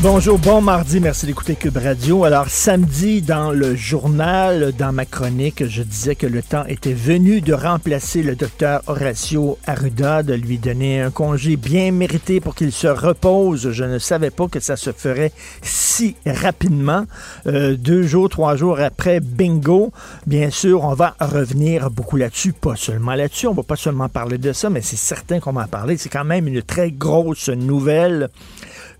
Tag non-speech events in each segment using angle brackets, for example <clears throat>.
Bonjour, bon mardi, merci d'écouter Cube Radio. Alors, samedi, dans le journal, dans ma chronique, je disais que le temps était venu de remplacer le docteur Horacio Arruda, de lui donner un congé bien mérité pour qu'il se repose. Je ne savais pas que ça se ferait si rapidement. Euh, deux jours, trois jours après, bingo. Bien sûr, on va revenir beaucoup là-dessus, pas seulement là-dessus. On va pas seulement parler de ça, mais c'est certain qu'on va en parler. C'est quand même une très grosse nouvelle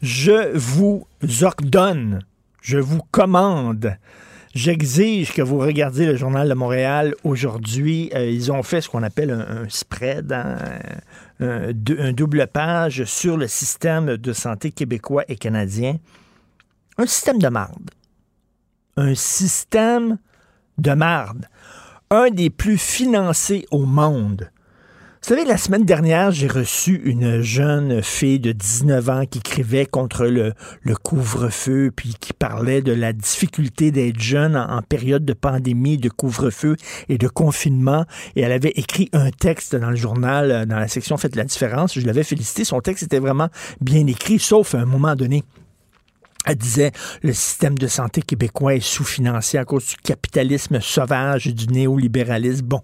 je vous ordonne, je vous commande, j'exige que vous regardiez le Journal de Montréal aujourd'hui. Euh, ils ont fait ce qu'on appelle un, spread, hein, un, un double page sur le système de santé québécois et canadien. Un système de marde. Un système de marde. Un des plus financés au monde. Vous savez, la semaine dernière, j'ai reçu une jeune fille de 19 ans qui écrivait contre le, couvre-feu, puis qui parlait de la difficulté d'être jeune en, en, période de pandémie, de couvre-feu et de confinement. Et elle avait écrit un texte dans le journal, dans la section Faites la différence. Je l'avais félicité. Son texte était vraiment bien écrit, sauf à un moment donné. Elle disait le système de santé québécois est sous-financé à cause du capitalisme sauvage et du néolibéralisme. Bon,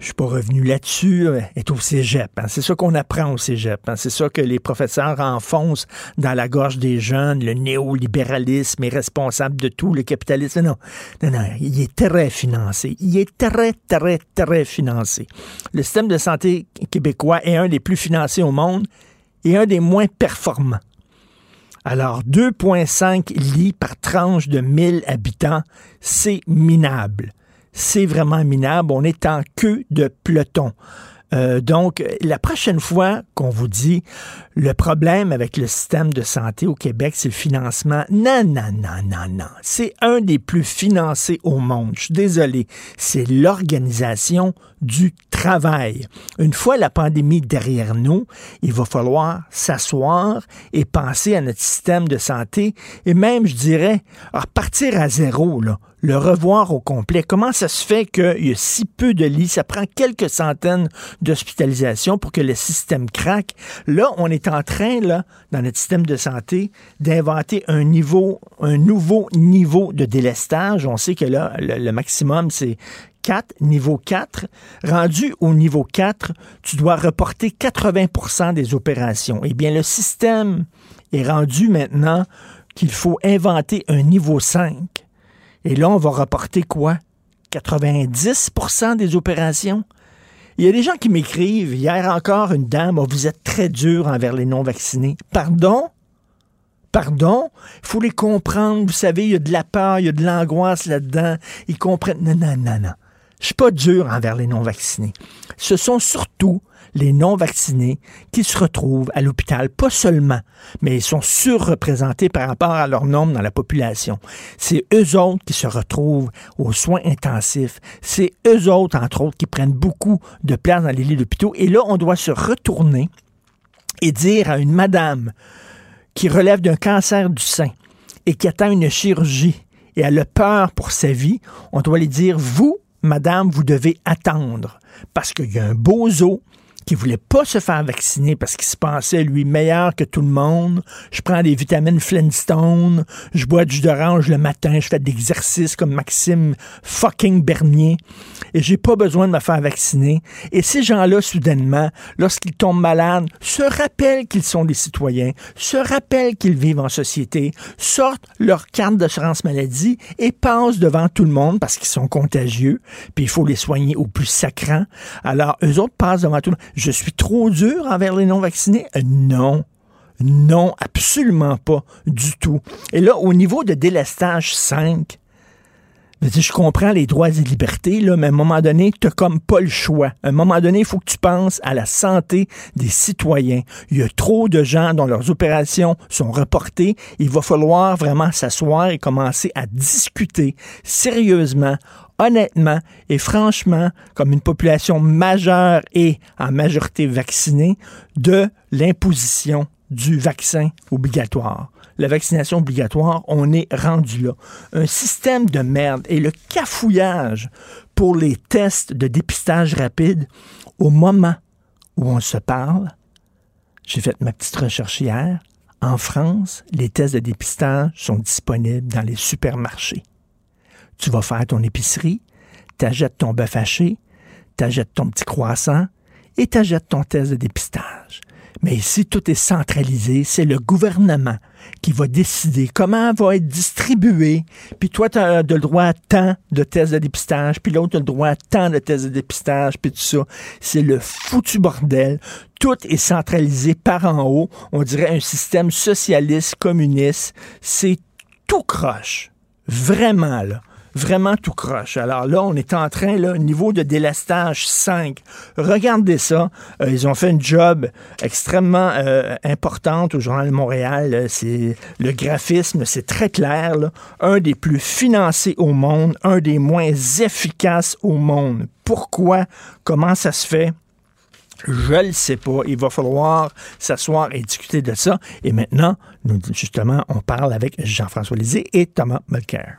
je suis pas revenu là-dessus. Elle est au cégep. Hein. C'est ça qu'on apprend au cégep. Hein. C'est ça que les professeurs enfoncent dans la gorge des jeunes. Le néolibéralisme est responsable de tout. Le capitalisme, non, non, non. Il est très financé. Il est très, très, très financé. Le système de santé québécois est un des plus financés au monde et un des moins performants. Alors, 2,5 lits par tranche de 1000 habitants, c'est minable. C'est vraiment minable. On est en queue de peloton. Euh, donc, la prochaine fois qu'on vous dit le problème avec le système de santé au Québec, c'est le financement. Non, non, non, non, non. C'est un des plus financés au monde. Je suis désolé. C'est l'organisation du travail. Une fois la pandémie derrière nous, il va falloir s'asseoir et penser à notre système de santé et même, je dirais, repartir à zéro, là le revoir au complet. Comment ça se fait qu'il y a si peu de lits? Ça prend quelques centaines d'hospitalisations pour que le système craque. Là, on est en train, là, dans notre système de santé, d'inventer un niveau, un nouveau niveau de délestage. On sait que là, le, le maximum, c'est 4, niveau 4. Rendu au niveau 4, tu dois reporter 80% des opérations. Eh bien, le système est rendu maintenant qu'il faut inventer un niveau 5. Et là, on va reporter quoi? 90% des opérations? Il y a des gens qui m'écrivent, hier encore, une dame, oh, vous êtes très dur envers les non-vaccinés. Pardon? Pardon? Il faut les comprendre. Vous savez, il y a de la peur, il y a de l'angoisse là-dedans. Ils comprennent. Non, non, non, non. Je suis pas dur envers les non-vaccinés. Ce sont surtout les non-vaccinés qui se retrouvent à l'hôpital, pas seulement, mais ils sont surreprésentés par rapport à leur nombre dans la population. C'est eux autres qui se retrouvent aux soins intensifs. C'est eux autres, entre autres, qui prennent beaucoup de place dans les lits d'hôpitaux. Et là, on doit se retourner et dire à une madame qui relève d'un cancer du sein et qui attend une chirurgie et elle a peur pour sa vie, on doit lui dire, vous, madame, vous devez attendre parce qu'il y a un bozo qui voulait pas se faire vacciner parce qu'il se pensait, lui, meilleur que tout le monde. Je prends des vitamines Flintstone, je bois du jus d'orange le matin, je fais des exercices comme Maxime fucking Bernier et j'ai pas besoin de me faire vacciner. Et ces gens-là, soudainement, lorsqu'ils tombent malades, se rappellent qu'ils sont des citoyens, se rappellent qu'ils vivent en société, sortent leur carte d'assurance maladie et passent devant tout le monde parce qu'ils sont contagieux, puis il faut les soigner au plus sacrant. Alors, eux autres passent devant tout le monde. Je suis trop dur envers les non-vaccinés? Euh, non. Non, absolument pas du tout. Et là, au niveau de délestage 5, je comprends les droits et libertés, là, mais à un moment donné, tu n'as comme pas le choix. À un moment donné, il faut que tu penses à la santé des citoyens. Il y a trop de gens dont leurs opérations sont reportées. Il va falloir vraiment s'asseoir et commencer à discuter sérieusement, honnêtement et franchement, comme une population majeure et en majorité vaccinée, de l'imposition du vaccin obligatoire. La vaccination obligatoire, on est rendu là. Un système de merde et le cafouillage pour les tests de dépistage rapide au moment où on se parle. J'ai fait ma petite recherche hier. En France, les tests de dépistage sont disponibles dans les supermarchés. Tu vas faire ton épicerie, t'achètes ton bœuf haché, t'achètes ton petit croissant et t'achètes ton test de dépistage. Mais ici, tout est centralisé. C'est le gouvernement qui va décider comment va être distribué. Puis toi, tu as le droit à tant de tests de dépistage, puis l'autre a le droit à tant de tests de dépistage, puis tout ça. C'est le foutu bordel. Tout est centralisé par en haut. On dirait un système socialiste, communiste. C'est tout croche. Vraiment, là vraiment tout croche. Alors là, on est en train, là, niveau de délastage 5. Regardez ça. Euh, ils ont fait une job extrêmement euh, importante au Journal de Montréal. C'est le graphisme, c'est très clair. Un des plus financés au monde, un des moins efficaces au monde. Pourquoi? Comment ça se fait? Je ne le sais pas. Il va falloir s'asseoir et discuter de ça. Et maintenant, justement, on parle avec Jean-François Lisée et Thomas Mulcair.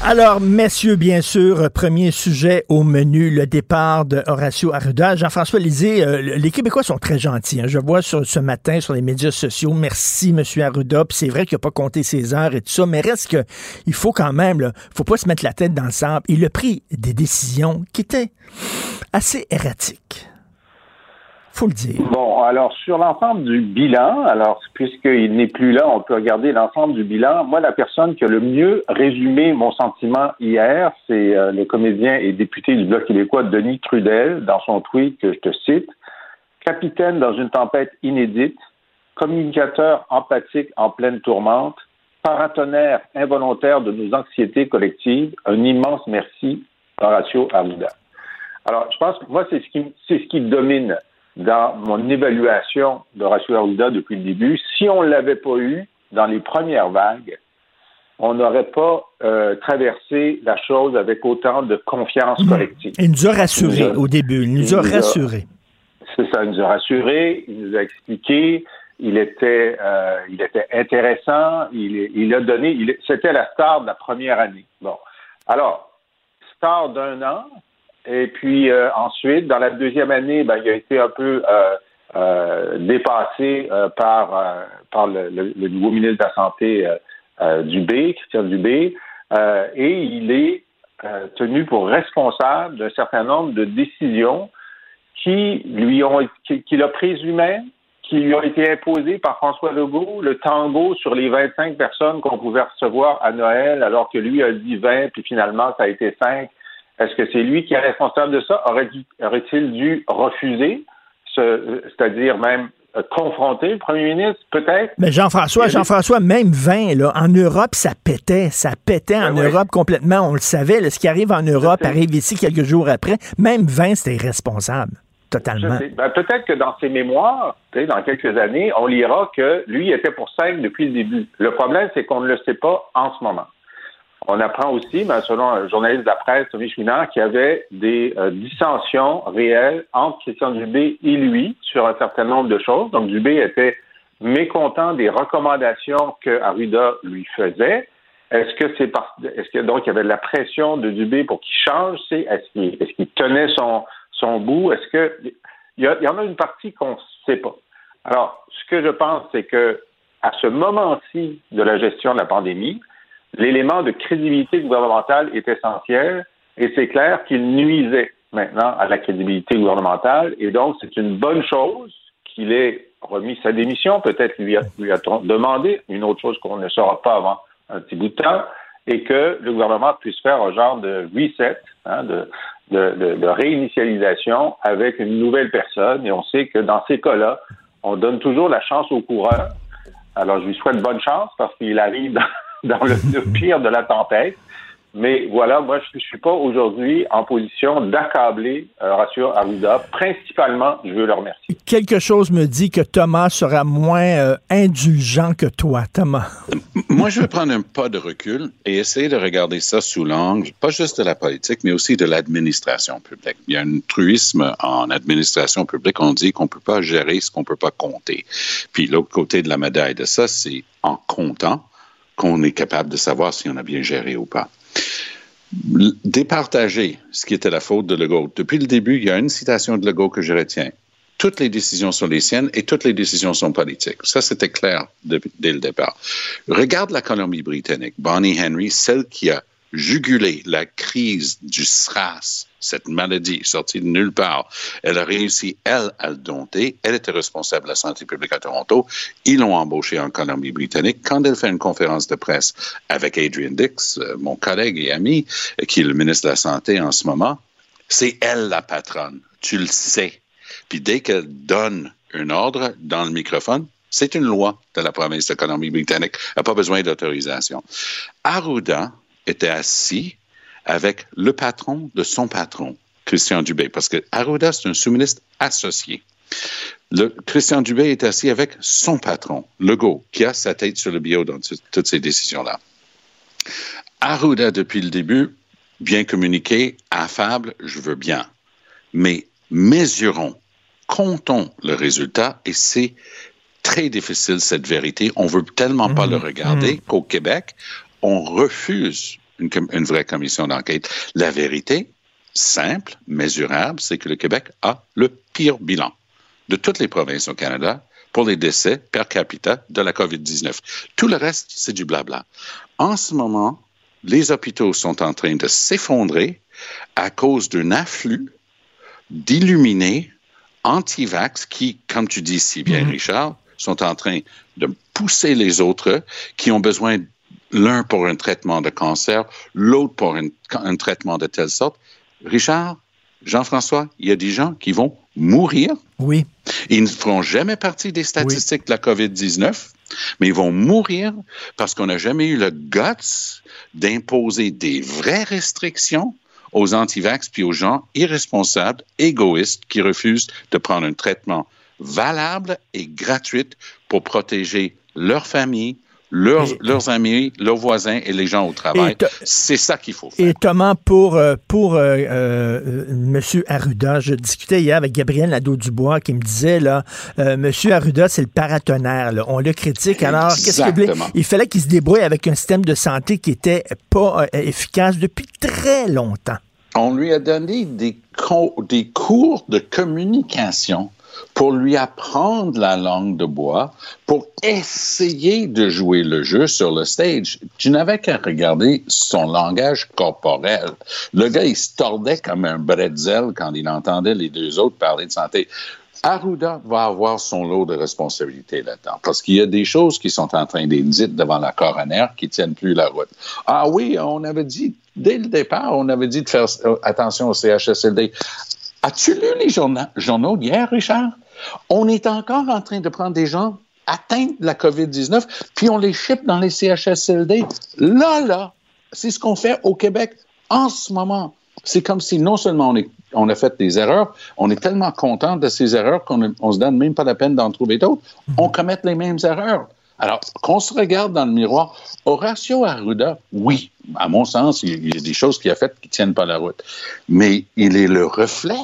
Alors, messieurs, bien sûr, premier sujet au menu, le départ de Horacio Arruda. Jean-François Lisée, euh, les Québécois sont très gentils. Hein. Je vois sur, ce matin sur les médias sociaux, merci, Monsieur Arruda. C'est vrai qu'il n'a pas compté ses heures et tout ça, mais reste que il faut quand même, là, faut pas se mettre la tête dans le sable. Il a pris des décisions qui étaient assez erratiques. Bon, alors sur l'ensemble du bilan, alors puisqu'il n'est plus là, on peut regarder l'ensemble du bilan. Moi, la personne qui a le mieux résumé mon sentiment hier, c'est euh, le comédien et député du Bloc québécois Denis Trudel, dans son tweet que je te cite. Capitaine dans une tempête inédite, communicateur empathique en pleine tourmente, paratonnerre involontaire de nos anxiétés collectives, un immense merci, Horacio Arruda. Alors, je pense que moi, c'est ce c'est ce qui domine dans mon évaluation de Arruda depuis le début. Si on ne l'avait pas eu dans les premières vagues, on n'aurait pas euh, traversé la chose avec autant de confiance mmh. collective. Il nous a rassurés au début. Il nous a rassurés. C'est ça, il nous a rassurés, il nous a expliqué, il était, euh, il était intéressant, il, il a donné, c'était la star de la première année. Bon. Alors, star d'un an, et puis euh, ensuite, dans la deuxième année, ben, il a été un peu euh, euh, dépassé par, par le, nouveau ministre de la Santé Dubé, Christian Dubé, et il est tenu pour responsable d'un certain nombre de décisions qui lui ont qu'il a lui-même, qui lui ont été imposées par François Legault, le tango sur les 25 personnes qu'on pouvait recevoir à Noël, alors que lui a dit 20, puis finalement ça a été 5. Est-ce que c'est lui qui est responsable de ça? Aurait-il dû refuser, c'est-à-dire même euh, confronter le premier ministre, peut-être. Mais Jean-François, Jean-François, même 20, là, en Europe, ça pétait. Ça pétait en Ben oui. Europe complètement. On le savait. là, ce qui arrive en Europe arrive ici quelques jours après. Même 20, c'était irresponsable. Totalement. Ben, peut-être que dans ses mémoires, dans quelques années, on lira que lui était pour 5 depuis le début. Le problème, c'est qu'on ne le sait pas en ce moment. On apprend aussi, ben, selon un journaliste de la presse, Tommy Chouinard, qu'il y avait des euh, dissensions réelles entre Christian Dubé et lui sur un certain nombre de choses. Donc, Dubé était mécontent des recommandations que Arruda lui faisait. Est-ce que c'est parce, est-ce que donc il y avait de la pression de Dubé pour qu'il change? C'est, est-ce qu'il, est-ce qu'il tenait son, son bout? Est-ce que, il y, a- il y en a une partie qu'on ne sait pas. Alors, ce que je pense, c'est que, à ce moment-ci de la gestion de la pandémie, l'élément de crédibilité gouvernementale est essentiel et c'est clair qu'il nuisait maintenant à la crédibilité gouvernementale et donc c'est une bonne chose qu'il ait remis sa démission, peut-être lui a, lui a-t-on demandé, une autre chose qu'on ne saura pas avant un petit bout de temps, et que le gouvernement puisse faire un genre de reset, hein, de, de, de, de réinitialisation avec une nouvelle personne. Et on sait que dans ces cas-là, on donne toujours la chance au coureur. Alors, je lui souhaite bonne chance parce qu'il arrive dans, dans le, le <laughs> pire de la tempête. Mais voilà, moi, je ne suis pas aujourd'hui en position d'accabler euh, Horacio Arruda. Principalement, je veux le remercier. Quelque chose me dit que Thomas sera moins euh, indulgent que toi, Thomas. <laughs> Moi, je vais prendre un pas de recul et essayer de regarder ça sous l'angle, pas juste de la politique, mais aussi de l'administration publique. Il y a un truisme en administration publique, on dit qu'on ne peut pas gérer ce qu'on ne peut pas compter. Puis l'autre côté de la médaille de ça, c'est en comptant qu'on est capable de savoir si on a bien géré ou pas. Départager ce qui était la faute de Legault. Depuis le début, il y a une citation de Legault que je retiens. Toutes les décisions sont les siennes et toutes les décisions sont politiques. Ça, c'était clair dès le départ. Regarde la Colombie-Britannique. Bonnie Henry, celle qui a jugulé la crise du SRAS, cette maladie sortie de nulle part. Elle a réussi, elle, à le dompter. Elle était responsable de la santé publique à Toronto. Ils l'ont embauchée en Colombie-Britannique. Quand elle fait une conférence de presse avec Adrian Dix, euh, mon collègue et ami, qui est le ministre de la Santé en ce moment, c'est elle la patronne. Tu le sais. Puis dès qu'elle donne un ordre dans le microphone, c'est une loi de la province de Colombie-Britannique. Elle n'a pas besoin d'autorisation. Arruda était assis avec le patron de son patron, Christian Dubé, parce que Arruda, c'est un sous-ministre associé. Le, Christian Dubé est assis avec son patron, Legault, qui a sa tête sur le bio dans toutes ces décisions-là. Arruda, depuis le début, bien communiqué, affable, je veux bien. Mais mesurons, comptons le résultat et c'est très difficile cette vérité. On veut tellement pas le regarder qu'au Québec, on refuse une, vraie commission d'enquête. La vérité, simple, mesurable, c'est que le Québec a le pire bilan de toutes les provinces au Canada pour les décès per capita de la COVID-19. Tout le reste, c'est du blabla. En ce moment, les hôpitaux sont en train de s'effondrer à cause d'un afflux d'illuminés anti-vax qui, comme tu dis si bien, Richard, sont en train de pousser les autres qui ont besoin l'un pour un traitement de cancer, l'autre pour un, un traitement de telle sorte. Richard, Jean-François, il y a des gens qui vont mourir. Oui. Ils ne feront jamais partie des statistiques de la COVID-19, mais ils vont mourir parce qu'on n'a jamais eu le guts d'imposer des vraies restrictions aux antivax puis aux gens irresponsables, égoïstes qui refusent de prendre un traitement valable et gratuit pour protéger leur famille, leurs, Et- leurs amis, leurs voisins et les gens au travail. C'est ça qu'il faut faire. Et Thomas, pour, euh, pour euh, euh, M. Arruda, je discutais hier avec Gabriel Nadeau-Dubois qui me disait, là, euh, M. Arruda, c'est le paratonnerre. là. On le critique. Alors, qu'est-ce qu'il. Il fallait qu'il se débrouille avec un système de santé qui était pas efficace depuis très longtemps. on lui a donné des, co- des cours de communication pour lui apprendre la langue de bois, pour essayer de jouer le jeu sur le stage. Tu n'avais qu'à regarder son langage corporel. Le gars, il se tordait comme un bretzel quand il entendait les deux autres parler de santé. Arruda va avoir son lot de responsabilités là-dedans, parce qu'il y a des choses qui sont en train d'être dites devant la coroner qui tiennent plus la route. Ah oui, on avait dit, dès le départ, on avait dit de faire euh, attention au CHSLD. As-tu lu les journaux, journaux d'hier, Richard? On est encore en train de prendre des gens atteints de la COVID-19, puis on les ship dans les CHSLD. Là, là, c'est ce qu'on fait au Québec en ce moment. C'est comme si non seulement on, est, on, a fait des erreurs, on est tellement content de ces erreurs qu'on ne se donne même pas la peine d'en trouver d'autres. On commet les mêmes erreurs. Alors, qu'on se regarde dans le miroir, Horacio Arruda, oui, à mon sens, il y a des choses qu'il a faites qui ne tiennent pas la route. Mais il est le reflet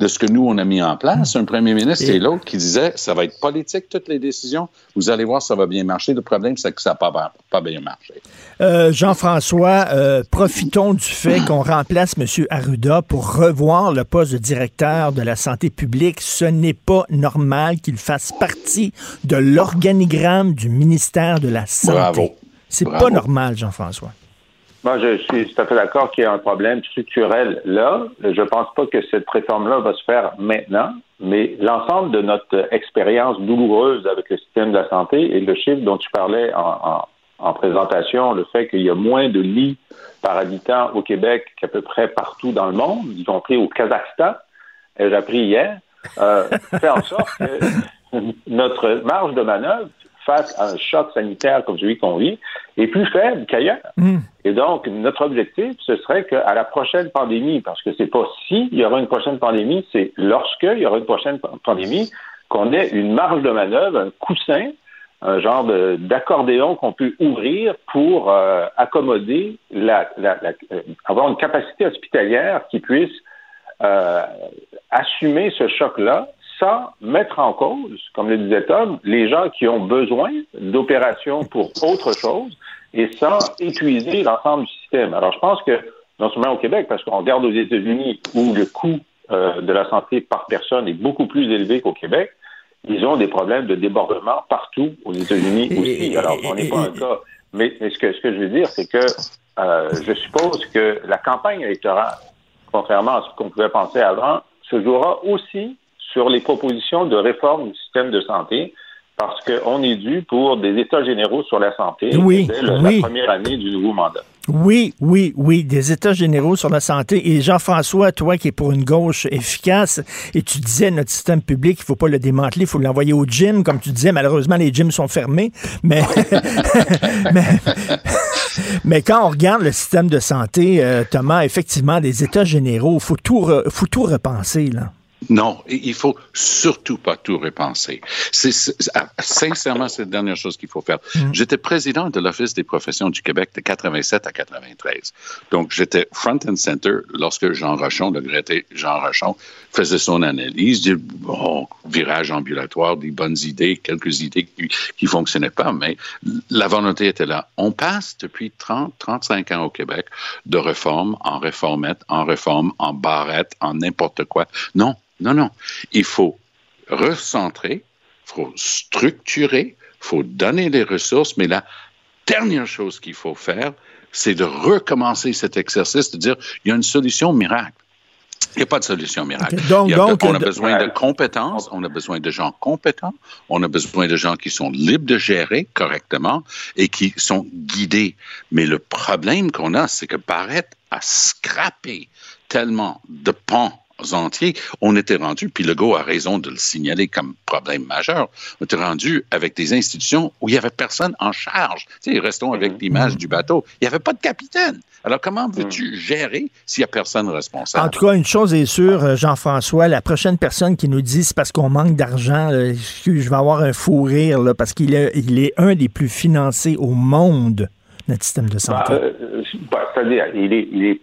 de ce que nous, on a mis en place. Un premier ministre et, l'autre qui disait ça va être politique, toutes les décisions. Vous allez voir, ça va bien marcher. Le problème, c'est que ça n'a pas, pas, bien marché. Euh, Jean-François, euh, profitons du fait qu'on remplace M. Arruda pour revoir le poste de directeur de la santé publique. Ce n'est pas normal qu'il fasse partie de l'organigramme du ministère de la Santé. Bravo. C'est pas normal, Jean-François. Moi, je suis tout à fait d'accord qu'il y a un problème structurel là. Je ne pense pas que cette réforme-là va se faire maintenant, mais l'ensemble de notre expérience douloureuse avec le système de la santé et le chiffre dont tu parlais en, présentation, le fait qu'il y a moins de lits par habitant au Québec qu'à peu près partout dans le monde, y compris au Kazakhstan, j'ai appris hier, euh, fait en sorte que <laughs> notre marge de manœuvre face à un choc sanitaire comme celui qu'on vit est plus faible qu'ailleurs. Hmm. Et donc, notre objectif, ce serait qu'à la prochaine pandémie, parce que c'est pas si il y aura une prochaine pandémie, c'est lorsqu'il y aura une prochaine pandémie, qu'on ait une marge de manœuvre, un coussin, un genre d'accordéon qu'on peut ouvrir pour euh, accommoder, la, la, euh, avoir une capacité hospitalière qui puisse euh, assumer ce choc-là sans mettre en cause, comme le disait Tom, les gens qui ont besoin d'opérations pour autre chose et sans épuiser l'ensemble du système. Alors, je pense que, non seulement au Québec, parce qu'on regarde aux États-Unis où le coût euh, de la santé par personne est beaucoup plus élevé qu'au Québec, ils ont des problèmes de débordement partout aux États-Unis aussi. Alors, on n'est pas un cas. Mais, ce, que, ce que je veux dire, c'est que euh, je suppose que la campagne électorale, contrairement à ce qu'on pouvait penser avant, se jouera aussi sur les propositions de réforme du système de santé parce qu'on est dû pour des états généraux sur la santé oui, dès la première année du nouveau mandat. Oui, oui, oui, des états généraux sur la santé. Et Jean-François, toi qui es pour une gauche efficace, et tu disais notre système public, il faut pas le démanteler, il faut l'envoyer au gym, comme tu disais, malheureusement les gyms sont fermés, mais <laughs> mais, quand on regarde le système de santé, euh, Thomas, effectivement, des états généraux, faut tout, faut tout repenser là. Non, il faut surtout pas tout repenser. C'est, ah, sincèrement, c'est la dernière chose qu'il faut faire. Mm. J'étais président de l'Office des professions du Québec de 87 à 93. Donc, j'étais front and center lorsque Jean Rochon, le regretté Jean Rochon, faisait son analyse, du bon, virage ambulatoire, des bonnes idées, quelques idées qui, qui fonctionnaient pas, mais la volonté était là. On passe depuis 30, 35 ans au Québec de réforme en réformette, en réforme, en barrette, en n'importe quoi. Non, non, non. Il faut recentrer, il faut structurer, il faut donner les ressources, mais la dernière chose qu'il faut faire, c'est de recommencer cet exercice, de dire, il y a une solution miracle. Il n'y a pas de solution miracle. Donc, on a besoin de compétences, on a besoin de gens compétents, on a besoin de gens qui sont libres de gérer correctement et qui sont guidés. Mais le problème qu'on a, c'est que Barrett a scrappé tellement de pans entiers, on était rendu, puis Legault a raison de le signaler comme problème majeur, on était rendu avec des institutions où il n'y avait personne en charge. Tu sais, restons avec mm-hmm. l'image du bateau. Il n'y avait pas de capitaine. Alors, comment veux-tu mm. gérer s'il n'y a personne responsable? En tout cas, une chose est sûre, euh, Jean-François, la prochaine personne qui nous dit c'est parce qu'on manque d'argent, je vais avoir un fou rire, là, parce qu'il est, il est un des plus financés au monde, notre système de santé. Bah, euh, bah, c'est-à-dire, il est, il est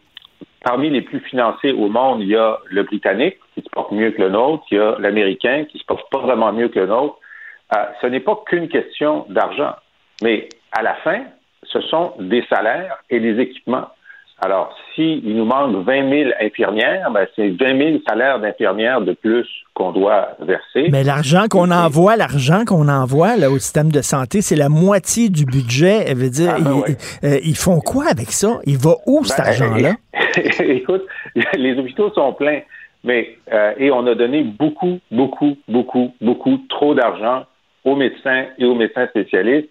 parmi les plus financés au monde, il y a le Britannique, qui se porte mieux que le nôtre, il y a l'Américain, qui se porte pas vraiment mieux que le nôtre. Euh, ce n'est pas qu'une question d'argent, mais à la fin, ce sont des salaires et des équipements. Alors, s'il nous manque 20 000 infirmières, ben, c'est 20 000 salaires d'infirmières de plus qu'on doit verser. Mais l'argent qu'on envoie, l'argent qu'on envoie là, au système de santé, c'est la moitié du budget. Elle veut dire, ah, ben euh, ils, font quoi avec ça? Il va où cet ben, argent-là? <laughs> Écoute, <laughs> les hôpitaux sont pleins. Mais euh, et on a donné beaucoup, beaucoup, beaucoup, beaucoup trop d'argent aux médecins et aux médecins spécialistes.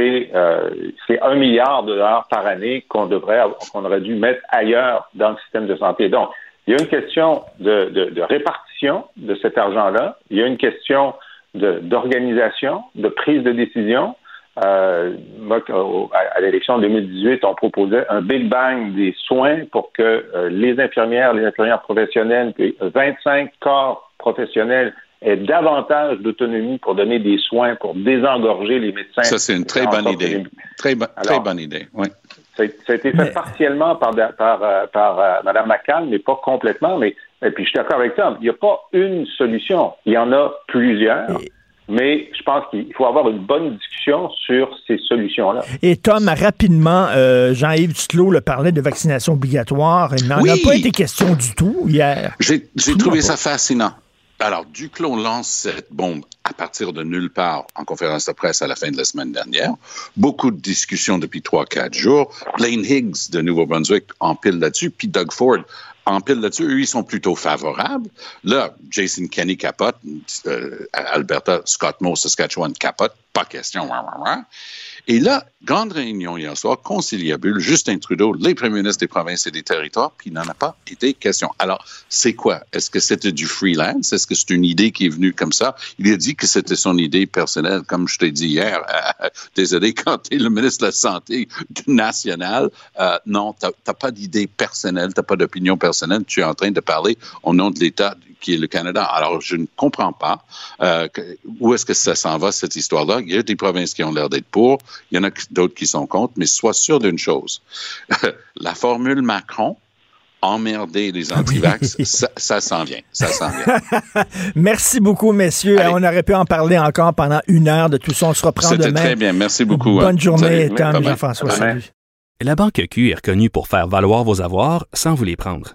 C'est euh, c'est un milliard de dollars par année qu'on devrait qu'on aurait dû mettre ailleurs dans le système de santé. Donc, il y a une question de, répartition de cet argent-là. Il y a une question d'organisation, de, prise de décision. Euh, à l'élection 2018, on proposait un Big Bang des soins pour que euh, les infirmières, les infirmières professionnelles, puis 25 corps professionnels davantage d'autonomie pour donner des soins, pour désengorger les médecins. Ça, c'est une très bonne idée. Très, très bonne idée, oui. Ça, a été fait partiellement par, par, euh, par, euh, Mme McCann, mais pas complètement. Mais et puis je suis d'accord avec Tom. Il n'y a pas une solution. Il y en a plusieurs. Mais je pense qu'il faut avoir une bonne discussion sur ces solutions-là. Et Tom, rapidement, euh, Jean-Yves Duclos le parlait de vaccination obligatoire. Il n'en a pas été question du tout hier. J'ai trouvé ça fascinant. Alors, Duclos lance cette bombe à partir de nulle part en conférence de presse à la fin de la semaine dernière. Beaucoup de discussions depuis trois, quatre jours. Blaine Higgs de Nouveau-Brunswick empile là-dessus, puis Doug Ford empile là-dessus. Eux, ils sont plutôt favorables. Là, Jason Kenney capote, euh, Alberta, Scott Moore, Saskatchewan capote, pas question. Et là, grande réunion hier soir, conciliabule, Justin Trudeau, les premiers ministres des provinces et des territoires, puis il n'en a pas été question. Alors, c'est quoi? Est-ce que c'était du freelance? Est-ce que c'est une idée qui est venue comme ça? Il a dit que c'était son idée personnelle, comme je t'ai dit hier. <laughs> désolé, quand tu es le ministre de la Santé nationale, euh, non, tu n'as pas d'idée personnelle, tu n'as pas d'opinion personnelle, tu es en train de parler au nom de l'État qui est le Canada. Alors, je ne comprends pas euh, où est-ce que ça s'en va, cette histoire-là? Il y a des provinces qui ont l'air d'être pour, il y en a d'autres qui sont contre, mais sois sûr d'une chose. <laughs> la formule Macron, emmerder les antivax, ça, ça s'en vient. Ça s'en vient. <laughs> Merci beaucoup, messieurs. On aurait pu en parler encore pendant une heure de tout ça. On se reprend demain. C'était très bien. Merci beaucoup. Hein. Bonne journée, Tom Jean-François. La Banque Q est reconnue pour faire valoir vos avoirs sans vous les prendre.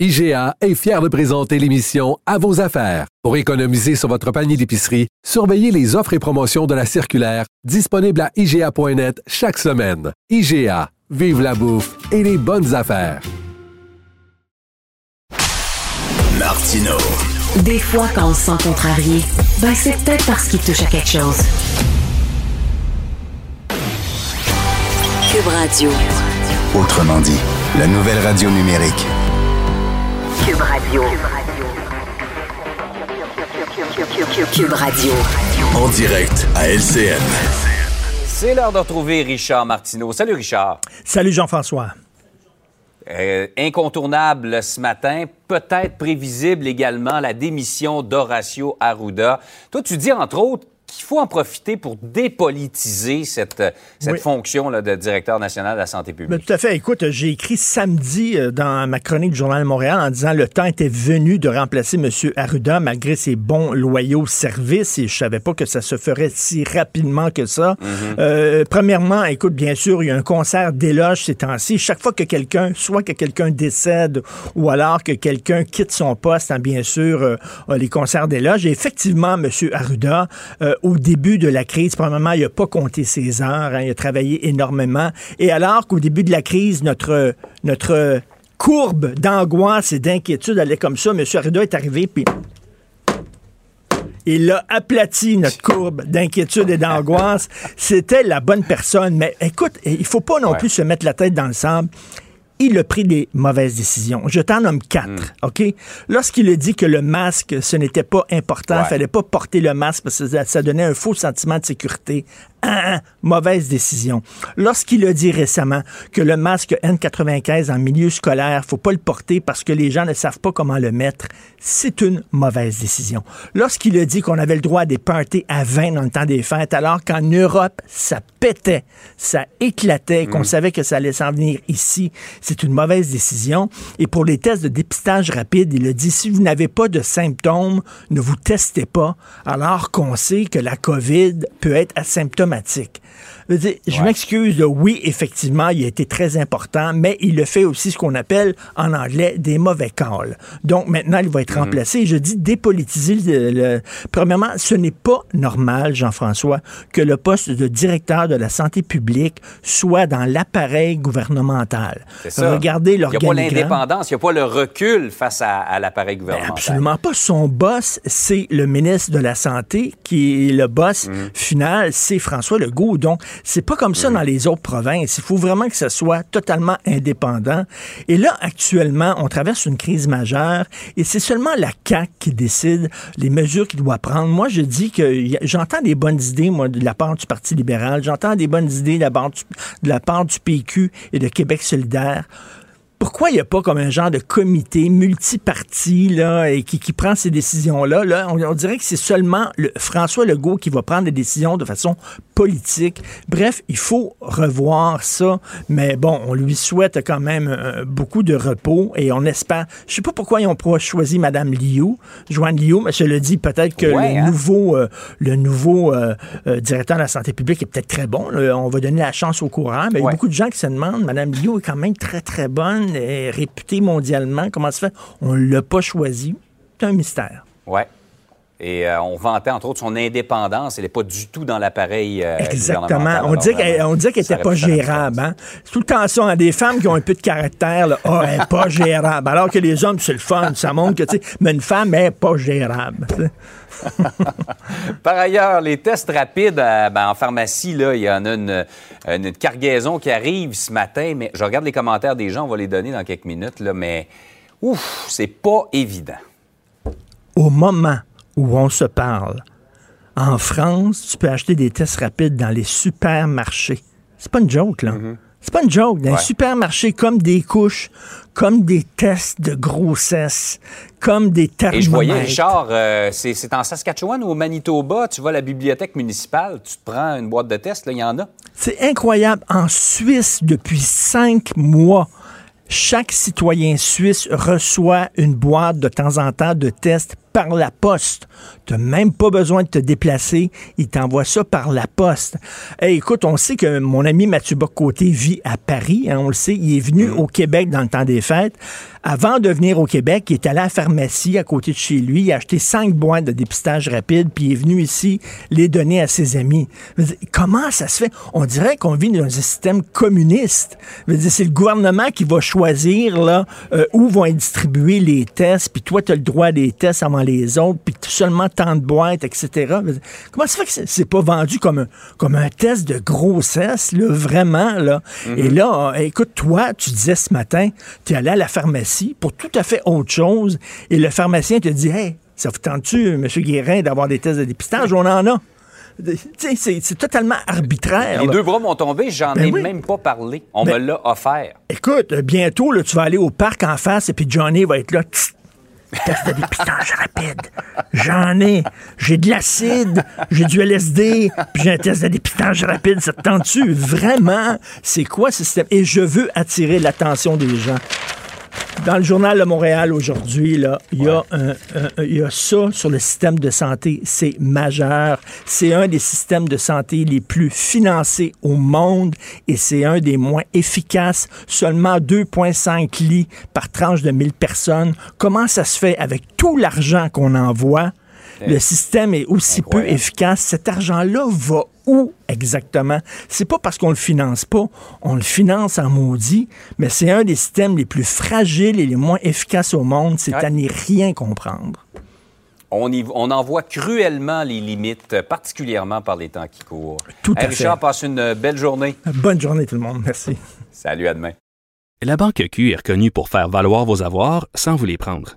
IGA est fier de présenter l'émission À vos affaires. Pour économiser sur votre panier d'épicerie, surveillez les offres et promotions de la circulaire disponible à IGA.net chaque semaine. IGA, vive la bouffe et les bonnes affaires. Martino. Des fois, quand on se sent contrarié, ben c'est peut-être parce qu'il touche à quelque chose. Cube Radio. Autrement dit, la nouvelle radio numérique. Cube Radio. Cube Radio. En direct à LCN. C'est l'heure de retrouver Richard Martineau. Salut Richard. Salut Jean-François. Euh, incontournable ce matin, peut-être prévisible également la démission d'Horacio Arruda. Toi, tu dis entre autres faut en profiter pour dépolitiser cette, cette fonction là, de directeur national de la santé publique. Tout à fait. Écoute, j'ai écrit samedi euh, dans ma chronique du Journal de Montréal en disant le temps était venu de remplacer M. Arruda malgré ses bons, loyaux services et je savais pas que ça se ferait si rapidement que ça. Mhm. euh, premièrement, écoute, bien sûr, il y a un concert d'éloges ces temps-ci. Chaque fois que quelqu'un, soit que quelqu'un décède ou alors que quelqu'un quitte son poste, hein, bien sûr, euh, les concerts d'éloges. Et effectivement, M. Arruda, euh, au début de la crise, probablement, il n'a pas compté ses heures. hein, il a travaillé énormément. Et alors qu'au début de la crise, notre, notre courbe d'angoisse et d'inquiétude allait comme ça, M. Arruda est arrivé, puis il a aplati notre courbe d'inquiétude et d'angoisse. <laughs> C'était la bonne personne. Mais écoute, il faut pas non Ouais. plus se mettre la tête dans le sable. Il a pris des mauvaises décisions. Je t'en nomme quatre, Hmm. OK? Lorsqu'il a dit que le masque, ce n'était pas important, il Ouais. fallait pas porter le masque parce que ça, ça donnait un faux sentiment de sécurité. Ah, ah, mauvaise décision. Lorsqu'il a dit récemment que le masque N95 en milieu scolaire, faut pas le porter parce que les gens ne savent pas comment le mettre, c'est une mauvaise décision. Lorsqu'il a dit qu'on avait le droit à des parties à 20 dans le temps des fêtes, alors qu'en Europe, ça pétait, ça éclatait, qu'on savait que ça allait s'en venir ici, c'est une mauvaise décision. Et pour les tests de dépistage rapide, il a dit si vous n'avez pas de symptômes, ne vous testez pas, alors qu'on sait que la COVID peut être asymptomatique automatique. Je, veux dire, je m'excuse, oui, effectivement, il a été très important, mais il a fait aussi ce qu'on appelle en anglais des mauvais calls. Donc maintenant, il va être remplacé. Je dis dépolitiser. Le, le- Premièrement, ce n'est pas normal, Jean-François, que le poste de directeur de la santé publique soit dans l'appareil gouvernemental. Ça. Regardez Il n'y a pas l'organigramme. l'indépendance, il n'y a pas le recul face à, à l'appareil Ben, gouvernemental. absolument pas. Son boss, c'est le ministre de la Santé, qui est le boss Mm. final, c'est François Legault. Donc, c'est pas comme Mm. ça dans les autres provinces. Il faut vraiment que ce soit totalement indépendant. Et là, actuellement, on traverse une crise majeure et c'est seulement la CAQ qui décide les mesures qu'il doit prendre. Moi, je dis que j'entends des bonnes idées, moi, de la part du Parti libéral. J'entends des bonnes idées de la part du, de la part du PQ et de Québec solidaire pourquoi il n'y a pas comme un genre de comité multiparti là, et qui, qui prend ces décisions-là? Là, on, on dirait que c'est seulement le, François Legault qui va prendre des décisions de façon politique. Bref, il faut revoir ça. Mais bon, on lui souhaite quand même euh, beaucoup de repos et on espère. Je sais pas pourquoi ils ont pas choisi Mme Liu, Joanne Liu, mais je le dis, peut-être que Ouais, le hein? nouveau, euh, le nouveau euh, euh, directeur de la santé publique est peut-être très bon. là. On va donner la chance au courant. Mais il y a beaucoup de gens qui se demandent, Mme Liu est quand même très, très bonne, est réputée mondialement. Comment ça fait? On ne l'a pas choisi. C'est un mystère. Oui. Et euh, on vantait, entre autres, son indépendance. Elle n'est pas du tout dans l'appareil euh, Exactement. On dit qu'elle on n'était pas gérable. Hein? C'est tout le temps ça. hein, Des femmes qui ont un peu de caractère, là, ah, elle n'est pas <laughs> gérable. Alors que les hommes, c'est le fun. Ça montre que, tu sais, mais une femme n'est pas gérable. <laughs> Par ailleurs, les tests rapides euh, ben, en pharmacie, là, il y en a une, une- une cargaison qui arrive ce matin, mais je regarde les commentaires des gens, on va les donner dans quelques minutes, là, mais ouf, c'est pas évident. au moment où on se parle, en France, tu peux acheter des tests rapides dans les supermarchés. C'est pas une joke, là. C'est pas une joke. Dans les Ouais. supermarchés, comme des couches, comme des tests de grossesse, comme des Et thermomètres. je voyais, Richard, euh, c'est c'est en Saskatchewan ou au Manitoba, tu vas à la bibliothèque municipale, tu te prends une boîte de tests, là, il y en a. C'est incroyable. En Suisse, depuis cinq mois, chaque citoyen suisse reçoit une boîte de temps en temps de tests par la poste. Tu n'as même pas besoin de te déplacer. Il t'envoie ça par la poste. Hey, écoute, on sait que mon ami Mathieu Bocoté vit à Paris. hein, on le sait. Il est venu au Québec dans le temps des fêtes. Avant de venir au Québec, il est allé à la pharmacie à côté de chez lui. Il a acheté cinq boîtes de dépistage rapide, puis il est venu ici les donner à ses amis. Dire, comment ça se fait? On dirait qu'on vit dans un système communiste. C'est le gouvernement qui va choisir là, euh, où vont être distribués les tests, puis toi, tu as le droit des tests avant les autres, puis seulement tant de boîtes, etc. Comment ça fait que c'est- pas vendu comme un, comme un test de grossesse, là, vraiment? Là? Et là, écoute, toi, tu disais ce matin, tu es allé à la pharmacie pour tout à fait autre chose, et le pharmacien te dit, hey, ça vous tente-tu, M. Guérin, d'avoir des tests de dépistage? On en a. C'est totalement arbitraire. Les là. deux bras m'ont tombé, j'en Ben ai oui. même pas parlé. On Ben- me l'a offert. Écoute, bientôt, là, tu vas aller au parc en face et puis Johnny va être là. Tss, Test de dépistage rapide. J'en ai. J'ai de l'acide, j'ai du LSD, puis j'ai un test de dépistage rapide. Ça te tente-tu? Vraiment? C'est quoi ce système? Et je veux attirer l'attention des gens. Dans le journal de Montréal aujourd'hui, il y, a un- un- il y a ça sur le système de santé. C'est majeur. C'est un des systèmes de santé les plus financés au monde et c'est un des moins efficaces. Seulement 2,5 lits par tranche de 1000 personnes. Comment ça se fait avec tout l'argent qu'on envoie? Le système est aussi peu efficace. Cet argent-là va où exactement? C'est pas parce qu'on le finance pas, on le finance en maudit, mais c'est un des systèmes les plus fragiles et les moins efficaces au monde. C'est Ouais. à n'y rien comprendre. On, y- on en voit cruellement les limites, particulièrement par les temps qui courent. Tout Hey, à fait. Richard, passe une belle journée. Bonne journée tout le monde. Merci. Salut, à demain. La Banque Q est reconnue pour faire valoir vos avoirs sans vous les prendre.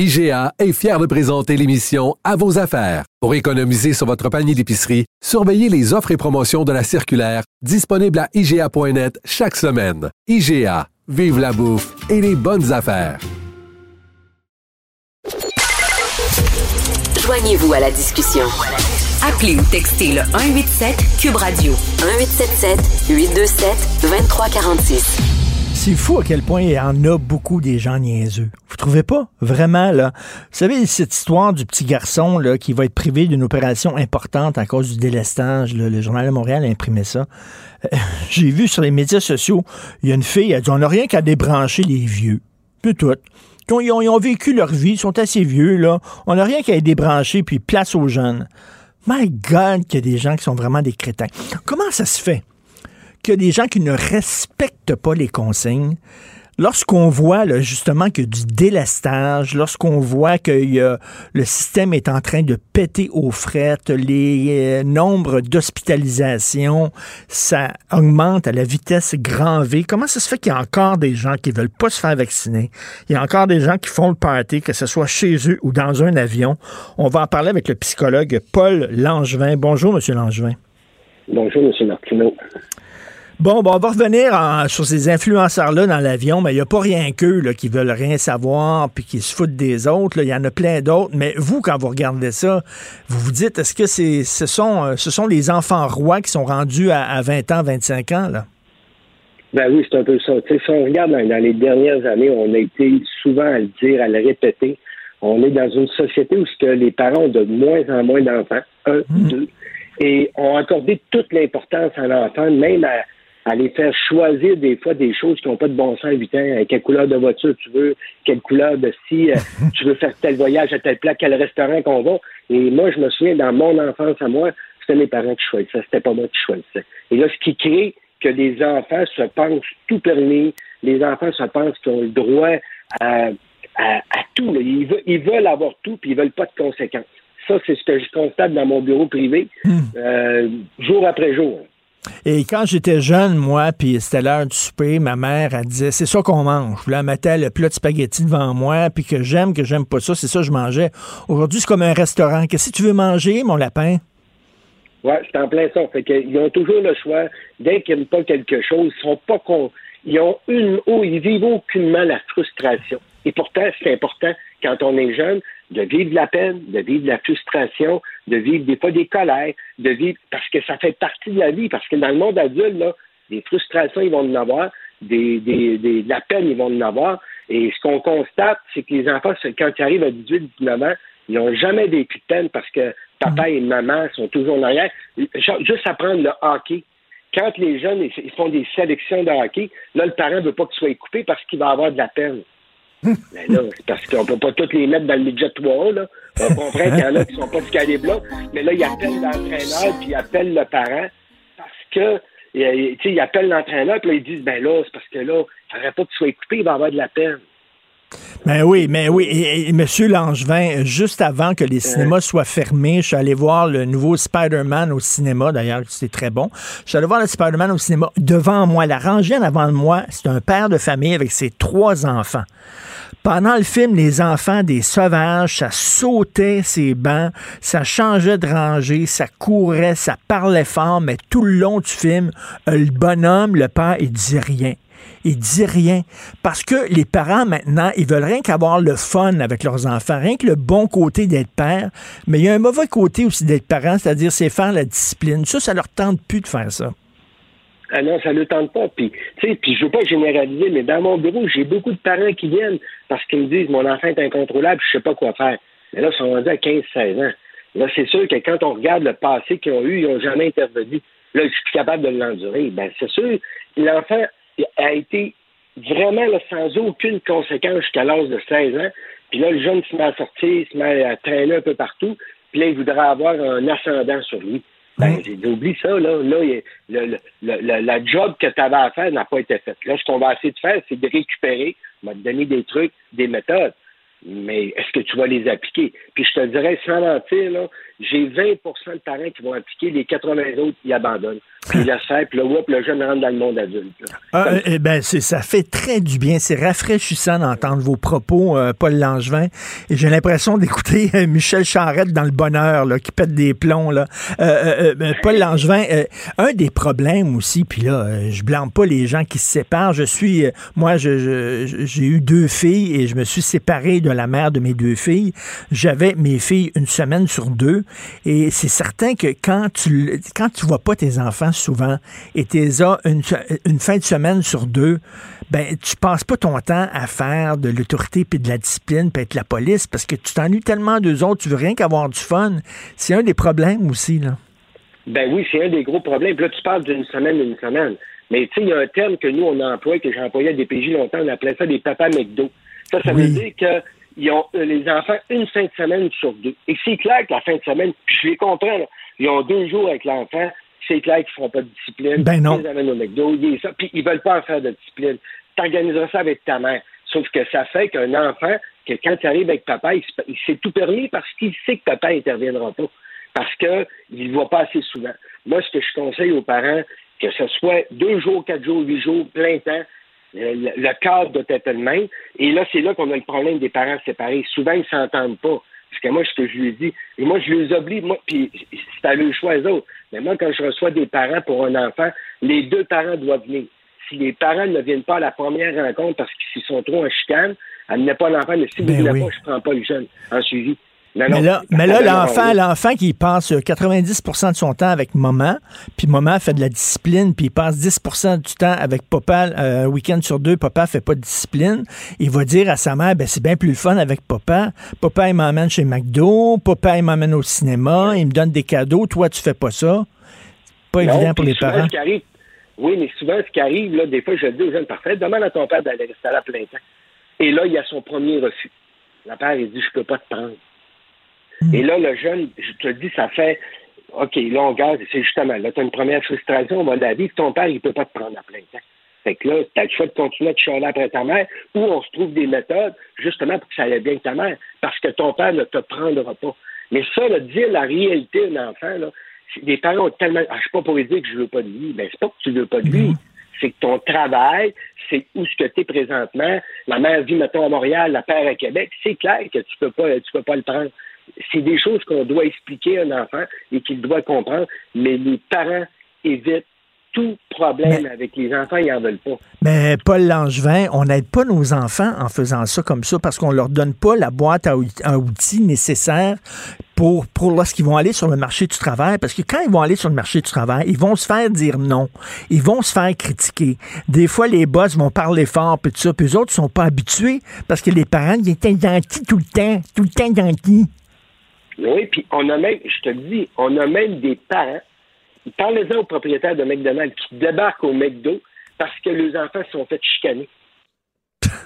IGA est fier de présenter l'émission À vos affaires. Pour économiser sur votre panier d'épicerie, surveillez les offres et promotions de la circulaire disponible à IGA.net chaque semaine. IGA, vive la bouffe et les bonnes affaires. Joignez-vous à la discussion. Appelez ou textez le 187 Cube Radio 1877 827 2346. C'est fou à quel point il y en a beaucoup des gens niaiseux. Vous trouvez pas? Vraiment, là. Vous savez, cette histoire du petit garçon qui va être privé d'une opération importante à cause du délestage, le Journal de Montréal a imprimé ça. Euh, <laughs> J'ai vu sur les médias sociaux, il y a une fille, elle a dit, on n'a rien qu'à débrancher les vieux. Puis tout. Ils ont, ils ont- ils ont vécu leur vie, ils sont assez vieux, là. On n'a rien qu'à les débrancher, puis place aux jeunes. My God, qu'il y a des gens qui sont vraiment des crétins. Comment ça se fait? Qu'il y a des gens qui ne respectent pas les consignes. Lorsqu'on voit justement que du délestage, lorsqu'on voit que y a- le système est en train de péter aux frettes, les euh, nombres d'hospitalisations, ça augmente à la vitesse grand V. Comment ça se fait qu'il y a encore des gens qui veulent pas se faire vacciner? Il y a encore des gens qui font le party, que ce soit chez eux ou dans un avion. On va en parler avec le psychologue Paul Langevin. Bonjour, Monsieur Langevin. Bonjour, M. Martineau. Bon, bon, on va revenir en- sur ces influenceurs-là dans l'avion, mais il n'y a pas rien qu'eux là, qui veulent rien savoir puis qui se foutent des autres. Il y en a plein d'autres. Mais vous, quand vous regardez ça, vous vous dites, est-ce que c'est, ce, sont, euh, ce sont les enfants rois qui sont rendus à, à 20 ans, 25 ans? Là? Ben oui, c'est un peu ça. Tu sais, si on regarde dans, dans les dernières années, on a été souvent à le dire, à le répéter. On est dans une société où que les parents ont de moins en moins d'enfants, un, deux, et ont accordé toute l'importance à l'enfant, même à, à les faire choisir des fois des choses qui n'ont pas de bon sens à 8 ans. Euh, Quelle couleur de voiture tu veux, quelle couleur de si euh, <laughs> tu veux faire tel voyage à tel plat, quel restaurant qu'on va? Et moi, je me souviens, dans mon enfance à moi, c'était mes parents qui choisissaient, c'était pas moi qui choisissais. Et là, ce qui crée que les enfants se pensent tout permis, les enfants se pensent qu'ils ont le droit à, à, à tout. Ils, veulent, ils veulent avoir tout, puis ils veulent pas de conséquences. Ça, c'est ce que je constate dans mon bureau privé, euh, jour après jour. Et quand j'étais jeune, moi, puis c'était l'heure du souper, ma mère, elle disait, c'est ça qu'on mange. Là, elle mettait le plat de spaghetti devant moi, puis que j'aime, que j'aime pas ça, c'est ça que je mangeais. Aujourd'hui, c'est comme un restaurant. Qu'est-ce que tu veux manger, mon lapin? Ouais, c'est en plein ça. Fait qu'ils ont toujours le choix. Dès qu'ils n'aiment pas quelque chose, ils sont pas con. Ils ont une, oh, ils vivent aucunement la frustration. Et pourtant, c'est important quand on est jeune de vivre de la peine, de vivre de la frustration, de vivre des fois des colères, de vivre parce que ça fait partie de la vie. Parce que dans le monde adulte, là, des frustrations, ils vont en avoir, des, des, des- de la peine, ils vont en avoir. Et ce qu'on constate, c'est que les enfants, quand ils arrivent à 18, 19 ans, ils n'ont jamais vécu de peine parce que papa et maman sont toujours en arrière. Juste apprendre le hockey. Quand les jeunes ils font des sélections de hockey, là, le parent ne veut pas qu'ils soient coupés parce qu'il va avoir de la peine. Mais là, c'est parce qu'on peut pas tous les mettre dans le midget 3 là. On comprend qu'il y en a qui sont pas du calibre-là. Mais là, ils appellent l'entraîneur, puis ils appellent le parent parce que, euh, tu sais, ils appellent l'entraîneur, puis là, ils disent, ben là, c'est parce que là, il faudrait pas qu'il soit coupé, il va avoir de la peine. Ben oui, mais oui. Et, et Monsieur Langevin, juste avant que les cinémas soient fermés, je suis allé voir le nouveau Spider-Man au cinéma. D'ailleurs, c'est très bon. Je suis allé voir le Spider-Man au cinéma. Devant moi, la rangée en avant de moi, c'est un père de famille avec ses trois enfants. Pendant le film, les enfants des sauvages, ça sautait ses bancs, ça changeait de rangée, ça courait, ça parlait fort, mais tout le long du film, le bonhomme, le père, il disait rien. Il dit rien. Parce que les parents, maintenant, ils veulent rien qu'avoir le fun avec leurs enfants, rien que le bon côté d'être père. Mais il y a un mauvais côté aussi d'être parent, c'est-à-dire c'est faire la discipline. Ça, ça leur tente plus de faire ça. Ah non, ça ne tente pas. Puis, tu sais, puis je veux pas généraliser, mais dans mon bureau, j'ai beaucoup de parents qui viennent parce qu'ils me disent mon enfant est incontrôlable, je sais pas quoi faire. Mais là, ils sont rendus à 15-16 ans. Là, c'est sûr que quand on regarde le passé qu'ils ont eu, ils n'ont jamais intervenu. Là, je suis capable de l'endurer. Ben, c'est sûr, l'enfant a été vraiment là, sans aucune conséquence jusqu'à l'âge de 16 ans. Puis là, le jeune se met à sortir, se met à traîner un peu partout. Puis là, il voudrait avoir un ascendant sur lui. Ben, j'ai dit, oublie ça, là. Là, le, le, le- la job que tu avais à faire n'a pas été faite. Là, ce qu'on va essayer de faire, c'est de récupérer, on va te donner des trucs, des méthodes. Mais est-ce que tu vas les appliquer? Puis je te dirais, sans mentir, là, j'ai 20% de parents qui vont appliquer, les 80 autres, ils abandonnent. Puis laissent faire, puis là, whoop, le jeune rentre dans le monde adulte. Ah, euh, eh ben, ça fait très du bien. C'est rafraîchissant d'entendre vos propos, euh, Paul Langevin. Et j'ai l'impression d'écouter euh, Michel Charette dans le bonheur, là, qui pète des plombs. Là. Paul Langevin, un des problèmes aussi, puis là, je blâme pas les gens qui se séparent. Je suis, moi, j'ai eu deux filles et je me suis séparé de la mère de mes deux filles. J'avais mes filles une semaine sur deux. Et c'est certain que quand tu, quand tu vois pas tes enfants souvent et tu les as une, une fin de semaine sur deux, ben tu passes pas ton temps à faire de l'autorité puis de la discipline puis être la police parce que tu t'ennuies tellement d'eux autres, tu veux rien qu'avoir du fun. C'est un des problèmes aussi, là. Ben oui, c'est un des gros problèmes. Puis là, tu parles d'une semaine, une semaine. Mais tu sais, il y a un terme que nous, on emploie, que j'ai employé à DPJ longtemps, on appelait ça des papas McDo. Ça, ça veut dire que ils ont euh, les enfants une fin de semaine sur deux. Et c'est clair que la fin de semaine, puis je les comprends, là, ils ont deux jours avec l'enfant, c'est clair qu'ils ne feront pas de discipline. Ben non. Ils les amènent au McDo, ils ça, puis ils veulent pas en faire de discipline. T'organiseras ça avec ta mère. Sauf que ça fait qu'un enfant, que quand il arrive avec papa, il, se- il s'est tout permis parce qu'il sait que papa interviendra pas. Parce qu'il ne voit pas assez souvent. Moi, ce que je conseille aux parents, que ce soit deux jours, quatre jours, huit jours, plein temps, le, le- cadre doit être le même. Et là, c'est là qu'on a le problème des parents séparés. Souvent, ils s'entendent pas. Parce que moi, ce que je lui dis, et moi, je les oblige, moi, puis c'est à le choix eux autres. Mais moi, quand je reçois des parents pour un enfant, les deux parents doivent venir. Si les parents ne viennent pas à la première rencontre parce qu'ils sont trop en chicane, amenez pas l'enfant, mais si vous Ben ne voulez oui. pas, je prends pas le jeune en suivi. Non, Mais non, là, mais l'enfant, qui passe euh, 90% de son temps avec maman, puis maman fait de la discipline, puis il passe 10% du temps avec papa, euh, un week-end sur deux, papa fait pas de discipline, il va dire à sa mère, ben c'est bien plus le fun avec papa. Papa, il m'emmène chez McDo, papa, il m'emmène au cinéma, il me donne des cadeaux, toi, tu fais pas ça. C'est pas Non, évident pour les parents. arrive- oui, mais souvent, ce qui arrive, là, des fois, je dis aux jeunes, parfait, demande à ton père d'aller rester là à plein temps. Et là, il y a son premier refus. Le père, il dit, je peux pas te prendre. Hmm. Et là, le jeune, je te dis, ça fait, OK, là, on garde, c'est justement, là, tu as une première frustration, on va la vivre, ton père, il peut pas te prendre à plein temps. Fait que là, tu as le choix de continuer à te chialer après ta mère, ou on se trouve des méthodes, justement, pour que ça aille bien avec ta mère, parce que ton père ne te prendra pas. Mais ça, là, dire la réalité d'un enfant, là, les parents ont tellement. Ah, je suis pas pour lui dire que je veux pas de lui. Ben, c'est pas que tu veux pas de lui. C'est que ton travail, c'est où ce que tu es présentement. La mère vit, mettons, à Montréal, la père à Québec. C'est clair que tu peux pas, tu peux pas le prendre. C'est des choses qu'on doit expliquer à un enfant et qu'il doit comprendre, mais les parents évitent tout problème avec les enfants, ils en veulent pas. Mais Paul Langevin, on n'aide pas nos enfants en faisant ça comme ça parce qu'on leur donne pas la boîte à outils nécessaire pour, pour lorsqu'ils vont aller sur le marché du travail. Parce que quand ils vont aller sur le marché du travail, ils vont se faire dire non. Ils vont se faire critiquer. Des fois, les boss vont parler fort, puis tout ça. Puis eux autres sont pas habitués parce que les parents, ils étaient gentils tout le temps. Tout le temps gentils. Oui, puis on a même, je te le dis, on a même des parents, parlez-en aux propriétaires de McDonald's qui débarquent au McDo parce que les enfants se sont fait chicaner.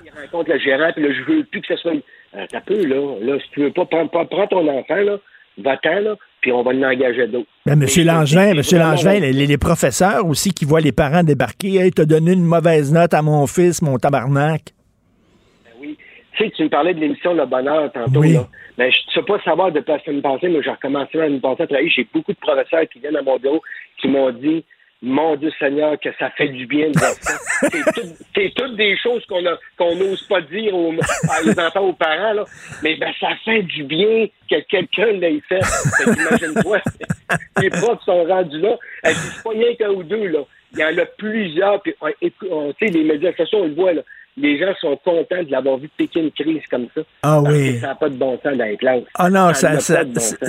Ils rencontrent le gérant, puis là, je veux plus que ce soit. Euh, T'as peu, là. Là, si tu veux pas prends ton enfant, là, va-t'en, là, puis on va l'engager d'autres. Ben, Monsieur Langevin, Monsieur Langevin, les professeurs aussi qui voient les parents débarquer, hey, t'as donné une mauvaise note à mon fils, mon tabarnak. Tu sais, tu me parlais de l'émission Le Bonheur tantôt, Oui. là. Ben, je ne sais pas savoir depuis la semaine passée, mais j'ai recommencé l'année passée à travailler. J'ai beaucoup de professeurs qui viennent à mon bureau qui m'ont dit Mon Dieu Seigneur, que ça fait du bien de voir ça. <laughs> c'est tout- c'est toutes des choses qu'on n'ose pas dire aux, à les enfants aux parents, là. Mais ben, ça fait du bien que quelqu'un l'ait fait. Fait qu'imagine-toi, <laughs> les profs sont rendus là. Elle dit, c'est pas rien qu'un ou deux, là. il y en a plusieurs. Puis, on- on- tu sais, les médias sociaux, on le voit, là. Les gens sont contents de l'avoir vu piquer une crise comme ça. Ah Parce oui. que Ça n'a pas de bon sens dans les classes. Ah non, Ça ça,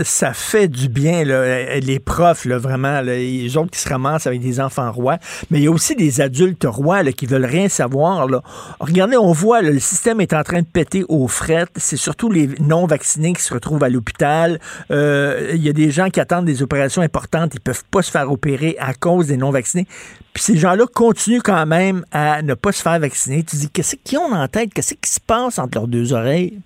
ça, fait du bien, là. les profs, là, vraiment, là, les autres qui se ramassent avec des enfants rois, mais il y a aussi des adultes rois là, qui veulent rien savoir. Là. Regardez, on voit, là, le système est en train de péter aux frettes. C'est surtout les non-vaccinés qui se retrouvent à l'hôpital. Euh, Il y a des gens qui attendent des opérations importantes, ils peuvent pas se faire opérer à cause des non-vaccinés. Puis ces gens-là continuent quand même à ne pas se faire vacciner. Tu dis, qu'est-ce qu'ils ont en tête? Qu'est-ce qui se passe entre leurs deux oreilles?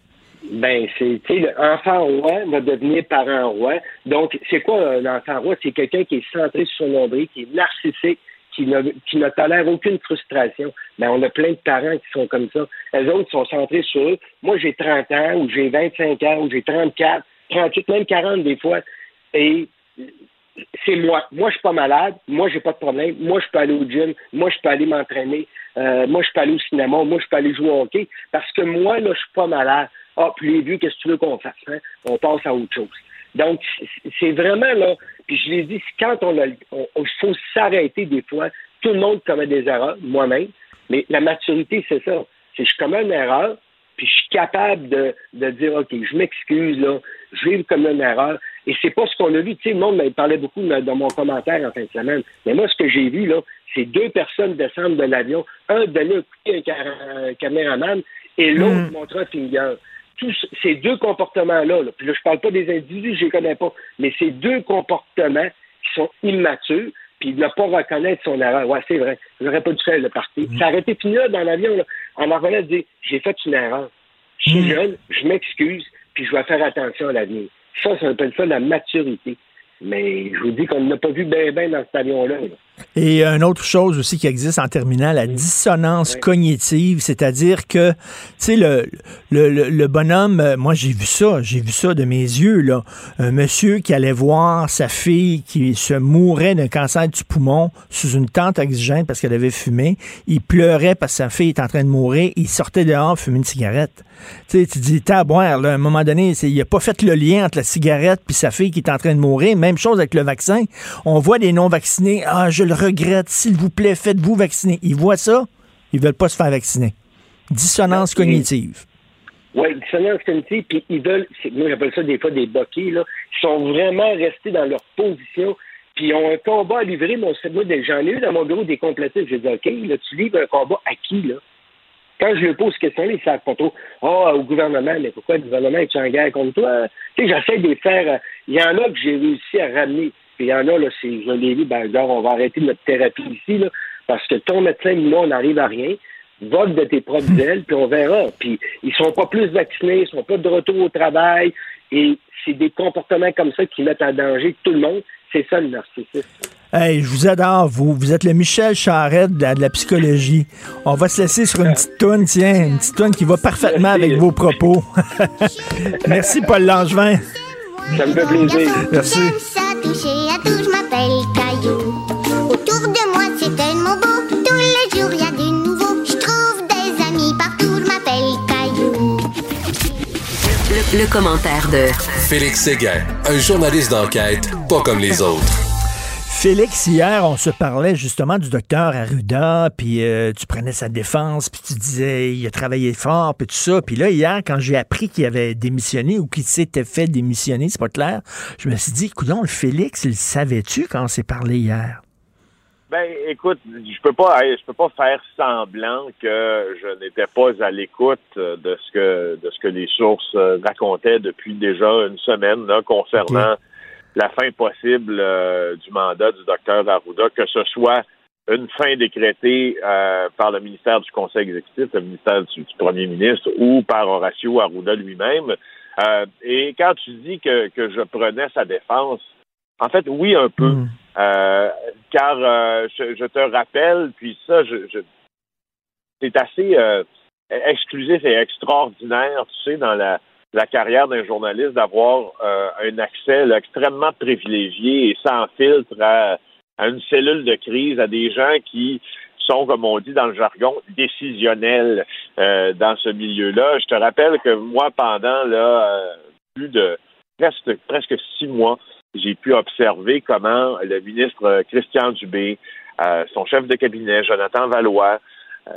Ben, c'est, tu sais, l'enfant roi va devenir parent roi. Donc, c'est quoi un enfant roi? C'est quelqu'un qui est centré sur son nombril, qui est narcissique, qui ne, qui ne tolère aucune frustration. Ben, on a plein de parents qui sont comme ça. Les autres sont centrés sur eux. Moi, j'ai 30 ans, ou j'ai 25 ans, ou j'ai 34, 38, même 40 des fois. Et c'est moi. Moi, je suis pas malade. Moi, j'ai pas de problème. Moi, je peux aller au gym. Moi, je peux aller m'entraîner. Euh, moi, je peux aller au cinéma. Moi, je peux aller jouer au hockey. Parce que moi, là, je suis pas malade. Ah, puis les vieux, qu'est-ce que tu veux qu'on fasse? Hein? On passe à autre chose. Donc, c'est- vraiment là. Puis je l'ai dit, quand on a, il faut s'arrêter des fois. Tout le monde commet des erreurs, moi-même. Mais la maturité, c'est ça. C'est je commets une erreur, puis je suis capable de, de dire, OK, je m'excuse, là, je vais commettre une erreur. Et c'est pas ce qu'on a vu. Tu sais, le monde parlait beaucoup dans mon commentaire en fin de semaine. Mais moi, ce que j'ai vu, là, c'est deux personnes descendre de l'avion, un donner un coup à un caméraman et l'autre Mm. montrer un finger. Tous ces deux comportements-là, là, puis là, je parle pas des individus, je les connais pas, mais ces deux comportements qui sont immatures, puis de ne pas reconnaître son erreur. Ouais, c'est vrai. J'aurais pas dû faire le parti. Ça aurait été fini là, dans l'avion, là, en en revenant dire j'ai fait une erreur. Je suis jeune, je m'excuse, puis je vais faire attention à l'avenir. Ça, ça s'appelle ça la maturité. Mais je vous dis qu'on n'a pas vu bien ben dans cet avion-là. là. Et une autre chose aussi qui existe en terminant, la dissonance cognitive, c'est-à-dire que, tu sais, le, le, le- le bonhomme, euh, moi j'ai vu ça, j'ai vu ça de mes yeux, là. Un monsieur qui allait voir sa fille qui se mourait d'un cancer du poumon sous une tente oxygène parce qu'elle avait fumé. Il pleurait parce que sa fille était en train de mourir. Il sortait dehors fumer une cigarette. Tu sais, tu dis, t'as à boire, là, à un moment donné, il a pas fait le lien entre la cigarette puis sa fille qui est en train de mourir. Même chose avec le vaccin. On voit des non-vaccinés. Ah, je le regrette. S'il vous plaît, faites-vous vacciner. Ils voient ça. Ils veulent pas se faire vacciner. Dissonance cognitive. Oui, dissonance cognitive, puis ils veulent, moi j'appelle ça des fois des boquets, là. Ils sont vraiment restés dans leur position, puis ils ont un combat à livrer. Mon, moi, j'en ai eu dans mon bureau des complétistes. J'ai dit, OK, là, tu livres un combat à qui, là? Quand je lui pose cette question-là, ils savent pas trop. Ah, au gouvernement, mais pourquoi le gouvernement est en guerre contre toi? Tu sais, j'essaie de les faire. euh, Il y en a que j'ai réussi à ramener. Puis il y en a, là, c'est, je l'ai dit, ben, regarde, on va arrêter notre thérapie ici, là, parce que ton médecin, moi, on n'arrive à rien. Vote de tes propres ailes, puis on verra. Puis ils sont pas plus vaccinés, ils sont pas de retour au travail. Et c'est des comportements comme ça qui mettent en danger tout le monde. C'est ça le narcissisme. Hey, je vous adore, vous. Vous êtes le Michel Charette de la, de la psychologie. On va se laisser sur une petite toune, tiens, une petite toune qui va parfaitement avec vos propos. <laughs> Merci, Paul Langevin. Ça me fait plaisir. Merci. ça toucher à tout, je m'appelle Caillou. Autour de moi, c'est tellement beau. Tous les jours, il y a du nouveau. Je trouve des amis partout, je m'appelle Caillou. Le, le commentaire de Félix Séguin, un journaliste d'enquête pas comme les autres. Félix, hier, on se parlait justement du docteur Arruda, puis euh, tu prenais sa défense, puis tu disais il a travaillé fort, puis tout ça. Puis là, hier, quand j'ai appris qu'il avait démissionné ou qu'il s'était fait démissionner, c'est pas clair, je me suis dit, coudon, le Félix, il savait-tu quand on s'est parlé hier? Ben, écoute, je peux pas, je peux pas faire semblant que je n'étais pas à l'écoute euh, de ce que de ce que les sources euh, racontaient depuis déjà une semaine là, concernant la fin possible euh, du mandat du docteur Arruda, que ce soit une fin décrétée euh, par le ministère du Conseil exécutif, le ministère du, du Premier ministre ou par Horacio Arruda lui-même. Euh, et quand tu dis que, que je prenais sa défense, en fait, oui, un peu. Euh, car je, je te rappelle, puis ça, je, je- c'est assez exclusif et extraordinaire, tu sais, dans la, la carrière d'un journaliste, d'avoir euh, un accès là, extrêmement privilégié et sans filtre à, à une cellule de crise, à des gens qui sont, comme on dit dans le jargon, décisionnels euh, dans ce milieu-là. Je te rappelle que moi, pendant là, euh, plus de presque, presque six mois, j'ai pu observer comment le ministre Christian Dubé euh, son chef de cabinet, Jonathan Valois,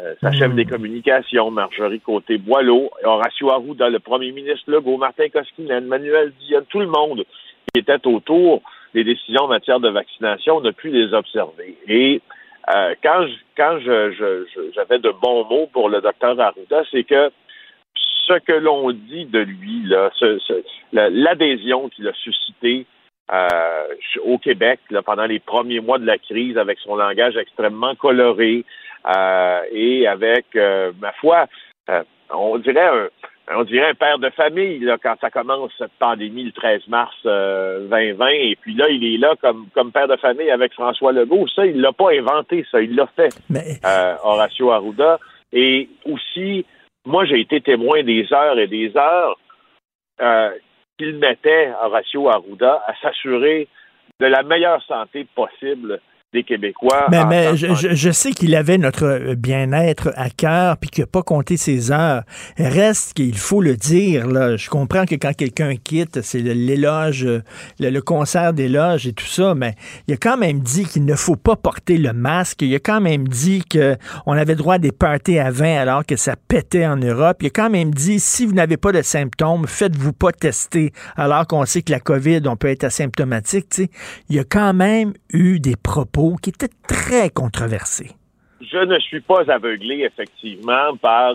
euh, sa Hmm. chef des communications, Marjorie Côté-Boileau, Horacio Arruda, le premier ministre Legault, Martin Koskinen, Manuel Dion, tout le monde qui était autour des décisions en matière de vaccination, on a pu les observer. Et euh, quand je, quand je, je- je- j'avais de bons mots pour le docteur Arruda, c'est que ce que l'on dit de lui, là, ce- ce- la- l'adhésion qu'il a suscité euh, au Québec là, pendant les premiers mois de la crise, avec son langage extrêmement coloré et avec, euh, ma foi, euh, on dirait un, on dirait un père de famille là, quand ça commence cette pandémie le 13 mars euh, 2020 et puis là il est là comme comme père de famille avec François Legault. Ça il l'a pas inventé ça il l'a fait Mais euh, Horacio Arruda. Et aussi moi j'ai été témoin des heures et des heures euh, qu'il mettait Horacio Arruda à s'assurer de la meilleure santé possible des Québécois Mais, en je, je- je sais qu'il avait notre bien-être à cœur puis qu'il n'a pas compté ses heures. Reste qu'il faut le dire. Là. Je comprends que quand quelqu'un quitte, c'est l'éloge, euh, le, le concert d'éloge et tout ça, mais il a quand même dit qu'il ne faut pas porter le masque. Il a quand même dit qu'on avait droit à des parties à 20 alors que ça pétait en Europe. Il a quand même dit si vous n'avez pas de symptômes, faites-vous pas tester alors qu'on sait que la COVID, on peut être asymptomatique. tu sais. Il y a quand même eu des propos qui étaient très controversés. je ne suis pas aveuglé, effectivement, par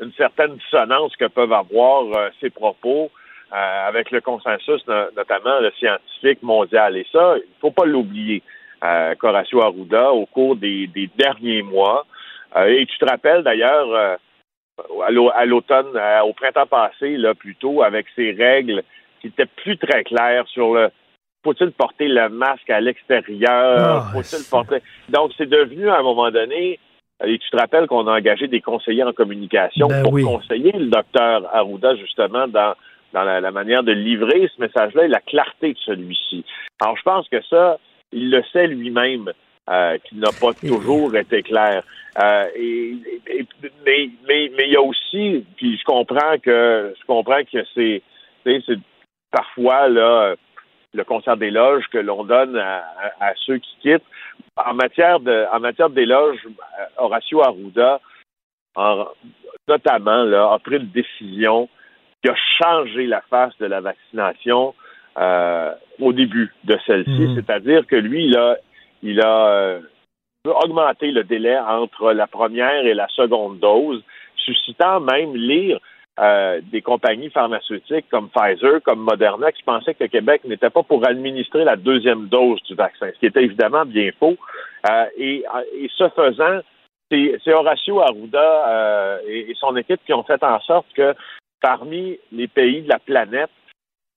une certaine dissonance que peuvent avoir euh, ces propos euh, avec le consensus, no- notamment le scientifique mondial. Et ça, il ne faut pas l'oublier. Euh, Arruda, au cours des, derniers mois, euh, et tu te rappelles d'ailleurs, euh, à l'au- à l'automne, au printemps passé, là, plutôt, avec ces règles qui étaient plus très claires sur le faut-il porter le masque à l'extérieur? Ah, faut-il porter. Donc, c'est devenu à un moment donné, et tu te rappelles qu'on a engagé des conseillers en communication Ben pour oui. conseiller le docteur Arruda, justement, dans, dans la, la manière de livrer ce message-là et la clarté de celui-ci. Alors, je pense que ça, il le sait lui-même. euh, qu'il n'a pas toujours été clair. Euh, et, et- mais, mais, mais il y a aussi, puis je comprends que je comprends que c'est, c'est parfois là le concert d'éloges que l'on donne à, à- à ceux qui quittent. En matière de en matière d'éloges, euh, Horacio Arruda, en- notamment, là, a pris une décision qui a changé la face de la vaccination euh, au début de celle-ci. Mhm. C'est-à-dire que lui, il a, il a euh, augmenté le délai entre la première et la seconde dose, suscitant même lire euh, des compagnies pharmaceutiques comme Pfizer, comme Moderna, qui pensaient que le Québec n'était pas pour administrer la deuxième dose du vaccin, ce qui était évidemment bien faux. Euh, et, et ce faisant, c'est Horacio Arruda euh, et, son équipe qui ont fait en sorte que parmi les pays de la planète,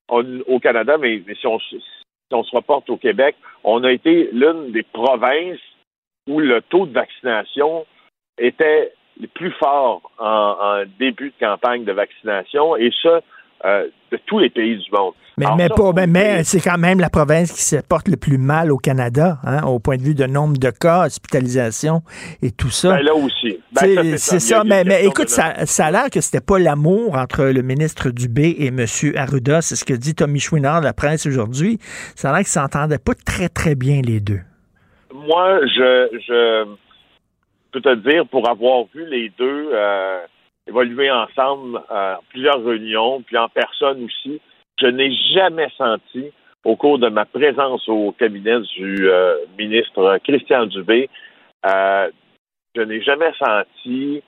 au Canada, mais, si, on, si on se reporte au Québec, on a été l'une des provinces où le taux de vaccination était le plus fort en, en début de campagne de vaccination, et ça, euh, de tous les pays du monde. Mais, Alors mais, ça, pas- mais, c'est quand même la province qui se porte le plus mal au Canada, hein, au point de vue de nombre de cas, hospitalisation et tout ça. Ben, là aussi. Ben, ça, c'est ça, mais, mais écoute, ça a l'air que c'était pas l'amour entre le ministre Dubé et M. Arruda. C'est ce que dit Tommy Chouinard de la presse aujourd'hui. Ça a l'air qu'ils s'entendaient pas très, très bien, les deux. moi, je, je peux te dire, pour avoir vu les deux euh, évoluer ensemble euh, plusieurs réunions, puis en personne aussi, je n'ai jamais senti, au cours de ma présence au cabinet du euh, ministre Christian Dubé, euh, je n'ai jamais senti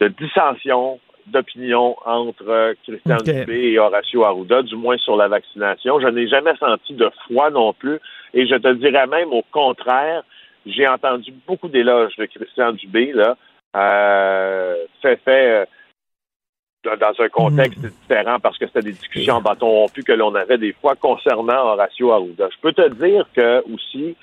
de dissension d'opinion entre Christian. Dubé et Horacio Arruda, du moins sur la vaccination. Je n'ai jamais senti de foi non plus. Et je te dirais même au contraire, j'ai entendu beaucoup d'éloges de Christian Dubé, là, euh, fait fait euh, dans- un contexte différent parce que c'était des discussions en bâton rompu que l'on avait des fois concernant Horacio Arruda. Je peux te dire que aussi,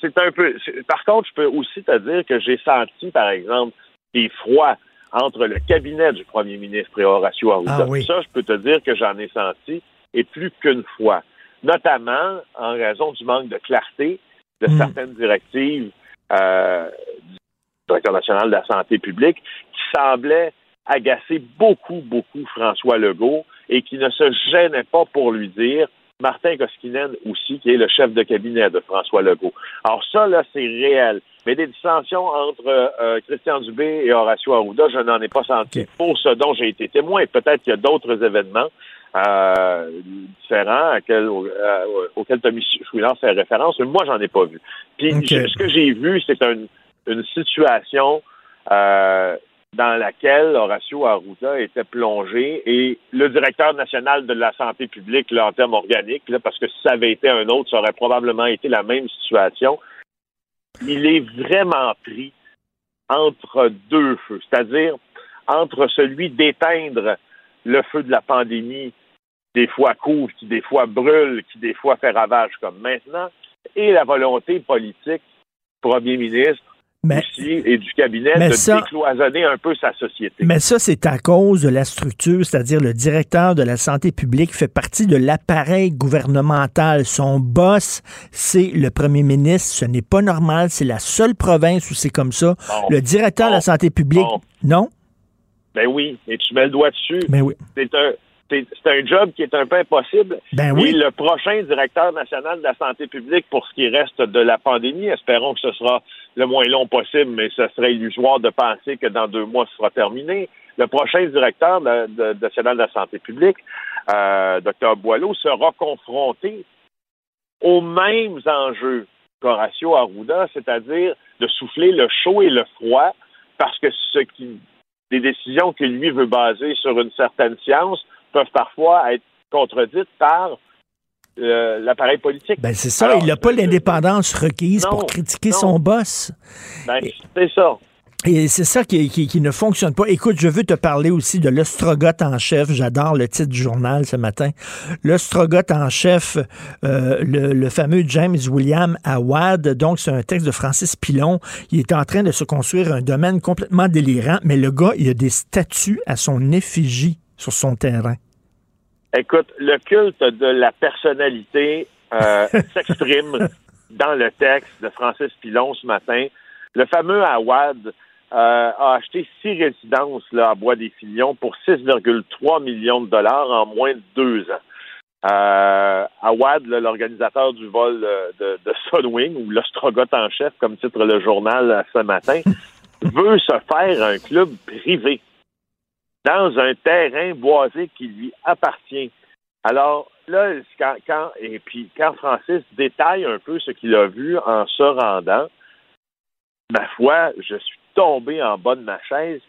c'est- un peu. Par contre, je peux aussi te dire que j'ai senti, par exemple, des froids entre le cabinet du premier ministre et Horacio Arruda. Ah oui. Ça, je peux te dire que j'en ai senti, et plus qu'une fois. Notamment en raison du manque de clarté de Mm. certaines directives euh, du directeur national de la santé publique qui semblaient agacer beaucoup, beaucoup François Legault et qui ne se gênait pas pour lui dire Martin Koskinen aussi, qui est le chef de cabinet de François Legault. Alors ça, là, c'est réel. Mais des dissensions entre euh, Christian Dubé et Horacio Arruda, je n'en ai pas senti. Pour ce dont j'ai été témoin, peut-être qu'il y a d'autres événements euh, différents euh, auxquels Tommy Chouinard fait référence, mais moi, j'en ai pas vu. Puis ce que j'ai vu, c'est une situation euh, dans laquelle Horacio Arruda était plongé et le directeur national de la santé publique, là, en termes organiques, parce que si ça avait été un autre, ça aurait probablement été la même situation. Il est vraiment pris entre deux feux, c'est-à-dire entre celui d'éteindre le feu de la pandémie, des fois couvre, qui des fois brûle, qui des fois fait ravage comme maintenant, et la volonté politique premier ministre mais, et du cabinet de décloisonner un peu sa société. Mais ça, c'est à cause de la structure, c'est-à-dire le directeur de la santé publique fait partie de l'appareil gouvernemental. Son boss, c'est le premier ministre. Ce n'est pas normal. C'est la seule province où c'est comme ça. le directeur de la santé publique, non? Ben oui, et tu mets le doigt dessus. Ben oui. C'est un, c'est un job qui est un peu impossible. Ben oui. Et le prochain directeur national de la santé publique pour ce qui reste de la pandémie, espérons que ce sera le moins long possible, mais ce serait illusoire de penser que dans deux mois, ce sera terminé. Le prochain directeur national de, la santé publique, euh, Dr. Boileau, sera confronté aux mêmes enjeux qu'Horacio Arruda, c'est-à-dire de souffler le chaud et le froid, parce que ce qui, des décisions que lui veut baser sur une certaine science peuvent parfois être contredites par euh, l'appareil politique. Ben c'est ça, il n'a pas l'indépendance requise pour critiquer son boss. Ben, c'est ça. Et c'est ça qui, qui, ne fonctionne pas. Écoute, je veux te parler aussi de l'ostrogoth en chef. J'adore le titre du journal ce matin. L'ostrogoth en chef, euh, le, le, fameux James William Awad. Donc, c'est un texte de Francis Pilon. Il est en train de se construire un domaine complètement délirant, mais le gars, il a des statues à son effigie sur son terrain. Écoute, le culte de la personnalité euh, <laughs> s'exprime dans le texte de Francis Pilon ce matin. Le fameux Awad euh, a acheté six résidences là, à Bois-des-Filions pour 6,3 millions de dollars en moins de deux ans. Euh, Awad, l'organisateur du vol de, de Sunwing, ou l'Ostrogoth en chef, comme titre le journal ce matin, <laughs> veut se faire un club privé dans un terrain boisé qui lui appartient. Alors là, quand, et puis quand Francis détaille un peu ce qu'il a vu en se rendant, ma foi, je suis tombé en bas de ma chaise.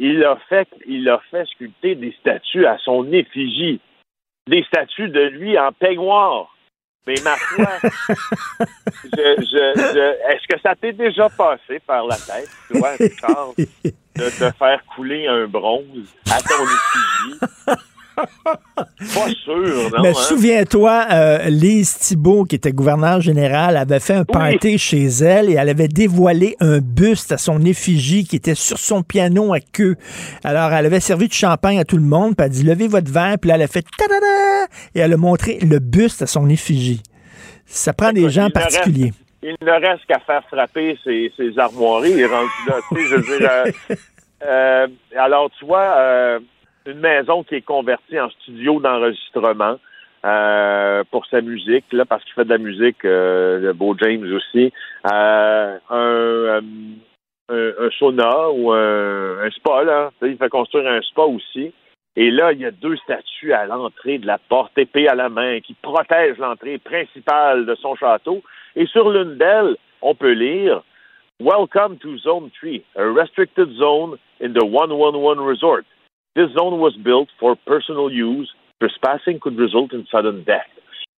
Il a fait, il a fait sculpter des statues à son effigie, des statues de lui en peignoir. Mais ma foi, <laughs> est-ce que ça t'est déjà passé par la tête, toi, Richard, de te faire couler un bronze à ton effigie? <laughs> Pas sûr, non. Mais hein? souviens-toi, euh, Lise Thibault, qui était gouverneur général, avait fait un party chez elle et elle avait dévoilé un buste à son effigie qui était sur son piano à queue. Alors, elle avait servi de champagne à tout le monde, puis elle a dit levez votre verre, puis là, elle a fait ta et elle a montré le buste à son effigie. Ça prend des gens particuliers. il ne reste qu'à faire frapper ses, ses armoiries et rendu là. Tu sais, je veux dire, euh, euh, alors, tu vois, une maison qui est convertie en studio d'enregistrement euh, pour sa musique, là, parce qu'il fait de la musique, euh, le beau James aussi. Euh, un, un, sauna ou un, spa, là. Il fait construire un spa aussi. Et là, il y a deux statues à l'entrée de la porte, épée à la main, qui protègent l'entrée principale de son château. Et sur l'une d'elles, on peut lire Welcome to Zone 3, a restricted zone in the 111 Resort. This zone was built for personal use. Trespassing could result in sudden death.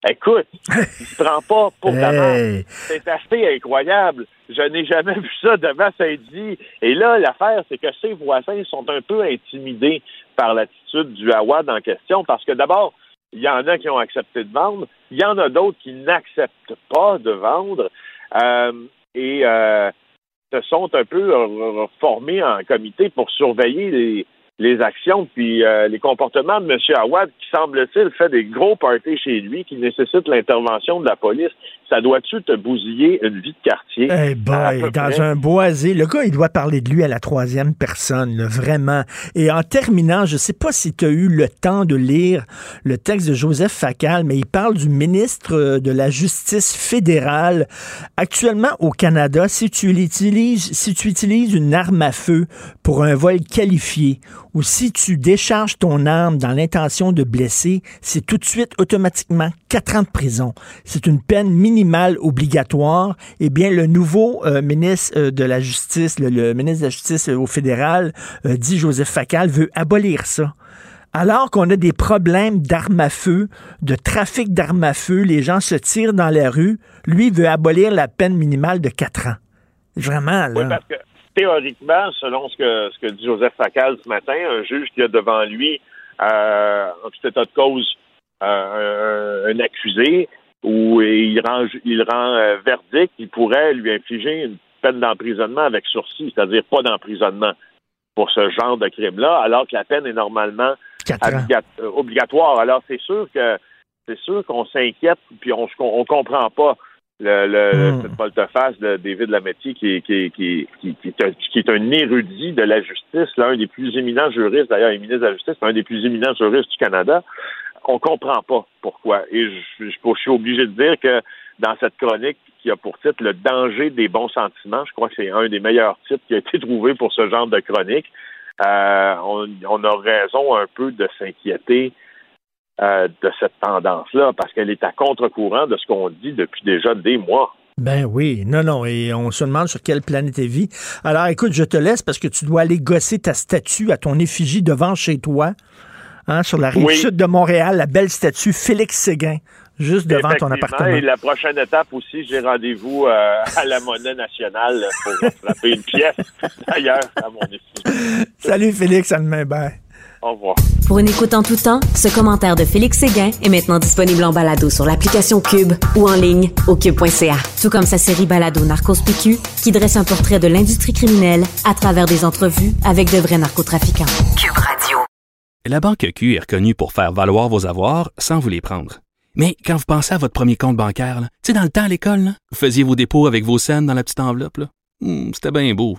Écoute, il se prend pas pour hey. C'est assez incroyable. Je n'ai jamais <laughs> vu ça devant Saint-Denis. Et là, l'affaire, c'est que ses voisins sont un peu intimidés par l'attitude du Hawad en question parce que d'abord, il y en a qui ont accepté de vendre, il y en a d'autres qui n'acceptent pas de vendre euh, et euh, se sont un peu formés en comité pour surveiller les, les actions puis euh, les comportements de M. Awad qui semble-t-il fait des gros parties chez lui qui nécessitent l'intervention de la police. Ça doit-tu te bousiller une vie de quartier? Eh boy, dans un boisé, le gars, il doit parler de lui à la troisième personne, là, vraiment. Et en terminant, je sais pas si tu as eu le temps de lire le texte de Joseph Facal, mais il parle du ministre de la Justice fédérale. Actuellement, au Canada, si tu utilises, si tu utilises une arme à feu pour un vol qualifié ou si tu décharges ton arme dans l'intention de blesser, c'est tout de suite automatiquement quatre ans de prison. C'est une peine minimale obligatoire. Eh bien, le nouveau euh, ministre euh, de la Justice, le, le ministre de la Justice euh, au fédéral, euh, dit Joseph Facal, veut abolir ça. Alors qu'on a des problèmes d'armes à feu, de trafic d'armes à feu, les gens se tirent dans la rue, lui veut abolir la peine minimale de quatre ans. Vraiment, là. Théoriquement, selon ce que, ce que dit Joseph Facal ce matin, un juge qui a devant lui, euh, en tout état de cause, euh, un, un accusé, où il rend, il rend euh, verdict, il pourrait lui infliger une peine d'emprisonnement avec sursis, c'est-à-dire pas d'emprisonnement pour ce genre de crime-là, alors que la peine est normalement obliga- euh, obligatoire. Alors c'est sûr que c'est sûr qu'on s'inquiète, puis on on comprend pas le, le Mm. cette volte-face de David Lametti qui est, qui, qui, est- qui, qui est un, qui est un érudit de la justice, l'un des plus éminents juristes, d'ailleurs, il est ministre de la Justice, un des plus éminents juristes du Canada. On comprend pas pourquoi. Et je, je- je suis obligé de dire que dans cette chronique qui a pour titre Le danger des bons sentiments, je crois que c'est un des meilleurs titres qui a été trouvé pour ce genre de chronique. Euh, on, on a raison un peu de s'inquiéter euh, de cette tendance-là, parce qu'elle est à contre-courant de ce qu'on dit depuis déjà des mois. Ben oui, non, non, et on se demande sur quelle planète elle vit. Alors écoute, je te laisse parce que tu dois aller gosser ta statue à ton effigie devant chez toi, hein, sur la rive Oui. sud de Montréal, la belle statue Félix Séguin, juste devant ton appartement. Et la prochaine étape aussi, j'ai rendez-vous euh, à la monnaie nationale pour frapper une pièce, <laughs> d'ailleurs, à mon effigie. Salut Félix, à demain, bye. Au revoir. Pour une écoute en tout temps, ce commentaire de Félix Séguin est maintenant disponible en balado sur l'application Cube ou en ligne au cube.ca. Tout comme sa série balado Narcos PQ qui dresse un portrait de l'industrie criminelle à travers des entrevues avec de vrais narcotrafiquants. Cube Radio. La Banque Q est reconnue pour faire valoir vos avoirs sans vous les prendre. Mais quand vous pensez à votre premier compte bancaire, tu sais, dans le temps à l'école, vous faisiez vos dépôts avec vos scènes dans la petite enveloppe. Hmm, C'était bien beau.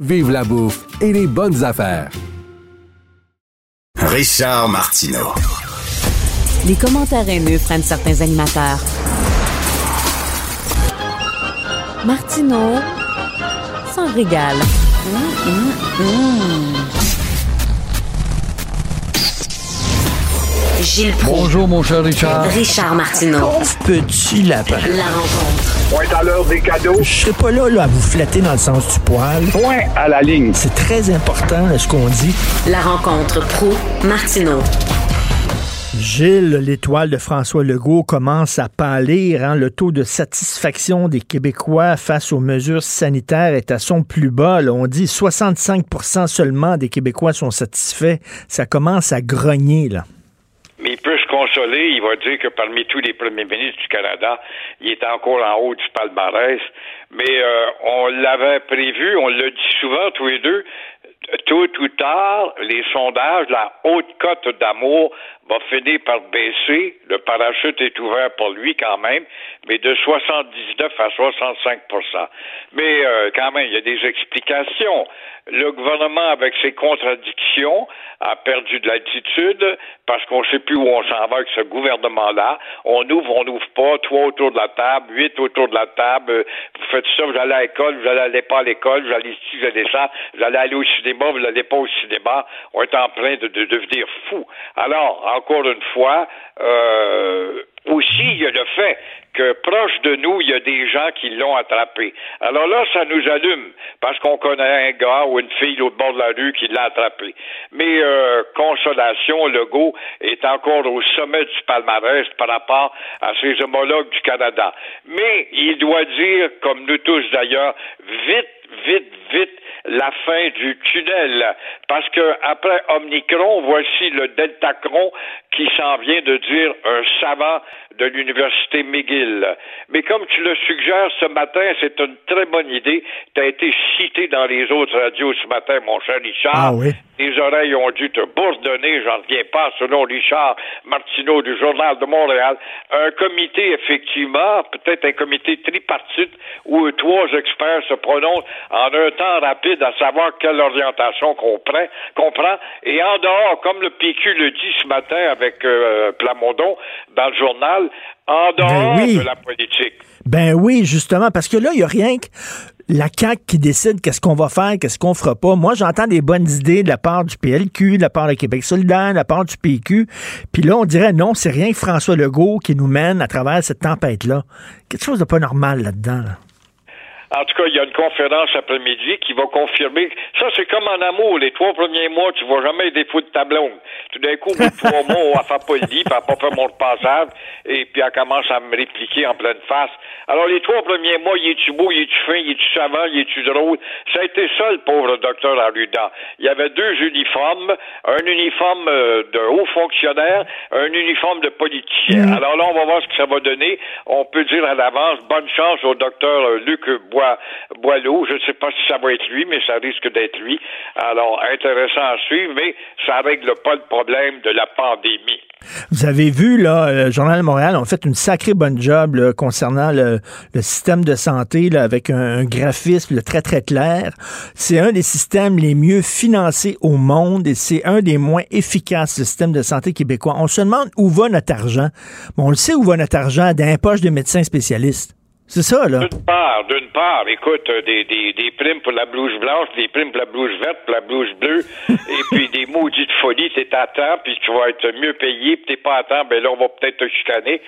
vive la bouffe et les bonnes affaires. Richard Martineau. Les commentaires haineux freinent certains animateurs. Martineau s'en régale. Hum, hum, hum. Gilles Proulx. Bonjour, mon cher Richard. Richard Martineau. Petit lapin. La rencontre. Point à l'heure des cadeaux. Je serai pas là, là à vous flatter dans le sens du poil. Point à la ligne. C'est très important là, ce qu'on dit. La rencontre pro Martineau. Gilles, l'étoile de François Legault commence à pâlir. hein. Le taux de satisfaction des Québécois face aux mesures sanitaires est à son plus bas. là. On dit 65% seulement des Québécois sont satisfaits. Ça commence à grogner. Là. Mais il peut se consoler. Il va dire que parmi tous les premiers ministres du Canada, il est encore en haut du palmarès. Mais euh, on l'avait prévu, on l'a dit souvent tous les deux. tôt ou tard, les sondages, la haute cote d'amour va finir par baisser. Le parachute est ouvert pour lui quand même, mais de 79 à 65% Mais euh, quand même, il y a des explications. Le gouvernement, avec ses contradictions, a perdu de l'altitude parce qu'on ne sait plus où on s'en va avec ce gouvernement-là. On ouvre, on n'ouvre pas, trois autour de la table, huit autour de la table. Vous faites ça, vous allez à l'école, vous allez pas à l'école, vous allez ici, vous allez ça, vous allez aller au cinéma, vous n'allez pas au cinéma. On est en train de, de devenir fou. Alors, encore une fois, euh, aussi, il y a le fait que proche de nous, il y a des gens qui l'ont attrapé. Alors là, ça nous allume, parce qu'on connaît un gars ou une fille au bord de la rue qui l'a attrapé. Mais euh, consolation, Legault est encore au sommet du palmarès par rapport à ses homologues du Canada. Mais il doit dire, comme nous tous d'ailleurs, vite, vite, vite, la fin du tunnel. Parce que après Omicron, voici le Deltacron qui s'en vient de dire un savant de l'Université McGill. Mais comme tu le suggères ce matin, c'est une très bonne idée. Tu as été cité dans les autres radios ce matin, mon cher Richard. Ah oui. Les oreilles ont dû te bourdonner, j'en reviens pas, selon Richard Martineau du Journal de Montréal. Un comité, effectivement, peut-être un comité tripartite où trois experts se prononcent en un temps rapide à savoir quelle orientation qu'on prend, qu'on prend. Et en dehors, comme le PQ le dit ce matin avec euh, Plamondon dans le journal, en dehors oui. de la politique. Ben oui, justement, parce que là, il n'y a rien que la CAQ qui décide qu'est-ce qu'on va faire, qu'est-ce qu'on fera pas. Moi, j'entends des bonnes idées de la part du PLQ, de la part de Québec solidaire, de la part du PQ. Puis là, on dirait non, c'est rien que François Legault qui nous mène à travers cette tempête-là. Quelque chose de pas normal là-dedans. Là. En tout cas, il y a une conférence après-midi qui va confirmer. Ça, c'est comme en amour. Les trois premiers mois, tu vois jamais des fous de ta blonde. Tout d'un coup, au trois <laughs> mois, elle fait pas le lit, puis elle pas fait mon passage, et puis elle commence à me répliquer en pleine face. Alors, les trois premiers mois, il est-tu beau, il est-tu fin, il est-tu savant, il est-tu drôle? Ça a été ça, le pauvre docteur Arruda. Il y avait deux uniformes, un uniforme euh, de haut fonctionnaire, un uniforme de politicien. Alors là, on va voir ce que ça va donner. On peut dire à l'avance, bonne chance au docteur euh, Luc Bois, Boileau. Je ne sais pas si ça va être lui, mais ça risque d'être lui. Alors, intéressant à suivre, mais ça règle pas le problème de la pandémie. Vous avez vu, là, le Journal de Montréal ont fait une sacrée bonne job là, concernant le, le, système de santé là, avec un, un graphisme là, très, très clair. C'est un des systèmes les mieux financés au monde et c'est un des moins efficaces, le système de santé québécois. On se demande où va notre argent. Bon, on le sait où va notre argent, dans les poches de médecins spécialistes. C'est ça, là. D'une part, d'une part, écoute, euh, des, des, des primes pour la blouse blanche, des primes pour la blouse verte, pour la blouse bleue, <laughs> et puis des maudites folies, t'es à temps, puis tu vas être mieux payé, puis t'es pas à temps, ben là, on va peut-être te chicaner.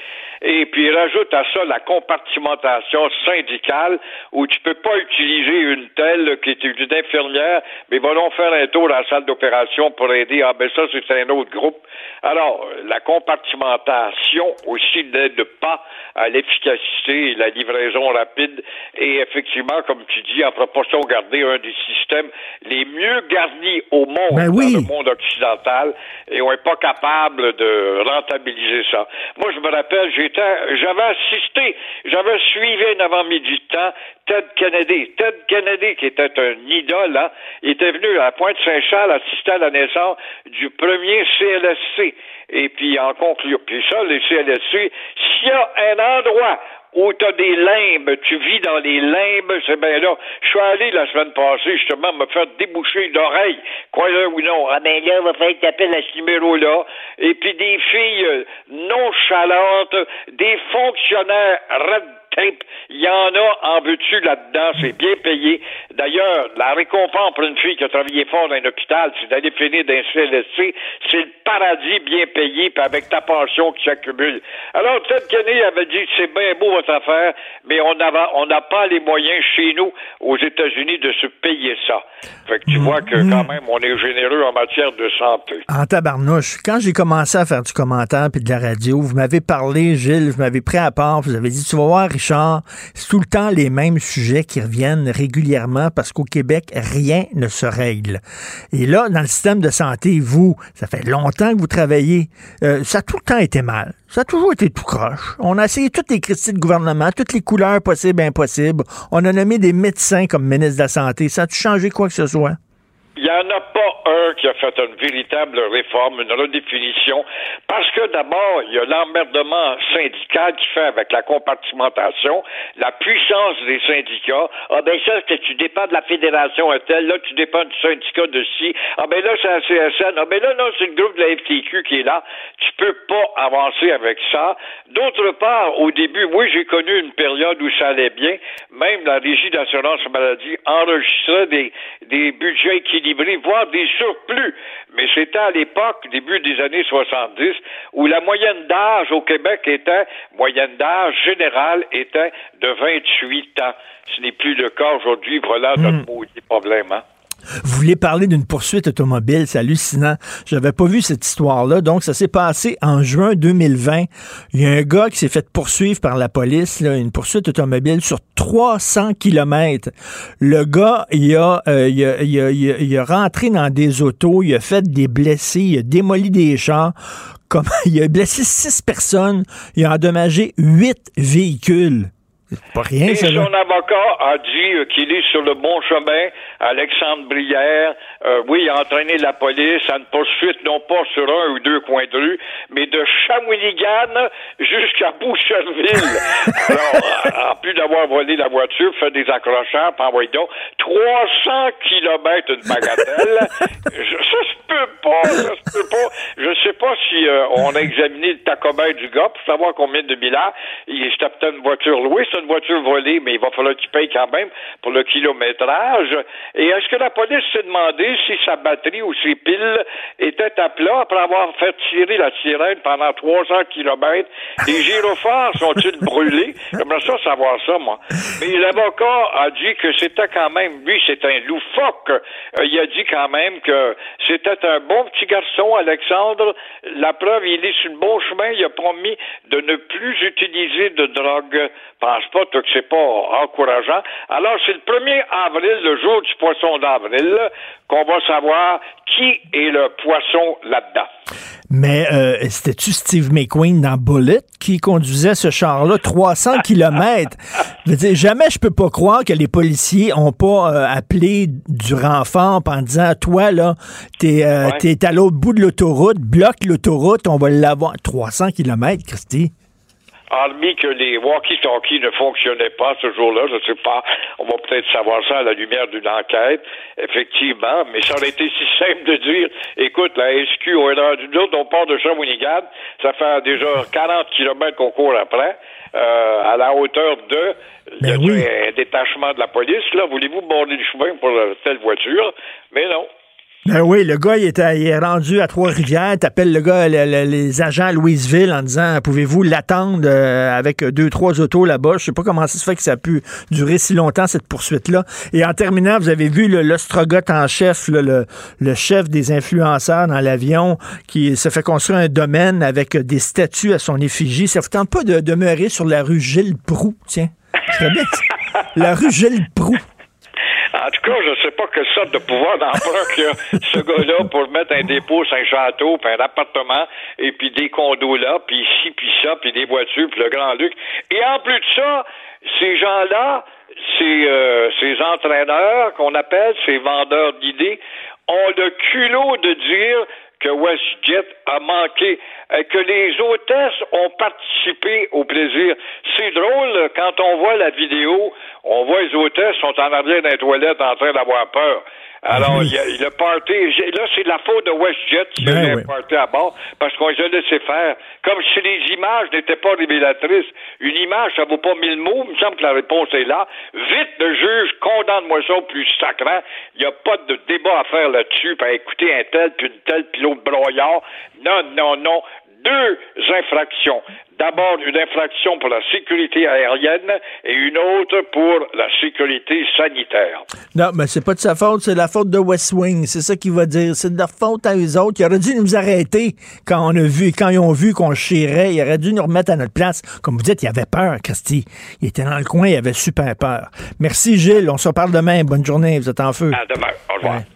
Et puis, rajoute à ça la compartimentation syndicale, où tu peux pas utiliser une telle qui est une infirmière, mais va donc faire un tour à la salle d'opération pour aider. Ah, ben ça, c'est un autre groupe. Alors, la compartimentation aussi n'aide pas à l'efficacité et la livraison rapide. Et effectivement, comme tu dis, en proportion garder un des systèmes les mieux garnis au monde, Ben oui. dans le monde occidental, et on n'est pas capable de rentabiliser ça. Moi, je me rappelle, j'avais assisté, j'avais suivi un avant-midi de temps Ted Kennedy. Ted Kennedy, qui était un idole, hein, était venu à Pointe-Saint-Charles assister à la naissance du premier CLSC. Et puis, en conclusion, puis ça, les CLSC, s'il y a un endroit où tu as des limbes, tu vis dans les limbes, c'est bien là. Je suis allé la semaine passée, justement, me faire déboucher l'oreille. Croyez-le ou non. Ah ben là, il va falloir taper à ce numéro-là. Et puis des filles euh, nonchalantes, des fonctionnaires red Il y en a en veux-tu là-dedans, c'est bien payé. D'ailleurs, la récompense pour une fille qui a travaillé fort dans un hôpital, c'est d'aller finir d'un CLSC, c'est le paradis bien payé, puis avec ta pension qui s'accumule. Alors, Ted Kennedy avait dit, c'est bien beau votre affaire, mais on n'a on pas les moyens chez nous, aux États-Unis, de se payer ça. Fait que tu vois que quand même, on est généreux en matière de santé. En tabarnouche, quand j'ai commencé à faire du commentaire puis de la radio, vous m'avez parlé, Gilles, vous m'avez pris à part, vous avez dit, tu vas voir, Richard, c'est tout le temps les mêmes sujets qui reviennent régulièrement parce qu'au Québec, rien ne se règle. Et là, dans le système de santé, vous, ça fait longtemps que vous travaillez, euh, ça a tout le temps été mal. Ça a toujours été tout croche. On a essayé toutes les critiques de gouvernement, toutes les couleurs possibles et impossibles. On a nommé des médecins comme ministre de la Santé. Ça a-tu changé quoi que ce soit? Il n'y en a pas un qui a fait une véritable réforme, une redéfinition, parce que d'abord, il y a l'emmerdement syndical qui fait avec la compartimentation, la puissance des syndicats. Ah ben ça, tu dépends de la fédération telle, là tu dépends du syndicat de ci. Ah ben là, c'est la CSN. Ah ben là, non, c'est le groupe de la FTQ qui est là. Tu peux pas avancer avec ça. D'autre part, au début, oui, j'ai connu une période où ça allait bien. Même la Régie d'assurance maladie enregistrait des, des budgets voire des surplus. Mais c'était à l'époque, début des années 70, où la moyenne d'âge au Québec était, moyenne d'âge générale était de 28 ans. Ce n'est plus le cas aujourd'hui. Voilà notre maudit problème. Hein? Vous voulez parler d'une poursuite automobile, c'est hallucinant. J'avais pas vu cette histoire-là. Donc, ça s'est passé en juin 2020. Il y a un gars qui s'est fait poursuivre par la police, une poursuite automobile sur 300 kilomètres. Le gars, il a, euh, il, a, il, a, il, a, il a rentré dans des autos, il a fait des blessés, il a démoli des chars. Comme, <laughs> il a blessé six personnes, il a endommagé huit véhicules. C'est pas rien, Et ça. là. son avocat a dit euh, qu'il est sur le bon chemin. Alexandre Brière, euh, oui, il a entraîné la police à une poursuite, non pas sur un ou deux coins de rue, mais de Shawinigan jusqu'à Boucherville. <laughs> Alors, en plus d'avoir volé la voiture, fait des accrochages, puis envoyé donc 300 kilomètres une bagatelle. <laughs> Je- ça se peut pas, ça se peut pas. Je sais pas si euh, on a examiné le tacomètre du gars pour savoir combien de milliards. Il c'était peut-être une voiture louée, c'est une voiture volée, mais il va falloir qu'il paye quand même pour le kilométrage. Et est-ce que la police s'est demandé si sa batterie ou ses piles étaient à plat après avoir fait tirer la sirène pendant 300 kilomètres? Les gyrophares sont-ils brûlés? J'aimerais ça savoir ça, moi. Mais l'avocat a dit que c'était quand même, lui, c'est un loufoque. Euh, il a dit quand même que c'était un bon petit garçon, Alexandre. La preuve, il est sur le bon chemin. Il a promis de ne plus utiliser de drogue. Pense pas, que c'est pas encourageant. Alors, c'est le 1er avril, le jour du poisson d'avril, qu'on va savoir qui est le poisson là-dedans. Mais euh, c'était-tu Steve McQueen dans Bullet qui conduisait ce char-là 300 <laughs> kilomètres? Je veux dire, jamais je peux pas croire que les policiers ont pas euh, appelé du renfort en disant toi là, t'es euh, Ouais. à l'autre bout de l'autoroute, bloque l'autoroute, on va l'avoir 300 kilomètres, Christy? Hormis que les walkie-talkies ne fonctionnaient pas ce jour-là, je ne sais pas, on va peut-être savoir ça à la lumière d'une enquête, effectivement, mais ça aurait été si simple de dire, écoute, la SQ, on est rendu nous autres, on part de Shawinigan, ça fait déjà <laughs> 40 kilomètres qu'on court après, euh, à la hauteur de, Ben oui. un détachement de la police, là, voulez-vous border le chemin pour euh, telle voiture? Mais non. Ben oui, le gars, il, est rendu à Trois-Rivières. T'appelles le gars, le- le- les agents à Louisville en disant Pouvez-vous l'attendre euh, avec deux, trois autos là-bas? Je sais pas comment ça se fait que ça a pu durer si longtemps, cette poursuite-là. Et en terminant, vous avez vu l'ostrogoth en chef, le, chef des influenceurs dans l'avion, qui se fait construire un domaine avec des statues à son effigie. Ça vous tente pas de demeurer sur la rue Gilles Proux, tiens? Serait bien. La rue Gilles Proux. En tout cas, je ne sais pas quelle sorte de pouvoir d'emprunt que <laughs> ce gars-là pour mettre un dépôt un château, puis un appartement, et puis des condos là, puis ici, puis ça, puis des voitures, puis le Grand Luc. Et en plus de ça, ces gens-là, ces, euh, ces entraîneurs qu'on appelle, ces vendeurs d'idées, ont le culot de dire que WestJet a manqué, euh, que les hôtesses ont participé au plaisir. C'est drôle, quand on voit la vidéo, on voit les hôtesses sont en arrière d'un toilette en train d'avoir peur. Alors, il a le party, j'ai- là, c'est la faute de WestJet qui Ben a oui. party à bord, parce qu'on les a laissé faire. Comme si les images n'étaient pas révélatrices. Une image, ça vaut pas mille mots, il me semble que la réponse est là. Vite, le juge, condamne-moi ça au plus sacrant. Il n'y a pas de débat à faire là-dessus, puis à écouter un tel, puis une telle, puis l'autre broyard. Non, non, non. Deux infractions. D'abord, une infraction pour la sécurité aérienne et une autre pour la sécurité sanitaire. Non, mais c'est pas de sa faute, c'est la faute de West Wing. C'est ça qu'il va dire. C'est de leur faute à eux autres. Ils auraient dû nous arrêter quand on a vu, quand ils ont vu qu'on chirait. Ils auraient dû nous remettre à notre place. Comme vous dites, il avait peur, Christy. Il était dans le coin, il avait super peur. Merci, Gilles. On se reparle demain. Bonne journée. Vous êtes en feu. À demain. Au revoir. Ouais.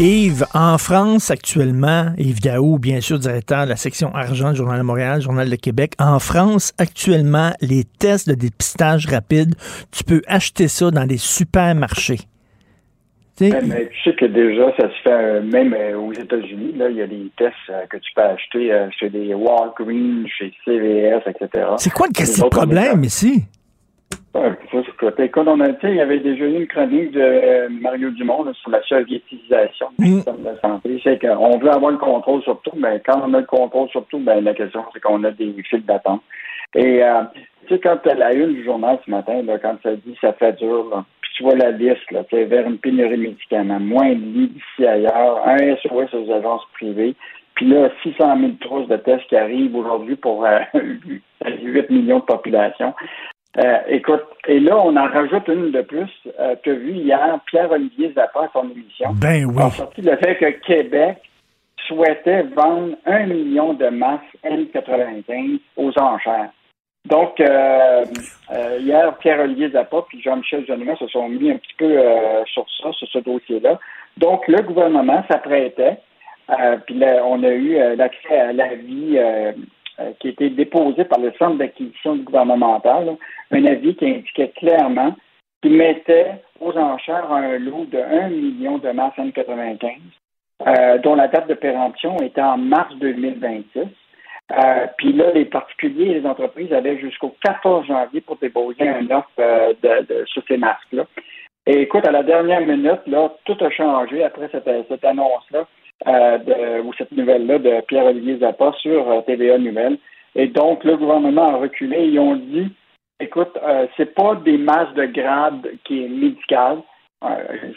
Yves, en France actuellement, Yves Daou, bien sûr, directeur de la section argent du Journal de Montréal, Journal de Québec. En France actuellement, les tests de dépistage rapide, tu peux acheter ça dans des supermarchés. Mais tu sais que déjà, ça se fait euh, même euh, aux États-Unis. Là, il y a des tests euh, que tu peux acheter chez des Walgreens, chez CVS, etc. C'est quoi le est problème ici? Ouais, ça, c'est quoi. Écoute, on a, tu sais, il y avait déjà eu une chronique de euh, Mario Dumont là, sur la soviétisation du système de santé. C'est qu'on veut avoir le contrôle sur tout, mais quand on a le contrôle sur tout, ben, la question, c'est qu'on a des files d'attente. Et, euh, tu sais, quand la une du journal ce matin, là, quand ça dit ça fait dur, là, puis tu vois la liste, là, tu vers une pénurie de médicaments, moins de lits d'ici ailleurs, un SOS aux agences privées, puis là, 600 000 trousses de tests qui arrivent aujourd'hui pour euh, <laughs> 8 millions de population. Euh, écoute, et là, on en rajoute une de plus. Euh, tu as vu hier Pierre-Olivier Zappa à son émission. Ben oui. a sorti le fait que Québec souhaitait vendre un million de masques N95 aux enchères. Donc, euh, euh, hier, Pierre-Olivier Zappa puis Jean-Michel Jolivet se sont mis un petit peu euh, sur ça, sur ce dossier-là. Donc, le gouvernement s'apprêtait, euh, puis on a eu euh, l'accès à l'avis euh, euh, qui a été déposé par le Centre d'acquisition gouvernementale, un avis qui indiquait clairement qu'il mettait aux enchères un lot de 1 million de masques N95, euh, dont la date de péremption était en mars 2026. Euh, puis là, les particuliers et les entreprises avaient jusqu'au 14 janvier pour déposer un offre euh, de, sur ces masques-là. Et écoute, à la dernière minute, là, tout a changé après cette, cette annonce-là, euh, ou cette nouvelle-là de Pierre-Olivier Zappa sur TVA Nouvelles. Et donc, le gouvernement a reculé. Ils ont dit, écoute, euh, c'est pas des masques de grade qui est médical. Euh,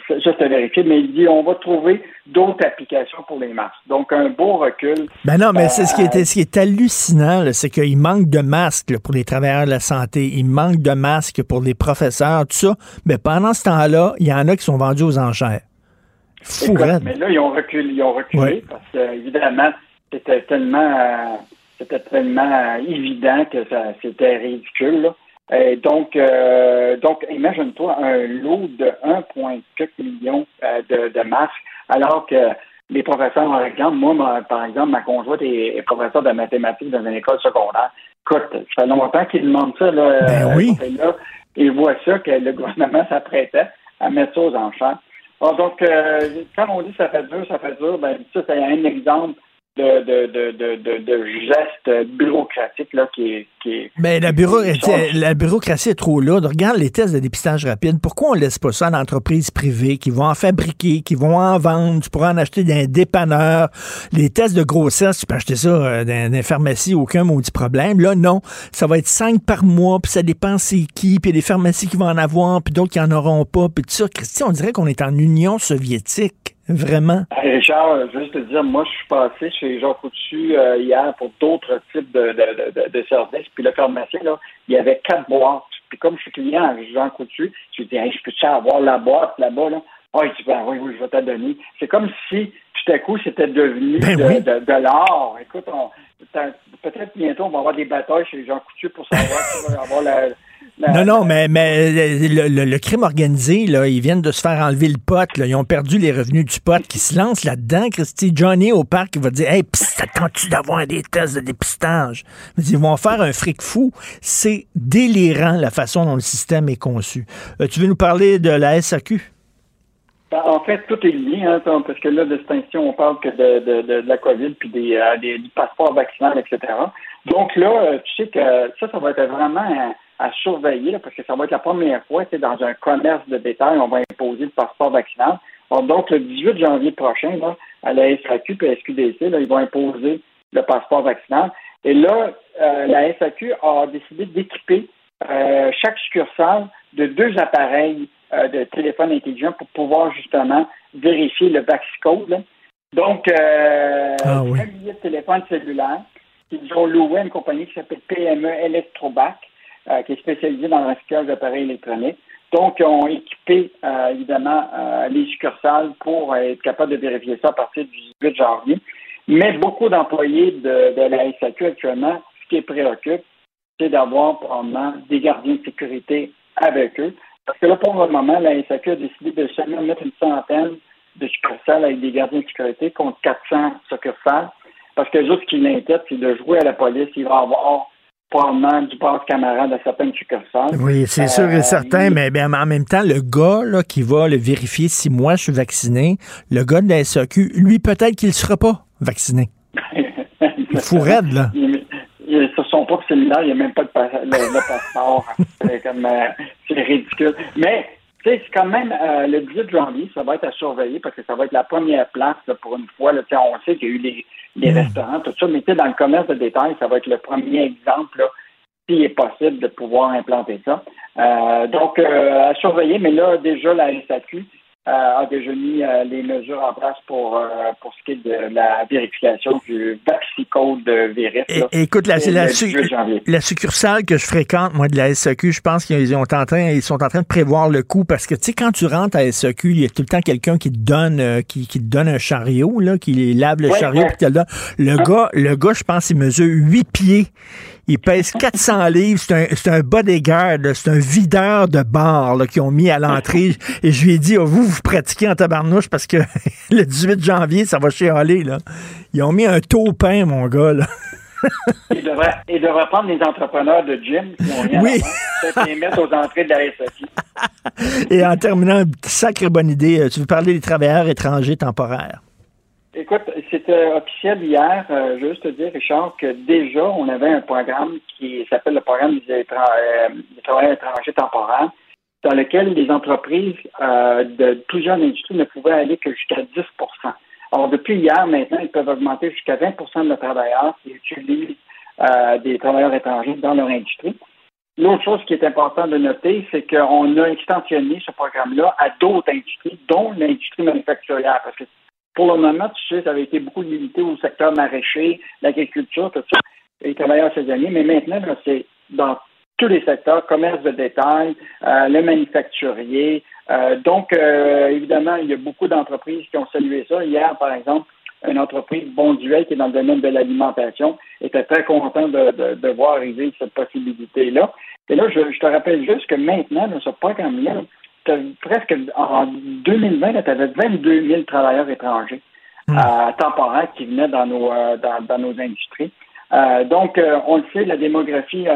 ça, ça, c'est vérifié, mais il dit on va trouver d'autres applications pour les masques. Donc, un beau recul. Ben non, mais c'est ce qui Euh, est, ce qui est hallucinant, c'est qu'il manque de masques là, pour les travailleurs de la santé, il manque de masques pour les professeurs, tout ça. Mais pendant ce temps-là, il y en a qui sont vendus aux enchères. Fou, Écoute, mais là, ils ont reculé, ils ont reculé Ouais. parce que, évidemment, c'était tellement, euh, c'était tellement euh, évident que ça, c'était ridicule. là. Et donc, euh, donc, imagine-toi un lot de 1,4 million euh, de, de masques, alors que les professeurs, par exemple, moi, ma- par exemple, ma conjointe est, est professeure de mathématiques dans une école secondaire. Écoute, ça fait longtemps qu'ils demandent ça, là. Ben euh, oui. là, ils voient ça, que le <laughs> gouvernement s'apprêtait à mettre ça aux enchères. Bon, donc, euh, quand on dit ça fait dur, ça fait dur, ben, ça, c'est un exemple de, de, de, de, de, de geste bureaucratique là, qui est. Qui est Mais la, bureau- la bureaucratie est trop lourde. Regarde les tests de dépistage rapide. Pourquoi on laisse pas ça à l'entreprise privée qui vont en fabriquer, qui vont en vendre? Tu pourras en acheter dans un dépanneur. Les tests de grossesse, tu peux acheter ça euh, dans, les pharmacies, aucun maudit problème. Là, non. Ça va être 5 par mois, puis ça dépend c'est qui, puis il y a des pharmacies qui vont en avoir, puis d'autres qui en auront pas, puis tout ça. Christy, on dirait qu'on est en Union soviétique. Vraiment? Hey, Richard, euh, juste te dire, moi, je suis passé chez Jean Coutu euh, hier pour d'autres types de, de, de, de services. Puis le pharmacien, là, il y avait quatre boîtes. Puis comme je suis client à Jean Coutu, je lui dis, hey, je peux-tu avoir la boîte là-bas, là? Ah, il dit, ben oui, oui, je vais te la donner. C'est comme si, tout à coup, c'était devenu Ben de, oui. de, de l'or. Écoute, peut-être bientôt, on va avoir des batailles chez Jean Coutu pour savoir qui va avoir la... la- Non, non, mais, mais le, le- le crime organisé, là, ils viennent de se faire enlever le pot. Là. Ils ont perdu les revenus du pot qui se lance là-dedans. Christy Johnny au parc, il va dire Hey, t'attends-tu d'avoir des tests de dépistage? Ils vont faire un fric fou. C'est délirant la façon dont le système est conçu. Euh, tu veux nous parler de la SAQ? Ben, En fait, tout est lié, hein, parce que là, de cette on parle que de, de, de, de la COVID, puis des, euh, des, du passeport vaccinal, etc. Donc là, euh, tu sais que ça, ça va être vraiment à, à surveiller, là, parce que ça va être la première fois, c'est dans un commerce de détail, on va imposer le passeport vaccinal. Alors, donc, le 18 janvier prochain, là, à la SAQ et à la SQDC, là, ils vont imposer le passeport vaccinal. Et là, euh, la SAQ a décidé d'équiper euh, chaque succursale de deux appareils euh, de téléphone intelligent pour pouvoir justement vérifier le Vaxcode. là. Donc, euh, Ah oui. un billet de téléphone cellulaire Ils ont loué une compagnie qui s'appelle PME Electrobac, euh, qui est spécialisée dans le recyclage d'appareils électroniques. Donc, ils ont équipé, euh, évidemment, euh, les succursales pour être capables de vérifier ça à partir du 18 janvier. Mais beaucoup d'employés de, de la SAQ actuellement, ce qui les préoccupe, c'est d'avoir probablement des gardiens de sécurité avec eux. Parce que là, pour le moment, la SAQ a décidé de seulement mettre une centaine de succursales avec des gardiens de sécurité contre 400 succursales. Parce que juste ce qui l'inquiète, c'est de jouer à la police. Il va avoir probablement du passe camarade à certaines succursales. Oui, c'est sûr et Euh, certain, mais bien, en même temps, le gars là, qui va le vérifier si moi je suis vacciné, le gars de la SAQ, lui, peut-être qu'il ne sera pas vacciné. Il fou raide, là. Ils, ils, sur son propre cellulaire, il n'y a même pas de pa- le, le passeport. <laughs> c'est comme, euh, c'est ridicule. Mais, c'est quand même euh, le 18 janvier, ça va être à surveiller parce que ça va être la première place là, pour une fois. Là, sais, on sait qu'il y a eu les, les restaurants, tout ça, mais tu sais, dans le commerce de détail, ça va être le premier exemple, là, s'il est possible de pouvoir implanter ça. Euh, donc, euh, à surveiller, mais là, déjà, la SAQ a déjà mis euh, les mesures en place pour, euh, pour ce qui est de la vérification du vaccicode de virus. là. Écoute, la, la, le su- 18 janvier. la succursale que je fréquente, moi, de la SAQ, je pense qu'ils ont en train, ils sont en train de prévoir le coup parce que, tu sais, quand tu rentres à SAQ, il y a tout le temps quelqu'un qui te donne, euh, qui, qui te donne un chariot, là, qui lave le Ouais, chariot ouais. puis le donne. Le gars, le gars, je pense, il mesure 8 pieds. Il pèse 400 livres. C'est un, c'est un bodyguard, c'est un videur de bar qu'ils ont mis à l'entrée. <laughs> Et je lui ai dit, oh, vous, vous pratiquez en tabarnouche parce que <laughs> le 18 janvier, ça va chialer. Là. Ils ont mis un taupin, mon gars. Là. Il devrait, il devrait prendre les entrepreneurs de gym qui ont rien Oui. à les mettre aux entrées de la SAQ. <laughs> Et en terminant, une sacrée bonne idée, euh, tu veux parler des travailleurs étrangers temporaires? Écoute, c'était officiel hier. Euh, juste te dire, Richard, que déjà, on avait un programme qui s'appelle le programme des, euh, travailleurs étrangers temporaires, dans lequel les entreprises euh, de plusieurs industries ne pouvaient aller que jusqu'à 10% Alors, depuis hier, maintenant, ils peuvent augmenter jusqu'à 20% de nos travailleurs qui utilisent des travailleurs étrangers dans leur industrie. L'autre chose qui est important de noter, c'est qu'on a extensionné ce programme-là à d'autres industries, dont l'industrie manufacturière, parce que pour le moment, tu sais, ça avait été beaucoup limité au secteur maraîcher, l'agriculture, tout ça, les travailleurs saisonniers, mais maintenant, c'est dans tous les secteurs, commerce de détail, euh, le manufacturier. Euh, donc, euh, évidemment, il y a beaucoup d'entreprises qui ont salué ça. Hier, par exemple, une entreprise Bonduel qui est dans le domaine de l'alimentation était très content de, de, de voir arriver cette possibilité-là. Et là, je, je te rappelle juste que maintenant, dans ce programme-là, presque en 2020, tu avais 22 000 travailleurs étrangers euh, temporaires qui venaient dans nos, euh, dans, dans nos industries. Euh, donc, on le sait, la démographie,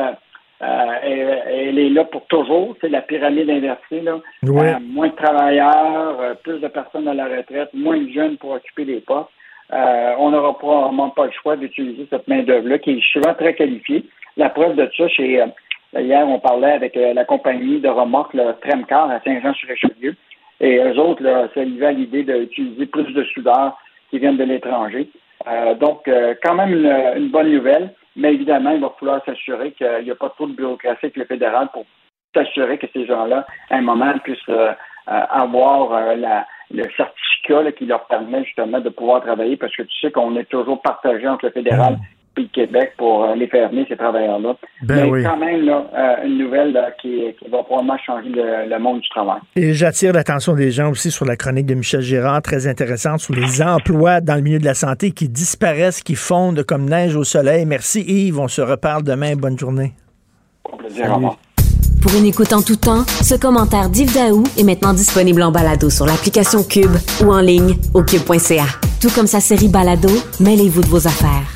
elle, elle est là pour toujours. C'est la pyramide inversée. Là. Moins de travailleurs, plus de personnes à la retraite, moins de jeunes pour occuper des postes. On n'aura probablement pas le choix d'utiliser cette main-d'œuvre-là qui est souvent très qualifiée. La preuve de ça, c'est hier, on parlait avec euh, la compagnie de remorques, le Tremcar à Saint-Jean-sur-Richelieu. Et eux autres, là, ça livrait à l'idée d'utiliser plus de soudeurs qui viennent de l'étranger. Euh, donc, euh, quand même une, bonne nouvelle, mais évidemment, il va falloir s'assurer qu'il n'y a pas trop de bureaucratie avec le fédéral pour s'assurer que ces gens-là, à un moment, puissent euh, euh, avoir euh, le certificat qui leur permet justement de pouvoir travailler, parce que tu sais qu'on est toujours partagé entre le fédéral et le Québec pour euh, les faire venir, ces travailleurs-là. Ben mais oui. quand même, là, euh, une nouvelle là, qui, qui va probablement changer le, le monde du travail. Et j'attire l'attention des gens aussi sur la chronique de Michel Girard, très intéressante, sur les emplois dans le milieu de la santé qui disparaissent, qui fondent comme neige au soleil. Merci Yves, on se reparle demain. Bonne journée. Au plaisir, revoir. Pour une écoute en tout temps, ce commentaire d'Yves Daou est maintenant disponible en balado sur l'application Cube ou en ligne au cube.ca. Tout comme sa série Balado, mêlez-vous de vos affaires.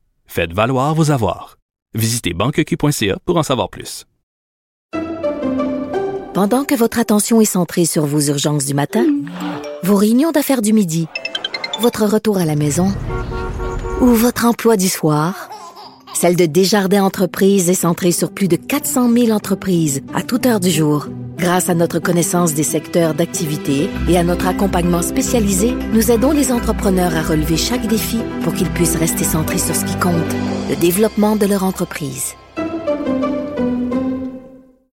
Faites valoir vos avoirs. Visitez banqueq.ca pour en savoir plus. Pendant que votre attention est centrée sur vos urgences du matin, vos réunions d'affaires du midi, votre retour à la maison ou votre emploi du soir, Celle de Desjardins Entreprises est centrée sur plus de 400 000 entreprises à toute heure du jour. Grâce à notre connaissance des secteurs d'activité et à notre accompagnement spécialisé, nous aidons les entrepreneurs à relever chaque défi pour qu'ils puissent rester centrés sur ce qui compte, le développement de leur entreprise.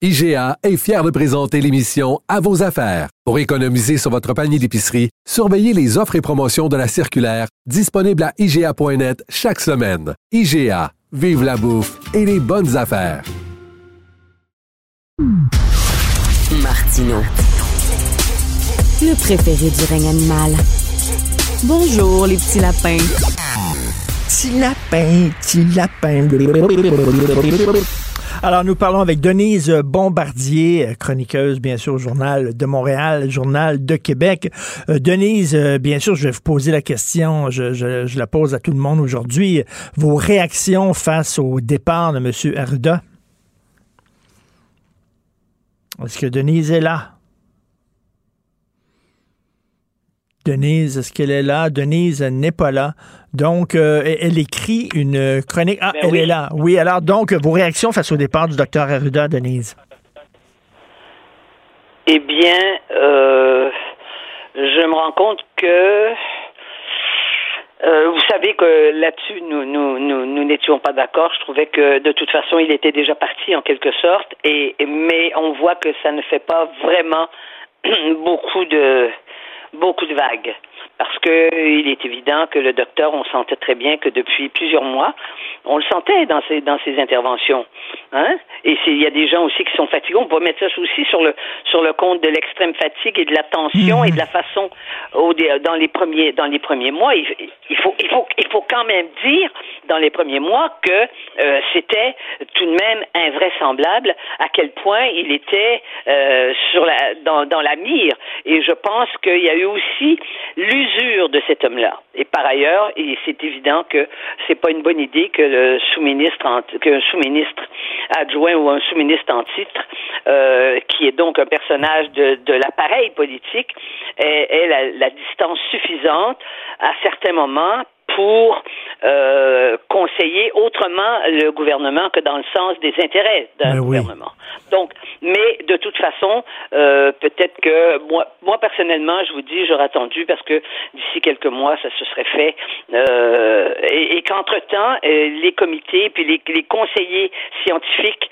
IGA est fier de présenter l'émission À vos affaires. Pour économiser sur votre panier d'épicerie, surveillez les offres et promotions de la circulaire disponible à IGA.net chaque semaine. IGA, vive la bouffe et les bonnes affaires. Martino. Le préféré du règne animal. Bonjour, les petits lapins. Petit lapin, petit lapin. Alors, nous parlons avec Denise Bombardier, chroniqueuse, bien sûr, au Journal de Montréal, Journal de Québec. Euh, Denise, euh, bien sûr, je vais vous poser la question, je, je- je la pose à tout le monde aujourd'hui. Vos réactions face au départ de M. Arruda? Est-ce que Denise est là? Denise, est-ce qu'elle est là? Denise n'est pas là. Donc, euh, elle écrit une chronique. Ah, Ben elle oui. est là. Oui, alors, donc, vos réactions face au départ du docteur Arruda, Denise? Eh bien, euh, je me rends compte que euh, vous savez que là-dessus, nous nous nous nous n'étions pas d'accord. Je trouvais que de toute façon, il était déjà parti en quelque sorte, et et- mais on voit que ça ne fait pas vraiment <clears throat> beaucoup de beaucoup de vagues. Parce que il est évident que le docteur, on sentait très bien que depuis plusieurs mois, on le sentait dans ses dans ses interventions. Hein? Et il y a des gens aussi qui sont fatigués. On peut mettre ça aussi sur le sur le compte de l'extrême fatigue et de la tension et de la façon au, dé- dans les premiers dans les premiers mois. Il, il faut il faut il faut quand même dire dans les premiers mois que euh, c'était tout de même invraisemblable à quel point il était euh, sur la dans dans la mire. Et je pense qu'il y a eu aussi l'usure de cet homme-là. Et par ailleurs, c'est évident que c'est pas une bonne idée que le sous-ministre qu'un sous-ministre adjoint ou un sous-ministre en titre, euh, qui est donc un personnage de, de l'appareil politique, ait, ait la, la distance suffisante à certains moments pour euh, conseiller autrement le gouvernement que dans le sens des intérêts d'un Ben oui. gouvernement. Donc, mais de toute façon, euh, peut-être que moi, moi personnellement, je vous dis, j'aurais attendu parce que d'ici quelques mois, ça se serait fait, euh, et, et qu'entre-temps, les comités puis les, les conseillers scientifiques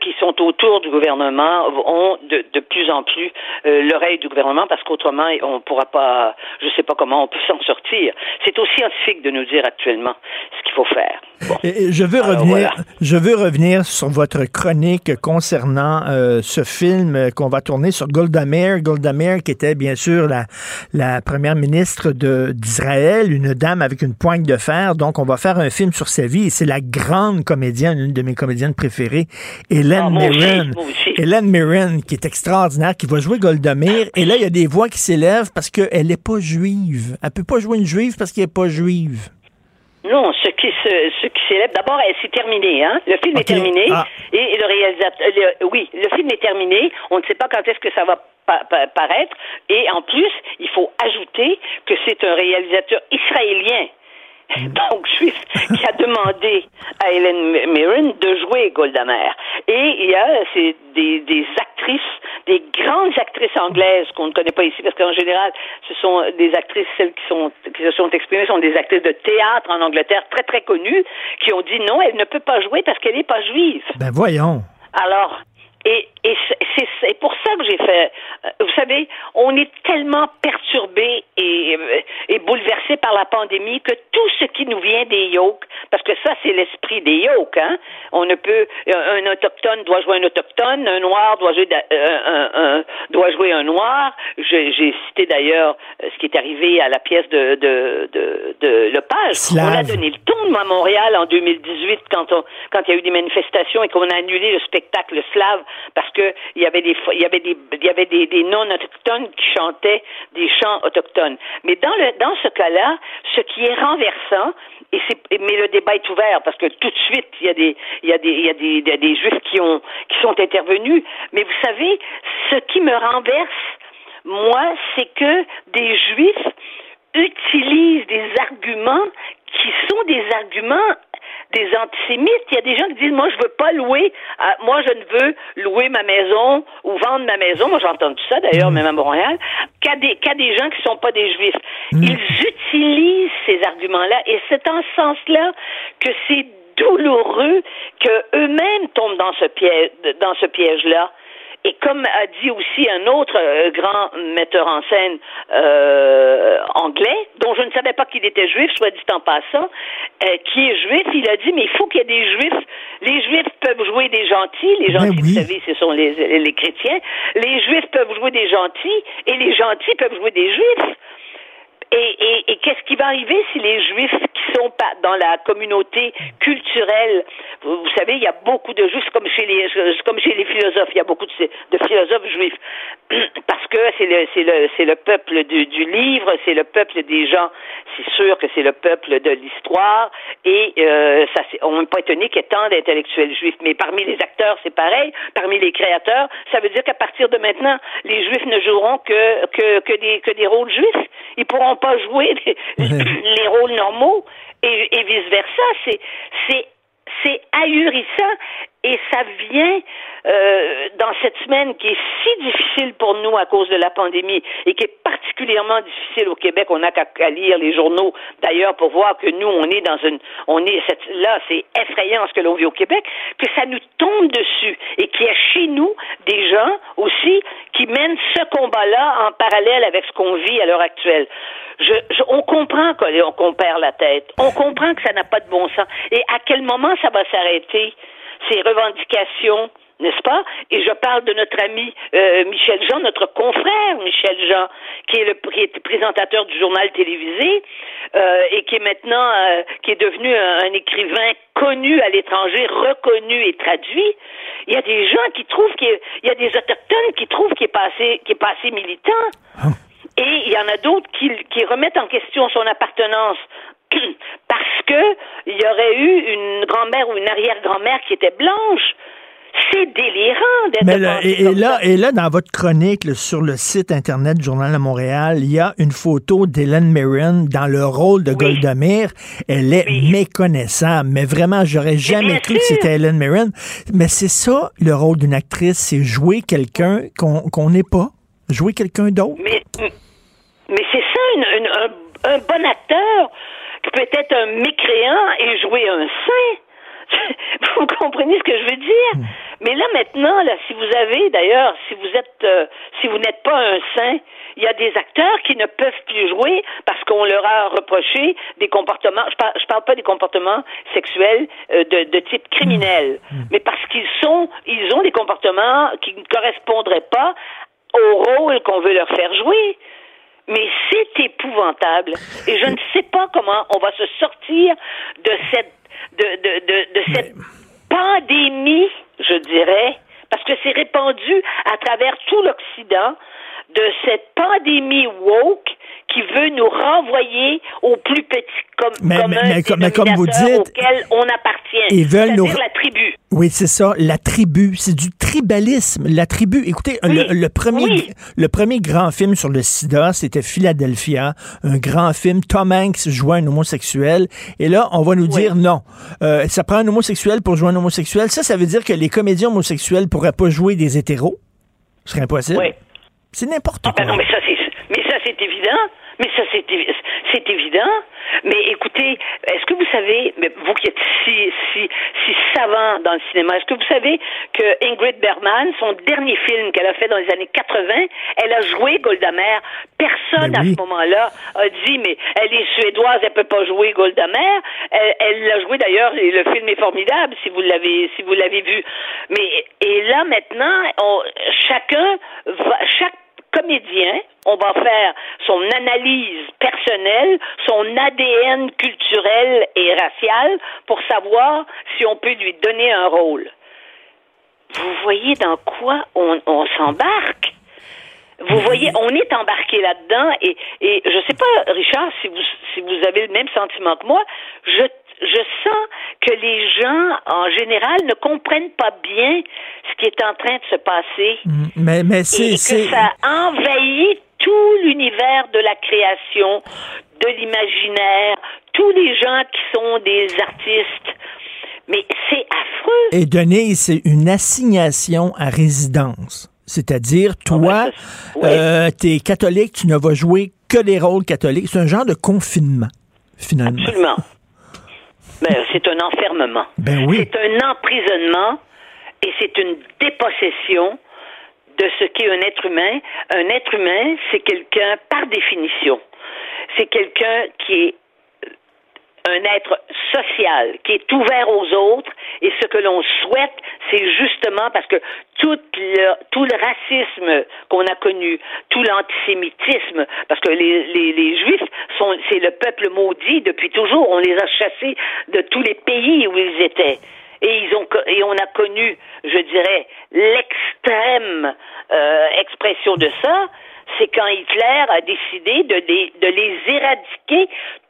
qui sont autour du gouvernement ont de, de plus en plus l'oreille du gouvernement parce qu'autrement, on pourra pas, je sais pas comment on peut s'en sortir. C'est aux scientifiques de nous dire actuellement ce qu'il faut faire. Et je veux Alors, revenir, voilà. je veux revenir sur votre chronique concernant euh, ce film qu'on va tourner sur Golda Meir. Golda Meir, qui était bien sûr la, la première ministre d'Israël, une dame avec une poigne de fer. Donc, on va faire un film sur sa vie. Et c'est la grande comédienne, une de mes comédiennes préférées, Hélène Ah, Mirren. Hélène Mirren, qui est extraordinaire, qui va jouer Golda Meir. Et là, il y a des voix qui s'élèvent parce qu'elle n'est pas juive. Elle peut pas jouer une juive parce qu'elle n'est pas juive. Non, ce qui se, ce qui célèbre. D'abord, elle s'est terminée, hein. Le film est terminé Ah. et le réalisateur. le- oui, le film est terminé. On ne sait pas quand est-ce que ça va pa- pa- paraître. Et en plus, il faut ajouter que c'est un réalisateur israélien. <laughs> Donc, juif, qui a demandé à Hélène M- Mirren de jouer Golda Meir. Et il y a c'est des, des actrices, des grandes actrices anglaises qu'on ne connaît pas ici, parce qu'en général, ce sont des actrices, celles qui, sont, qui se sont exprimées, sont des actrices de théâtre en Angleterre très très connues, qui ont dit non, elle ne peut pas jouer parce qu'elle n'est pas juive. Ben voyons. Alors, et, et c'est- pour ça que j'ai fait. euh, Vous savez, on est tellement perturbé et, euh, et bouleversé par la pandémie que tout ce qui nous vient des yokes, parce que ça c'est l'esprit des yokes, hein. On ne peut, un, un autochtone doit jouer un autochtone, un noir doit jouer, euh, un, un- doit jouer un noir. J'ai cité d'ailleurs ce qui est arrivé à la pièce de de de, de Lepage. Slave. On a donné le ton à Montréal en 2018 quand on, quand il y a eu des manifestations et qu'on a annulé le spectacle slave parce que il y avait des il y avait des il y avait des, des non autochtones qui chantaient des chants autochtones. Mais dans le dans ce cas-là, ce qui est renversant et c'est mais le débat est ouvert parce que tout de suite il y a des il y a des il y a des, des juifs qui ont qui sont intervenus. Mais vous savez, ce qui me renverse moi, c'est que des juifs utilisent des arguments qui sont des arguments des antisémites. Il y a des gens qui disent, moi, je veux pas louer, à- moi, je ne veux louer ma maison ou vendre ma maison. Moi, j'ai entendu ça, d'ailleurs, même à Montréal, qu'à des, qu'à des gens qui sont pas des juifs. Ils utilisent ces arguments-là et c'est en ce sens-là que c'est douloureux que eux-mêmes tombent dans ce piège, dans ce piège-là. Et comme a dit aussi un autre euh, grand metteur en scène euh, anglais, dont je ne savais pas qu'il était juif, soit dit en passant, euh, qui est juif, il a dit mais il faut qu'il y ait des juifs. Les juifs peuvent jouer des gentils, les gentils, vous savez, ce sont les, les chrétiens. Les juifs peuvent jouer des gentils et les gentils peuvent jouer des juifs. Et, et, et qu'est-ce qui va arriver si les Juifs qui sont pas dans la communauté culturelle, vous, savez, il y a beaucoup de Juifs, comme chez les, comme chez les philosophes, il y a beaucoup de, de philosophes juifs, <clears throat> parce que c'est le, c'est le, c'est le peuple du, du livre, c'est le peuple des gens. C'est sûr que c'est le peuple de l'histoire, et euh, ça, on n'est pas étonné qu'il y ait tant d'intellectuels juifs. Mais parmi les acteurs, c'est pareil. Parmi les créateurs, ça veut dire qu'à partir de maintenant, les Juifs ne joueront que que, que des que des rôles juifs. Ils pourront pas jouer <laughs> les, les rôles normaux et, et vice versa. C'est c'est c'est ahurissant et ça vient euh, dans cette semaine qui est si difficile pour nous à cause de la pandémie et qui est particulièrement difficile au Québec. On n'a qu'à lire les journaux d'ailleurs pour voir que nous on est dans une on est là c'est effrayant ce que l'on vit au Québec que ça nous tombe dessus et qu'il y a chez nous des gens aussi qui mènent ce combat-là en parallèle avec ce qu'on vit à l'heure actuelle. Je, je- on comprend qu'on perd la tête. On comprend que ça n'a pas de bon sens. Et à quel moment ça va s'arrêter, ces revendications, n'est-ce pas? Et je parle de notre ami euh, Michel Jean, notre confrère Michel Jean, qui est le qui est présentateur du journal télévisé euh, et qui est maintenant euh, qui est devenu un, un écrivain connu à l'étranger, reconnu et traduit. Il y a des gens qui trouvent qu'il y y a des autochtones qui trouvent qu'il est passé qui est passé militant. Et il y en a d'autres qui, qui remettent en question son appartenance <clears throat> parce que il y aurait eu une grand-mère ou une arrière-grand-mère qui était blanche. C'est délirant d'être Mais là, et, là, ça. et là, dans votre chronique là, sur le site Internet du Journal de Montréal, il y a une photo d'Hélène Mirren dans le rôle de Golda Meir. Elle est méconnaissable, mais vraiment, j'aurais jamais cru que c'était Hélène Mirren. Mais c'est ça, le rôle d'une actrice, c'est jouer quelqu'un qu'on n'est pas, jouer quelqu'un d'autre. Mais, mais c'est ça, une- une- un, un bon acteur qui peut être un mécréant et jouer un saint. <laughs> Vous comprenez ce que je veux dire? Mais là maintenant, là, si vous avez d'ailleurs, si vous êtes, euh, si vous n'êtes pas un saint, il y a des acteurs qui ne peuvent plus jouer parce qu'on leur a reproché des comportements. Je parle, je parle pas des comportements sexuels euh, de, de type criminel, mais parce qu'ils sont, ils ont des comportements qui ne correspondraient pas au rôle qu'on veut leur faire jouer. Mais c'est épouvantable. Et je ne sais pas comment on va se sortir de cette, de, de, de, de cette pandémie, je dirais, parce que c'est répandu à travers tout l'Occident, de cette pandémie woke qui veut nous renvoyer au plus petit com Mais- commun mais- mais comme- mais comme vous dites, auquel on appartient. ils veulent nous- la tribu. Oui, c'est ça, la tribu, c'est du tribalisme, la tribu. Écoutez, le, le premier, le premier grand film sur le sida, c'était Philadelphia, un grand film. Tom Hanks jouait un homosexuel, et là, on va nous dire non, euh, ça prend un homosexuel pour jouer un homosexuel. Ça, ça veut dire que les comédiens homosexuels pourraient pas jouer des hétéros? Ce serait impossible. Oui. C'est n'importe Ah quoi. ben non, mais ça c'est mais ça c'est évident. Mais ça c'est c'est évident. Mais écoutez, est-ce que vous savez, vous qui êtes si si si savant dans le cinéma, est-ce que vous savez que Ingrid Bergman, son dernier film qu'elle a fait dans les années 80, elle a joué Golda Meir. Personne Ben oui. à ce moment-là a dit mais elle est suédoise, elle peut pas jouer Golda Meir. Elle elle l'a joué d'ailleurs et le film est formidable si vous l'avez si vous l'avez vu. Mais et là maintenant, on- chacun va chaque comédien, on va faire son analyse personnelle, son ADN culturel et racial pour savoir si on peut lui donner un rôle. Vous voyez dans quoi on, s'embarque? Vous voyez, on est embarqué là-dedans et, et je sais pas, Richard, si vous, si vous avez le même sentiment que moi, je, je sens que les gens, en général, ne comprennent pas bien ce qui est en train de se passer Mais, mais et c'est, que ça envahit tout l'univers de la création, de l'imaginaire, tous les gens qui sont des artistes. Mais c'est affreux. Et donner, c'est une assignation à résidence. C'est-à-dire, Ah toi, euh, t'es catholique, tu ne vas jouer que des rôles catholiques. C'est un genre de confinement, finalement. Absolument. Ben, c'est un enfermement. Ben oui. C'est un emprisonnement et c'est une dépossession de ce qu'est un être humain. Un être humain, c'est quelqu'un, par définition, c'est quelqu'un qui est un être social, qui est ouvert aux autres, et ce que l'on souhaite, c'est justement parce que tout le, tout le racisme qu'on a connu, tout l'antisémitisme, parce que les, les, Juifs sont, c'est le peuple maudit depuis toujours, on les a chassés de tous les pays où ils étaient. Et ils ont et on a connu, je dirais, l'extrême euh, expression de ça, c'est quand Hitler a décidé de de les éradiquer.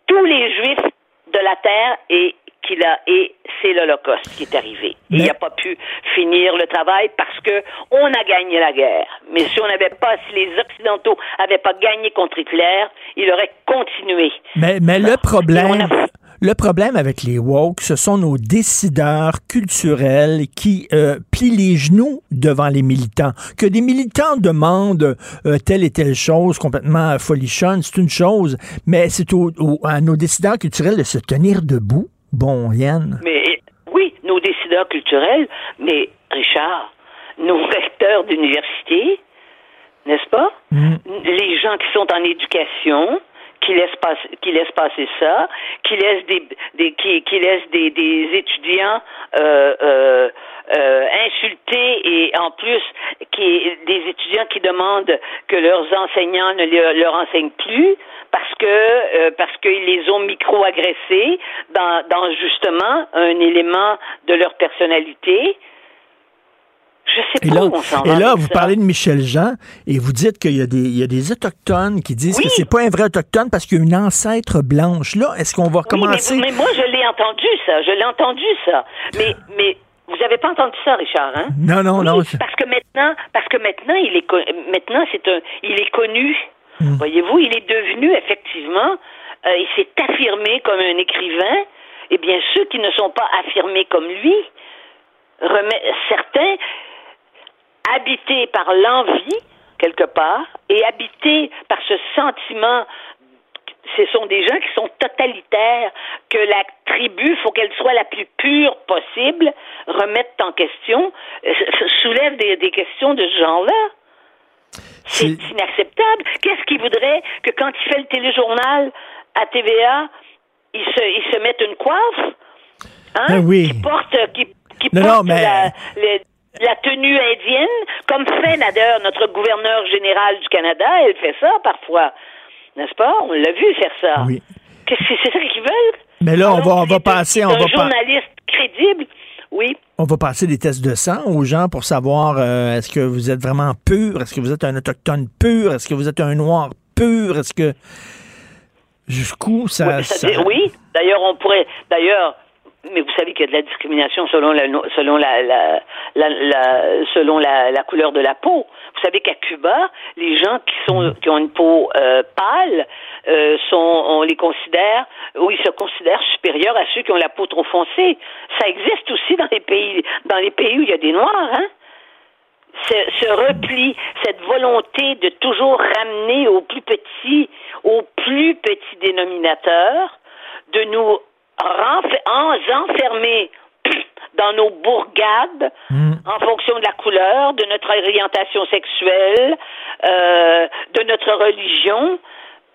Tous les Juifs de la terre et qu'il a et c'est l'Holocauste qui est arrivé. Il n'a pas pu finir le travail parce que on a gagné la guerre. Mais si on n'avait pas, si les Occidentaux n'avaient pas gagné contre Hitler, il aurait continué. Mais, mais le problème, le problème avec les woke, ce sont nos décideurs culturels qui euh, plient les genoux devant les militants. Que des militants demandent euh, telle et telle chose complètement folichonne, c'est une chose, mais c'est au- au- à nos décideurs culturels de se tenir debout. Bon, Yann. Mais oui, nos décideurs culturels, mais Richard, nos <laughs> recteurs d'université, n'est-ce pas? Les gens qui sont en éducation, qui laissent passer, qui laissent passer ça, qui laissent des, des qui, qui laissent des, des étudiants euh, euh, euh, insultés et en plus qui des étudiants qui demandent que leurs enseignants ne le- leur enseignent plus parce que euh, parce qu'ils les ont micro-agressés dans, dans justement un élément de leur personnalité. Je sais Et pas là, où on s'en et là vous ça. parlez de Michel Jean et vous dites qu'il y, a des- il y a des Autochtones qui disent que c'est pas un vrai Autochtone parce qu'il y a une ancêtre blanche. Là, est-ce qu'on va Oui, mais, mais moi, je l'ai entendu, ça. Je l'ai entendu, ça. Mais, mais vous n'avez pas entendu ça, Richard, hein? Non, non, non. Oui, parce que maintenant, parce que maintenant, il est, maintenant, c'est un, il est connu. Voyez-vous, il est devenu, effectivement, euh, il s'est affirmé comme un écrivain. Et bien, ceux qui ne sont pas affirmés comme lui, certains, habités par l'envie, quelque part, et habités par ce sentiment ce sont des gens qui sont totalitaires, que la tribu, faut qu'elle soit la plus pure possible, remettent en question, euh, soulèvent des, des questions de ce genre-là. C'est inacceptable. Qu'est-ce qu'il voudrait que quand il fait le téléjournal à TVA, il se, il se mette une coiffe? Hein? Ben oui. Qui porte, qui, qui Non, porte non, mais- la, la tenue indienne, comme fait d'ailleurs notre gouverneur général du Canada, elle fait ça parfois. N'est-ce pas? On l'a vu faire ça. Oui. Qu'est-ce que c'est ça qu'ils veulent? Mais là, on va, on va passer, on Un va pas. journaliste crédible, oui. On va passer des tests de sang aux gens pour savoir euh, est-ce que vous êtes vraiment pur, est-ce que vous êtes un autochtone pur, est-ce que vous êtes un noir pur, est-ce que jusqu'où ça, Oui, ça- oui. D'ailleurs, on pourrait. D'ailleurs, mais vous savez qu'il y a de la discrimination selon la selon la, la, la- la- selon la, la couleur de la peau. Vous savez qu'à Cuba, les gens qui sont qui ont une peau euh, pâle euh, sont on les considère ou ils se considèrent supérieurs à ceux qui ont la peau trop foncée. Ça existe aussi dans les pays dans les pays où il y a des noirs, hein ce, ce repli, cette volonté de toujours ramener au plus petit, au plus petit dénominateur, de nous renf- en- enfermer <clears throat> dans nos bourgades en fonction de la couleur, de notre orientation sexuelle, euh, de notre religion.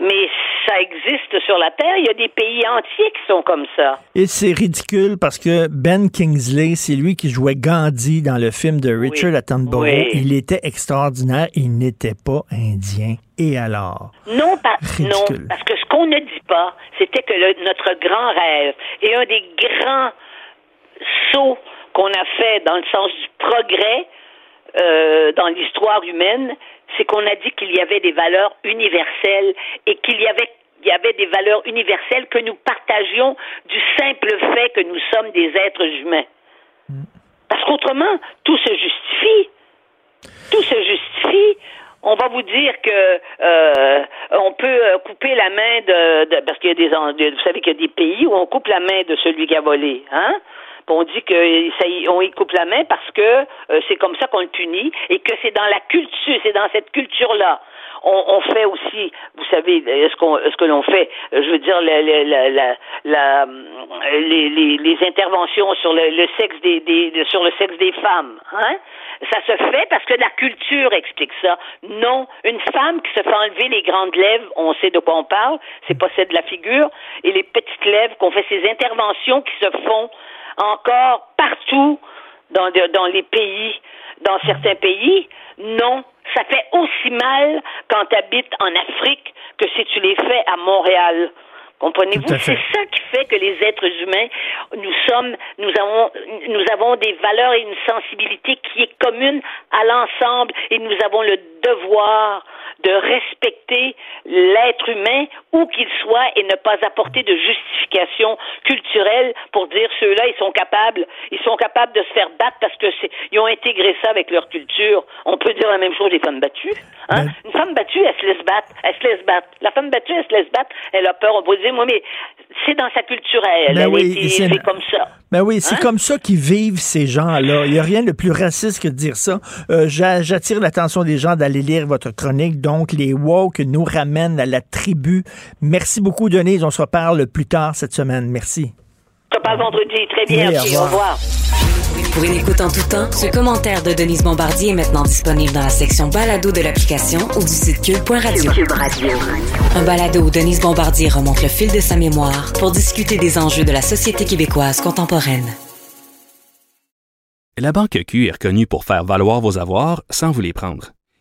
Mais ça existe sur la Terre. Il y a des pays entiers qui sont comme ça. Et c'est ridicule parce que Ben Kingsley, c'est lui qui jouait Gandhi dans le film de Richard Attenborough. Oui. Il était extraordinaire. Il n'était pas indien. Et alors? Non, parce que ce qu'on ne dit pas, c'était que le- notre grand rêve et un des grands sauts qu'on a fait dans le sens du progrès euh, dans l'histoire humaine, c'est qu'on a dit qu'il y avait des valeurs universelles et qu'il y avait il y avait des valeurs universelles que nous partagions du simple fait que nous sommes des êtres humains. Parce qu'autrement, tout se justifie. Tout se justifie. On va vous dire que euh, on peut euh, couper la main de, de- parce qu'il y a des vous savez qu'il y a des pays où on coupe la main de celui qui a volé, hein? On dit que ça y, on y coupe la main parce que euh, c'est comme ça qu'on le punit et que c'est dans la culture, c'est dans cette culture-là. On, on, fait aussi, vous savez, ce, qu'on, ce que l'on fait, je veux dire, les, les, les, interventions sur le, sexe des, des, sur le sexe des femmes, hein? Ça se fait parce que la culture explique ça. Non, une femme qui se fait enlever les grandes lèvres, on sait de quoi on parle, c'est pas celle de la figure, et les petites lèvres, qu'on fait ces interventions qui se font encore partout dans, dans les pays, dans certains pays, non, ça fait aussi mal quand tu habites en Afrique que si tu les fais à Montréal. Comprenez-vous? C'est ça qui fait que les êtres humains, nous sommes, nous avons, nous avons des valeurs et une sensibilité qui est commune à l'ensemble et nous avons le devoir de respecter l'être humain où qu'il soit et ne pas apporter de justification culturelle pour dire ceux-là ils sont capables ils sont capables de se faire battre parce que c'est ils ont intégré ça avec leur culture. On peut dire la même chose des femmes battues. Hein? Ben Une femme battue, elle se laisse battre, elle se laisse battre. La femme battue, elle se laisse battre, elle a peur. On peut dire moi mais c'est dans sa culture elle, ben elle oui, c'est comme ça. Ben oui, c'est Hein? comme ça qu'ils vivent ces gens-là. Il n'y a rien de plus raciste que de dire ça. Euh, j'a- J'attire l'attention des gens d'aller lire votre chronique. Donc, les woke nous ramènent à la tribu. Merci beaucoup, Denise. On se reparle plus tard cette semaine. Merci. Je te parle vendredi. Très bien. Oui, au revoir. Pour une écoute en tout temps, ce commentaire de Denise Bombardier est maintenant disponible dans la section balado de l'application ou du site cube.radio. Un balado où Denise Bombardier remonte le fil de sa mémoire pour discuter des enjeux de la société québécoise contemporaine. La Banque Q est reconnue pour faire valoir vos avoirs sans vous les prendre.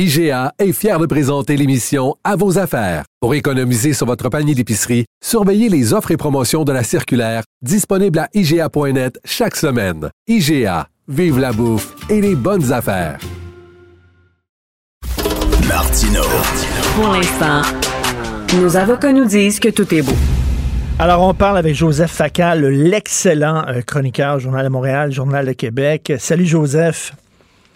IGA est fier de présenter l'émission À vos affaires. Pour économiser sur votre panier d'épicerie, surveillez les offres et promotions de la circulaire disponible à IGA.net chaque semaine. IGA, vive la bouffe et les bonnes affaires. Martino. Pour l'instant, nos avocats nous disent que tout est beau. Alors, on parle avec Joseph Facal, l'excellent euh, chroniqueur, Journal de Montréal, Journal de Québec. Salut, Joseph.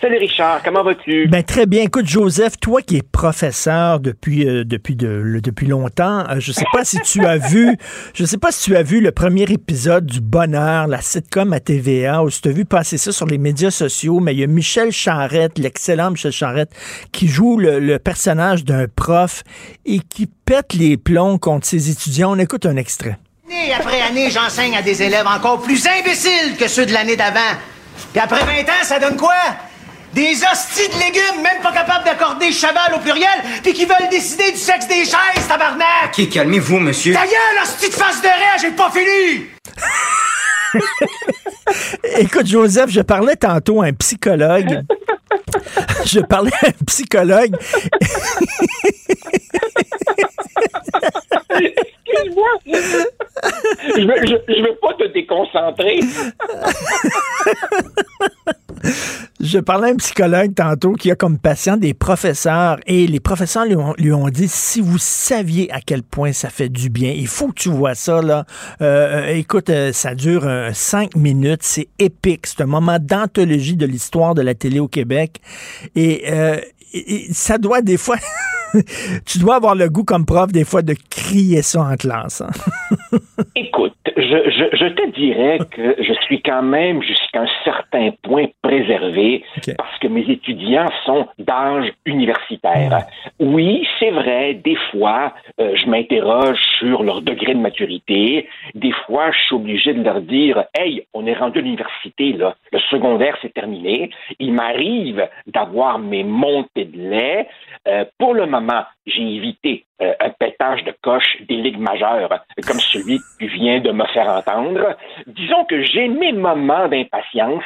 Salut Richard, comment vas-tu? Ben très bien. Écoute, Joseph, toi qui es professeur depuis euh, depuis de, le- depuis longtemps, euh, je sais pas si tu as vu, <laughs> je sais pas si tu as vu le premier épisode du Bonheur, la sitcom à TVA, ou si tu as vu passer ça sur les médias sociaux, mais il y a Michel Charrette, l'excellent Michel Charrette, qui joue le, le personnage d'un prof et qui pète les plombs contre ses étudiants. On écoute un extrait. Année après année, j'enseigne à des élèves encore plus imbéciles que ceux de l'année d'avant. Puis après 20 ans, ça donne quoi? Des hosties de légumes, même pas capables d'accorder cheval au pluriel, puis qui veulent décider du sexe des chaises, tabarnak! Ok, calmez-vous, monsieur. Ta gueule, hostie de face de raie, j'ai pas fini! <laughs> Écoute, Joseph, je parlais tantôt à un psychologue. <laughs> je parlais à un psychologue. Excuse-moi. je, veux, je, je veux pas te déconcentrer. <laughs> <laughs> Je parlais à un psychologue tantôt qui a comme patient des professeurs et les professeurs lui ont, dit si vous saviez à quel point ça fait du bien, il faut que tu vois ça là. Euh, écoute, euh, ça dure euh, cinq minutes, c'est épique, c'est un moment d'anthologie de l'histoire de la télé au Québec et, euh, ça doit des fois, <laughs> tu dois avoir le goût comme prof des fois de crier ça en classe. hein. <laughs> Écoute, je, je, je, te dirais <laughs> que je suis quand même jusqu'à un certain point préservé parce que mes étudiants sont d'âge universitaire. Oui, c'est vrai, des fois, euh, je m'interroge sur leur degré de maturité. Des fois, je suis obligé de leur dire, hey, on est rendu à l'université, là. Le secondaire, c'est terminé. Il m'arrive d'avoir mes montées de lait. Euh, pour le moment, j'ai évité euh, un pétage de coche des ligues majeures comme celui que tu viens de me faire entendre. Disons que j'ai mes moments d'impatience,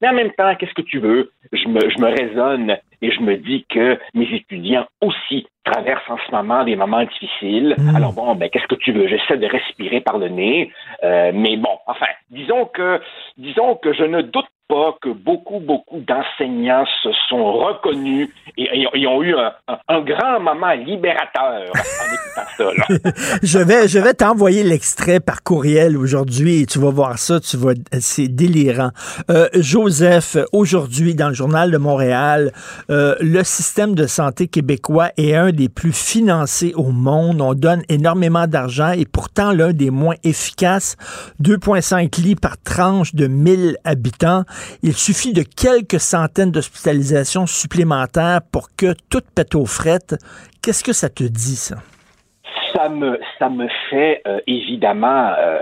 mais en même temps, qu'est-ce que tu veux? Je me, je me raisonne et je me dis que mes étudiants aussi traversent en ce moment des moments difficiles. Mm. Alors bon, ben qu'est-ce que tu veux? J'essaie de respirer par le nez, euh, mais bon, enfin, disons que, disons que je ne doute que beaucoup, beaucoup d'enseignants se sont reconnus et, ont eu un, grand moment libérateur <laughs> je vais, je vais t'envoyer l'extrait par courriel aujourd'hui et tu vas voir ça, tu vas, c'est délirant. Euh, Joseph, aujourd'hui, dans le journal de Montréal, euh, le système de santé québécois est un des plus financés au monde. On donne énormément d'argent et pourtant l'un des moins efficaces. 2,5 lits par tranche de 1000 habitants. Il suffit de quelques centaines d'hospitalisations supplémentaires pour que tout pète aux frettes. Qu'est-ce que ça te dit, ça? ça me fait euh, évidemment euh,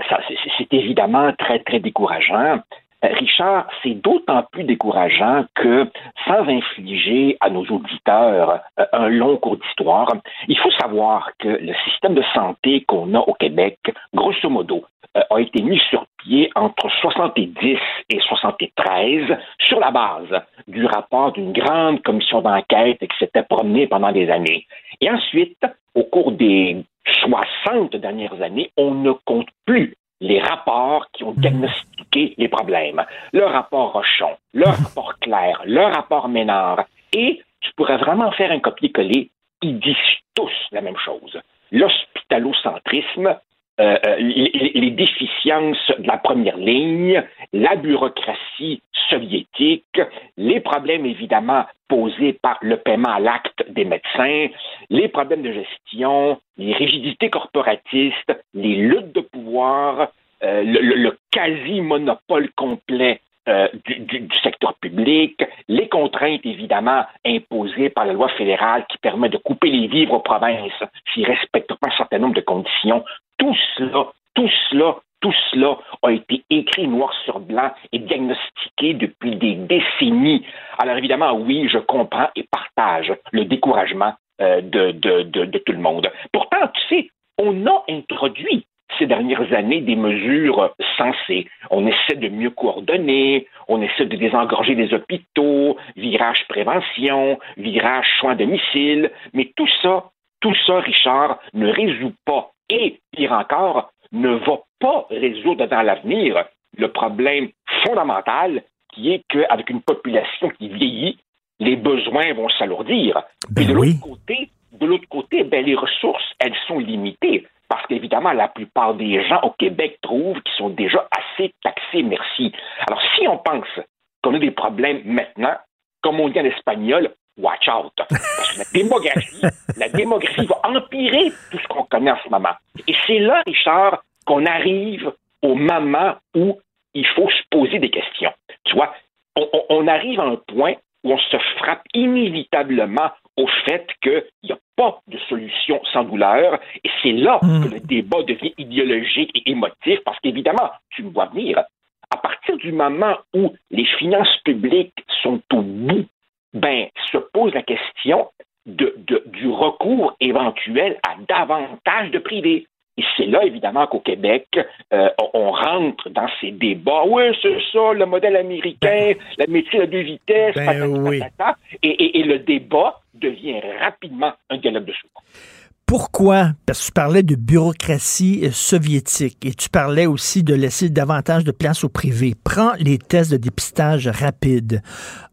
c'est évidemment très très décourageant. Euh, Richard, c'est d'autant plus décourageant que sans infliger à nos auditeurs euh, un long cours d'histoire, il faut savoir que le système de santé qu'on a au Québec, grosso modo, euh, a été mis sur pied entre 70 et 73 sur la base du rapport d'une grande commission d'enquête qui s'était promenée pendant des années. Et ensuite, au cours des 60 dernières années, on ne compte plus les rapports qui ont diagnostiqué les problèmes. Le rapport Rochon, le rapport Claire, le rapport Ménard. Et tu pourrais vraiment faire un copier-coller. Ils disent tous la même chose. L'hospitalocentrisme, euh, euh, les, déficiences de la première ligne, la bureaucratie soviétique, les problèmes évidemment posés par le paiement à l'acte des médecins, les problèmes de gestion, les rigidités corporatistes, les luttes de pouvoir, euh, le, le- le quasi-monopole complet euh, du, du- du secteur public, les contraintes évidemment imposées par la loi fédérale qui permet de couper les vivres aux provinces s'ils respectent pas un certain nombre de conditions. Tout cela, tout cela, tout cela a été écrit noir sur blanc et diagnostiqué depuis des décennies. Alors évidemment, oui, je comprends et partage le découragement euh, de, tout le monde. Pourtant, tu sais, on a introduit ces dernières années des mesures sensées. On essaie de mieux coordonner, on essaie de désengorger les hôpitaux, virage prévention, virage soins à domicile, mais tout ça, tout ça, Richard, ne résout pas et, pire encore, ne va pas résoudre dans l'avenir le problème fondamental qui est qu'avec une population qui vieillit, les besoins vont s'alourdir. Et de l'autre côté, de l'autre côté, ben, les ressources, elles sont limitées. Parce qu'évidemment, la plupart des gens au Québec trouvent qu'ils sont déjà assez taxés, merci. Alors, si on pense qu'on a des problèmes maintenant, comme on dit en espagnol, watch out. Parce que la démographie, <laughs> la démographie va empirer tout ce qu'on connaît en ce moment. Et c'est là, Richard, qu'on arrive au moment où il faut se poser des questions. Tu vois, on, arrive à un point où on se frappe inévitablement au fait qu'il n'y a pas de solution sans douleur. Et c'est là que le débat devient idéologique et émotif, parce qu'évidemment, tu me vois venir, à partir du moment où les finances publiques sont au bout, ben, se pose la question de, de- du recours éventuel à davantage de privés. Et c'est là, évidemment, qu'au Québec, euh, on, rentre dans ces débats. Oui, c'est ça, le modèle américain, la médecine à deux vitesses, Ben patati oui. patata. et, et- et le débat devient rapidement un dialogue de sourds. Pourquoi? Parce que tu parlais de bureaucratie euh, soviétique et tu parlais aussi de laisser davantage de place au privé. Prends les tests de dépistage rapide.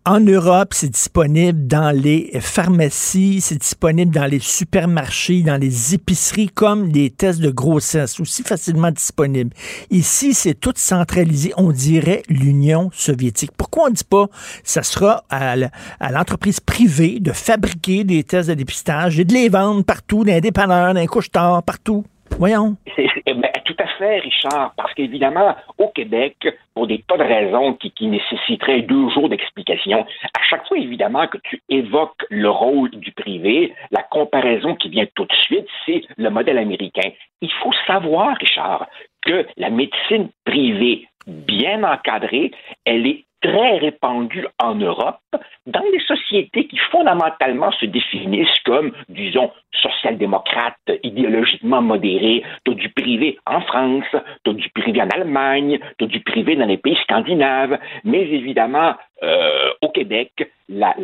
En Europe, c'est disponible dans les pharmacies, c'est disponible dans les supermarchés, dans les épiceries, comme les tests de grossesse, aussi facilement disponibles. Ici, c'est tout centralisé. On dirait l'Union soviétique. Pourquoi on ne dit pas ça sera à l'entreprise privée de fabriquer des tests de dépistage et de les vendre partout, dans les dépanneurs, dans partout? Voyons. C'est- ben, tout à fait, Richard, parce qu'évidemment, au Québec, pour des tas de raisons qui nécessiteraient deux jours d'explication, à chaque fois, évidemment, que tu évoques le rôle du privé, la comparaison qui vient tout de suite, c'est le modèle américain. Il faut savoir, Richard, que la médecine privée bien encadrée, elle est très répandue en Europe dans les sociétés qui fondamentalement se définissent comme, disons, social-démocrates, idéologiquement modérées. Tu as du privé en France, tu as du privé en Allemagne, tu as du privé dans les pays scandinaves, mais évidemment, euh, au Québec, la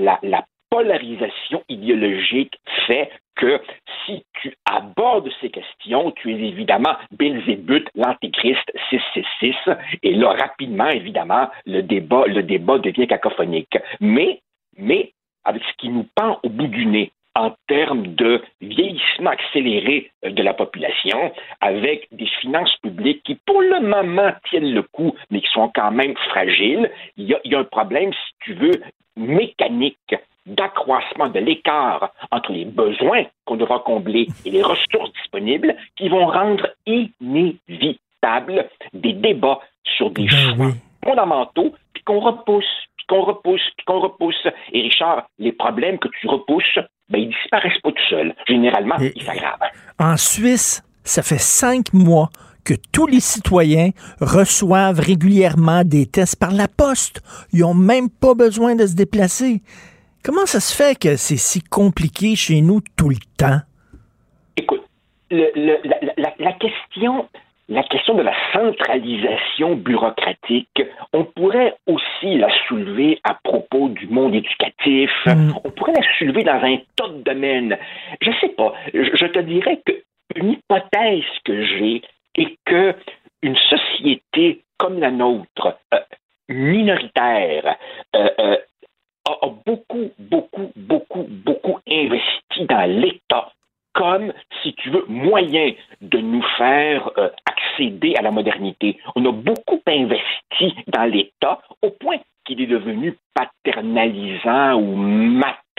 polarisation idéologique fait que si tu abordes ces questions, tu es évidemment Belzébuth, l'antéchrist 666, et là, rapidement, évidemment, le débat, le débat devient cacophonique. Mais, mais, avec ce qui nous pend au bout du nez, en termes de vieillissement accéléré euh, de la population, avec des finances publiques qui, pour le moment, tiennent le coup, mais qui sont quand même fragiles, il y a, y a un problème, si tu veux, mécanique d'accroissement de l'écart entre les besoins qu'on devra combler et les ressources disponibles qui vont rendre inévitable des débats sur des choix fondamentaux puis qu'on repousse, puis qu'on repousse, puis qu'on repousse. Et Richard, les problèmes que tu repousses, ben, ils disparaissent pas tout seuls. Généralement, ils s'aggravent. En Suisse, ça fait cinq mois que tous les citoyens reçoivent régulièrement des tests par la poste. Ils n'ont même pas besoin de se déplacer. Comment ça se fait que c'est si compliqué chez nous tout le temps? Écoute, le- le- la, la- la question, la question de la centralisation bureaucratique, on pourrait aussi la soulever à propos du monde éducatif. On pourrait la soulever dans un tas de domaines. Je sais pas. Je, je te dirais que une hypothèse que j'ai est que une société comme la nôtre, euh, minoritaire, euh, euh, a, beaucoup, beaucoup, beaucoup, beaucoup investi dans l'État comme, si tu veux, moyen de nous faire accéder à la modernité. On a beaucoup investi dans l'État au point qu'il est devenu paternalisant ou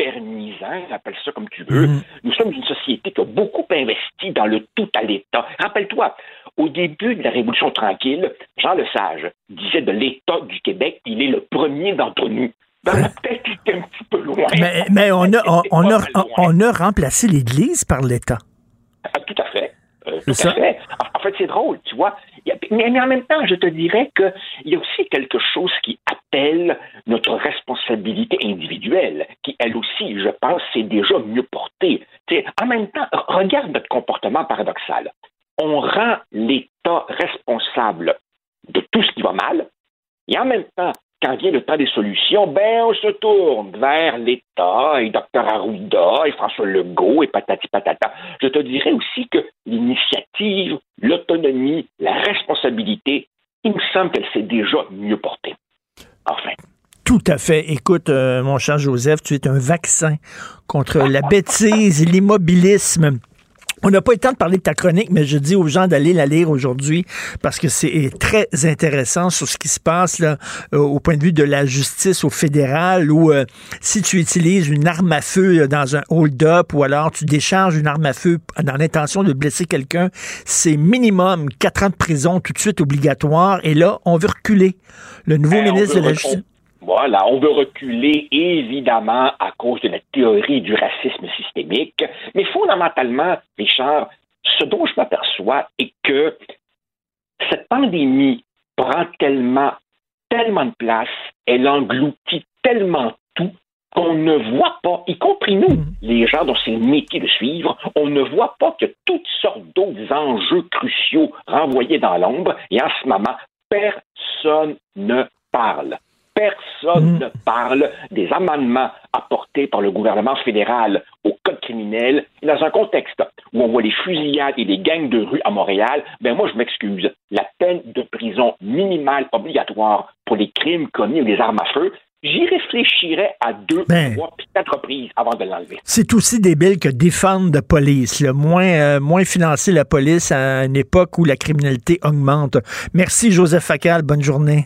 maternisant, appelle ça comme tu veux. Nous sommes une société qui a beaucoup investi dans le tout à l'État. Rappelle-toi, au début de la Révolution tranquille, Jean Lesage disait de l'État du Québec, il est le premier d'entre nous. Dans ma tête, il était un petit peu loin. Mais, mais on, a, on, on a, on a remplacé l'Église par l'État. Ah, tout à fait. Euh, tout à fait. En- En fait, c'est drôle, tu vois. Mais, en même temps, je te dirais qu'il y a aussi quelque chose qui appelle notre responsabilité individuelle, qui, elle aussi, je pense, c'est déjà mieux portée. En même temps, regarde notre comportement paradoxal. On rend l'État responsable de tout ce qui va mal, et en même temps, quand vient le temps des solutions, ben, on se tourne vers l'État et Dr. Arruda et François Legault et patati patata. Je te dirais aussi que l'initiative, l'autonomie, la responsabilité, il me semble qu'elle s'est déjà mieux portée. Enfin. Tout à fait. Écoute, euh, mon cher Joseph, tu es un vaccin contre la bêtise, l'immobilisme. On n'a pas eu le temps de parler de ta chronique, mais je dis aux gens d'aller la lire aujourd'hui parce que c'est très intéressant sur ce qui se passe là, euh, au point de vue de la justice au fédéral où euh, si tu utilises une arme à feu euh, dans un hold-up ou alors tu décharges une arme à feu dans l'intention de blesser quelqu'un, c'est minimum quatre ans de prison tout de suite obligatoire. Et là, on veut reculer. Le nouveau Ben, ministre de la Justice... Voilà, on veut reculer évidemment à cause de la théorie du racisme systémique, mais fondamentalement, Richard, ce dont je m'aperçois est que cette pandémie prend tellement, tellement de place, elle engloutit tellement tout qu'on ne voit pas, y compris nous, les gens dont c'est le métier de suivre, on ne voit pas que toutes sortes d'autres enjeux cruciaux renvoyés dans l'ombre, et en ce moment, personne ne parle. Personne ne parle des amendements apportés par le gouvernement fédéral au code criminel. Et dans un contexte où on voit les fusillades et les gangs de rue à Montréal, ben moi je m'excuse. La peine de prison minimale obligatoire pour les crimes commis avec des armes à feu, j'y réfléchirais à deux, Ben. trois, quatre reprises avant de l'enlever. C'est aussi débile que défendre la police, là. Moins, euh, moins financer la police à une époque où la criminalité augmente. Merci, Joseph Facal. Bonne journée.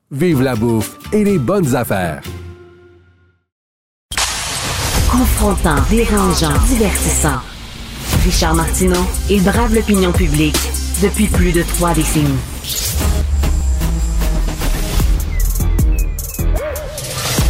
vive la bouffe et les bonnes affaires. Confrontant, dérangeant, divertissant. Richard Martineau, il brave l'opinion publique depuis plus de trois décennies.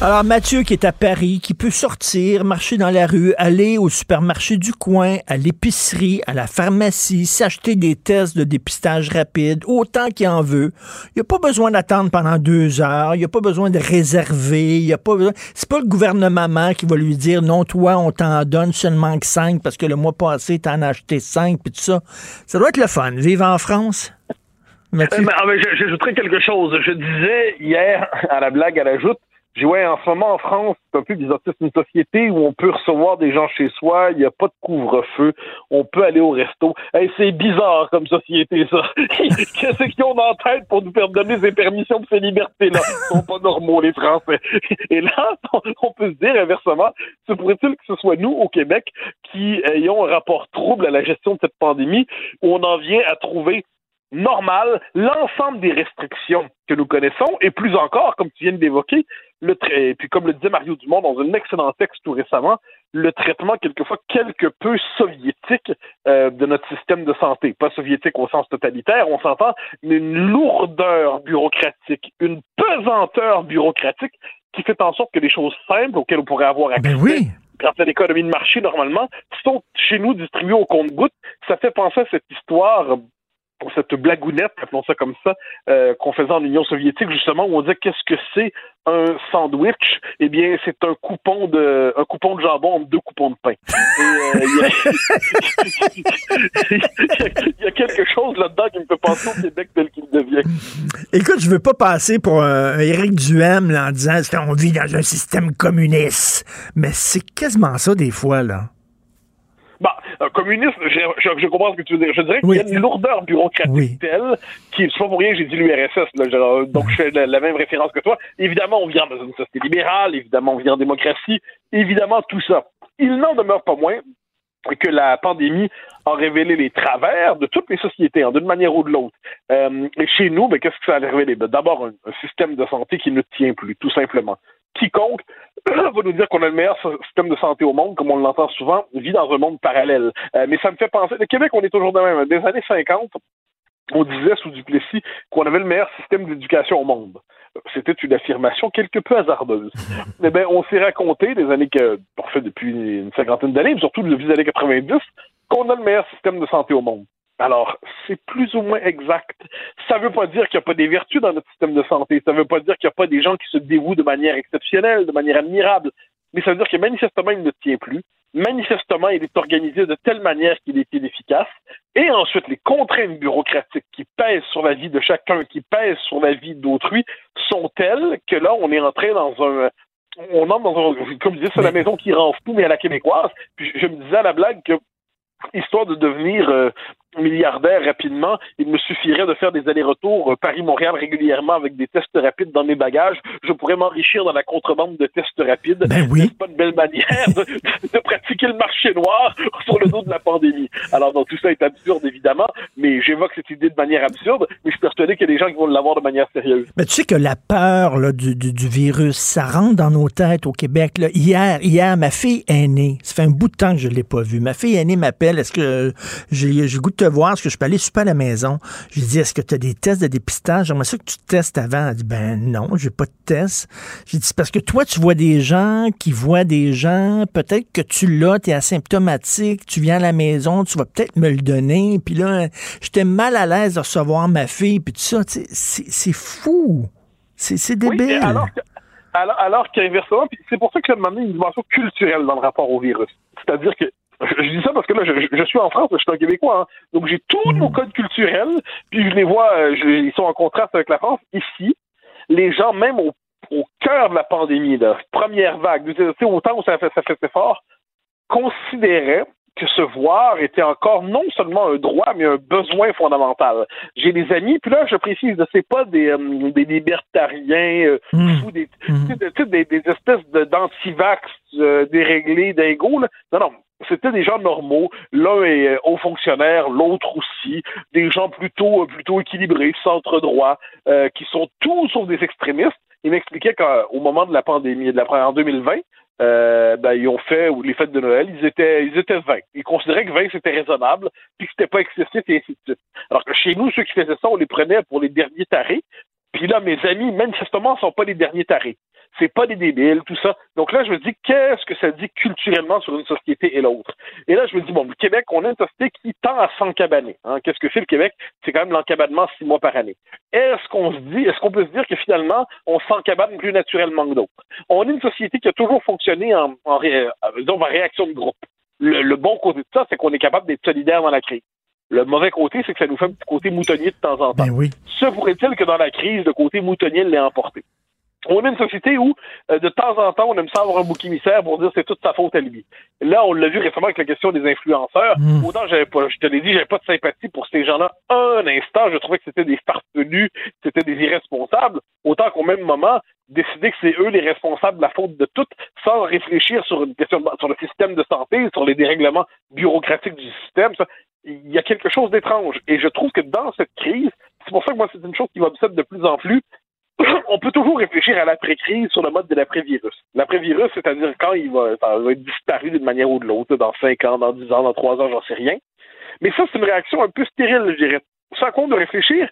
Alors, Mathieu qui est à Paris, qui peut sortir, marcher dans la rue, aller au supermarché du coin, à l'épicerie, à la pharmacie, s'acheter des tests de dépistage rapide, autant qu'il en veut. Il n'y a pas besoin d'attendre pendant deux heures. Il n'y a pas besoin de réserver. Il y a pas besoin... C'est pas le gouvernement qui va lui dire, non, toi, on t'en donne seulement que cinq parce que le mois passé, t'en as acheté cinq, puis tout ça. Ça doit être le fun. Vivre en France. Mathieu? Euh, mais, ah, quelque chose. Je disais hier, à la blague, à la j'ai ouais, en ce moment en France, c'est un peu bizarre. C'est une société où on peut recevoir des gens chez soi, il n'y a pas de couvre-feu, on peut aller au resto. Hey, c'est bizarre comme société, ça. <laughs> Qu'est-ce qu'ils ont en tête pour nous faire donner ces permissions de ces libertés-là? Ils sont pas normaux, les Français. Et là, on peut se dire inversement, se pourrait-il que ce soit nous, au Québec, qui ayons un rapport trouble à la gestion de cette pandémie, où on en vient à trouver normal l'ensemble des restrictions que nous connaissons et plus encore, comme tu viens de l'évoquer, le et puis comme le disait Mario Dumont dans un excellent texte tout récemment, le traitement quelquefois quelque peu soviétique euh, de notre système de santé. Pas soviétique au sens totalitaire, on s'entend, mais une lourdeur bureaucratique, une pesanteur bureaucratique qui fait en sorte que les choses simples auxquelles on pourrait avoir accès grâce à l'économie de marché normalement, sont chez nous distribuées au compte-gouttes. Ça fait penser à cette histoire pour cette blagounette, appelons ça comme ça, euh, qu'on faisait en Union soviétique, justement, où on disait qu'est-ce que c'est un sandwich? Eh bien, c'est un coupon de un coupon de jambon entre deux coupons de pain. Euh, <laughs> il y a- quelque chose là-dedans qui me fait penser au Québec tel qu'il devient. Écoute, je veux pas passer pour un, Éric Duhem en disant qu'on vit dans un système communiste, mais c'est quasiment ça des fois, là. Un communiste, je, je, je comprends ce que tu veux dire. Je dirais qu'il y a une lourdeur bureaucratique telle qui, c'est pas pour rien que j'ai dit l'URSS, donc je fais la, la même référence que toi. Évidemment, on vient dans une société libérale, évidemment, on vit en démocratie, évidemment, tout ça. Il n'en demeure pas moins que la pandémie a révélé les travers de toutes les sociétés, hein, d'une manière ou de l'autre. Euh, et chez nous, ben, qu'est-ce que ça a révélé? Ben, D'abord, un, un système de santé qui ne tient plus, tout simplement. Quiconque <clears throat> va nous dire qu'on a le meilleur système de santé au monde, comme on l'entend souvent, vit dans un monde parallèle. Euh, mais ça me fait penser, le Québec, on est toujours de même. Des années 50, on disait sous Duplessis qu'on avait le meilleur système d'éducation au monde. C'était une affirmation quelque peu hasardeuse. <laughs> Eh bien, on s'est raconté des années que, on fait depuis une cinquantaine d'années, mais surtout depuis les années 90, qu'on a le meilleur système de santé au monde. Alors, c'est plus ou moins exact. Ça veut pas dire qu'il n'y a pas des vertus dans notre système de santé. Ça veut pas dire qu'il n'y a pas des gens qui se dévouent de manière exceptionnelle, de manière admirable. Mais ça veut dire que manifestement, il ne tient plus. Manifestement, il est organisé de telle manière qu'il est inefficace. Et ensuite, les contraintes bureaucratiques qui pèsent sur la vie de chacun, qui pèsent sur la vie d'autrui, sont telles que là, on est entré dans un, on entre dans un, comme je disais, c'est la maison qui rend fou, mais à la québécoise. Puis je, je me disais à la blague que, histoire de devenir euh, milliardaire rapidement, il me suffirait de faire des allers-retours euh, Paris-Montréal régulièrement avec des tests rapides dans mes bagages. Je pourrais m'enrichir dans la contrebande de tests rapides. Ben oui. C'est pas une belle manière de, de pratiquer le marché noir sur le dos de la pandémie? Alors, donc, tout ça est absurde, évidemment, mais j'évoque cette idée de manière absurde, mais je suis persuadé qu'il y a des gens qui vont l'avoir de manière sérieuse. Mais tu sais que la peur là, du, du- du virus, ça rentre dans nos têtes au Québec. là. Hier, hier, ma fille aînée, ça fait un bout de temps que je ne l'ai pas vue. Ma fille aînée m'appelle. Est-ce que j'ai j'ai goût de te voir? Est-ce que je peux aller super à la maison? Je lui dis, est-ce que tu as des tests de dépistage? J'aimerais ça que tu te testes avant. Elle dit, ben non, j'ai pas de test. J'ai dit, parce que toi, tu vois des gens qui voient des gens. Peut-être que tu l'as, tu es asymptomatique, tu viens à la maison, tu vas peut-être me le donner. Puis là, j'étais mal à l'aise de recevoir ma fille, puis tout ça. C'est c'est fou. C'est Oui, débile. alors que- alors, alors qu'inversement, c'est pour ça que ça demandé une dimension culturelle dans le rapport au virus. C'est-à-dire que je, je dis ça parce que là, je, je suis en France, je suis un Québécois, hein. donc j'ai tous nos codes culturels, puis je les vois, euh, je- ils sont en contraste avec la France. Ici, les gens, même au, au cœur de la pandémie, la première vague, tu sais, au temps où ça, fait, ça faisait fort, considéraient que se voir était encore non seulement un droit, mais un besoin fondamental. J'ai des amis, puis là, je précise, c'est pas des, euh, des libertariens euh, fous, des, sais, des, des espèces d'antivax euh, déréglés, d'ingos. là. Non, non. C'était des gens normaux. L'un est euh, haut fonctionnaire, l'autre aussi. Des gens plutôt, euh, plutôt équilibrés, centre droit, euh, qui sont tous sauf des extrémistes. Il m'expliquait qu'au moment de la pandémie, de la, en 2020, euh, ben, ils ont fait, ou les fêtes de Noël, ils étaient, ils étaient 20. Ils considéraient que 20 c'était raisonnable, puis que c'était pas excessif et ainsi de suite. Alors que chez nous, ceux qui faisaient ça, on les prenait pour les derniers tarés. Puis là, mes amis, manifestement, sont pas les derniers tarés. C'est pas des débiles, tout ça. Donc là, je me dis, qu'est-ce que ça dit culturellement sur une société et l'autre? Et là, je me dis, bon, le Québec, on a une société qui tend à s'encabaner. Hein. Qu'est-ce que fait le Québec? C'est quand même l'encabanement six mois par année. Est-ce qu'on se dit, est-ce qu'on peut se dire que finalement, on s'encabane plus naturellement que d'autres? On est une société qui a toujours fonctionné en, en, ré- euh, disons, en réaction de groupe. Le, le bon côté de ça, c'est qu'on est capable d'être solidaire dans la crise. Le mauvais côté, c'est que ça nous fait un petit côté moutonnier de temps en temps. Ben oui. Se pourrait-il que dans la crise, le côté moutonnier l'ait emporté? On est une société où, euh, de temps en temps, on aime ça avoir un bouc émissaire pour dire c'est toute sa faute à lui. Là, on l'a vu récemment avec la question des influenceurs. Autant j'avais pas, je te l'ai dit, j'avais pas de sympathie pour ces gens-là un instant. Je trouvais que c'était des farfelus, c'était des irresponsables. Autant qu'au même moment, décider que c'est eux les responsables de la faute de tout, sans réfléchir sur une question sur le système de santé, sur les dérèglements bureaucratiques du système, ça, il y a quelque chose d'étrange. Et je trouve que dans cette crise, c'est pour ça que moi, c'est une chose qui m'obsède de plus en plus. <coughs> On peut toujours réfléchir à l'après-crise sur le mode de l'après-virus. L'après-virus, c'est-à-dire quand il va, être disparu d'une manière ou de l'autre, dans 5 ans, dans 10 ans, dans 3 ans, j'en sais rien. Mais ça, c'est une réaction un peu stérile, je dirais. Ce on doit réfléchir,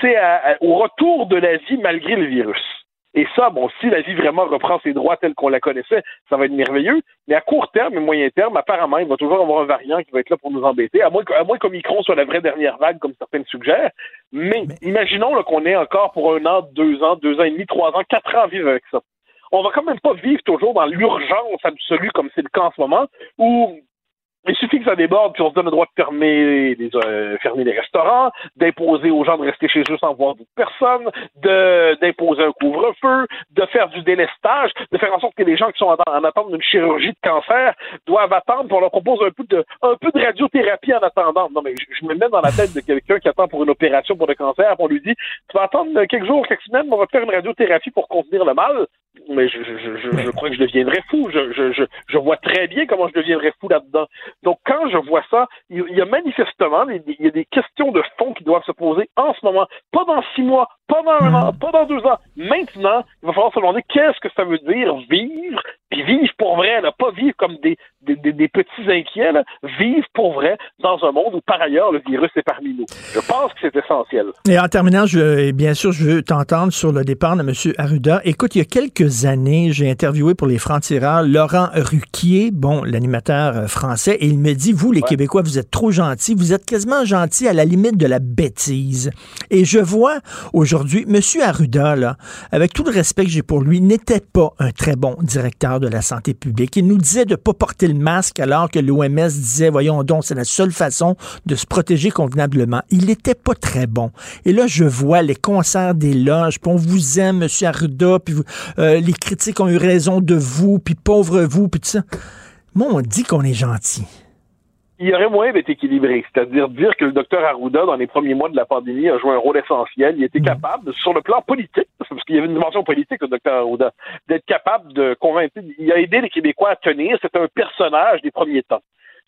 c'est au retour de la vie malgré le virus. Et ça, bon, si la vie vraiment reprend ses droits tels qu'on la connaissait, ça va être merveilleux. Mais à court terme et moyen terme, apparemment, il va toujours avoir un variant qui va être là pour nous embêter, à moins, à moins qu'Omicron soit la vraie dernière vague, comme certains suggèrent. Mais, imaginons qu'on est encore pour un an, deux ans, deux ans et demi, trois ans, quatre ans à vivre avec ça. On va quand même pas vivre toujours dans l'urgence absolue, comme c'est le cas en ce moment, où il suffit que ça déborde, puis on se donne le droit de fermer les, euh, fermer les restaurants, d'imposer aux gens de rester chez eux sans voir d'autres personnes, d'imposer un couvre-feu, de faire du délestage, de faire en sorte que les gens qui sont en, en attente d'une chirurgie de cancer doivent attendre, puis on leur propose un peu de, un peu de radiothérapie en attendant. Non, mais je, me mets dans la tête de quelqu'un qui attend pour une opération pour le cancer, on lui dit, tu vas attendre quelques jours, quelques semaines, on va te faire une radiothérapie pour contenir le mal. Mais je, je, je, crois que je deviendrais fou. Je, vois très bien comment je deviendrais fou là-dedans. Donc, quand je vois ça, il il y a manifestement des- il y a des questions de fond qui doivent se poser en ce moment. Pas dans six mois, pas dans un an, pas dans deux ans. Maintenant, il va falloir se demander qu'est-ce que ça veut dire vivre, puis vivre pour vrai, là, pas vivre comme des, des, des- des petits inquiets, là, vivre pour vrai dans un monde où, par ailleurs, le virus est parmi nous. Je pense que c'est essentiel. Et en terminant, je, bien sûr, je veux t'entendre sur le départ de M. Arruda. Écoute, il y a quelques années, j'ai interviewé pour les francs-tireurs Laurent Ruquier, bon, l'animateur euh, français, et il me dit, vous, les Québécois, vous êtes trop gentils, vous êtes quasiment gentils à la limite de la bêtise. Et je vois aujourd'hui, M. Arruda, là, avec tout le respect que j'ai pour lui, n'était pas un très bon directeur de la santé publique. Il nous disait de pas porter le masque alors que l'OMS disait, voyons donc, c'est la seule façon de se protéger convenablement. Il n'était pas très bon. Et là, je vois les concerts des loges, puis on vous aime, M. Arruda, puis euh, les critiques ont eu raison de vous, puis pauvre vous, puis tout ça. Moi, on dit qu'on est gentil. Il y aurait moyen d'être équilibré, c'est-à-dire dire que le docteur Arruda, dans les premiers mois de la pandémie, a joué un rôle essentiel. Il était capable, sur le plan politique, parce qu'il y avait une dimension politique, le docteur Arruda, d'être capable de convaincre. Il a aidé les Québécois à tenir. C'est un personnage des premiers temps.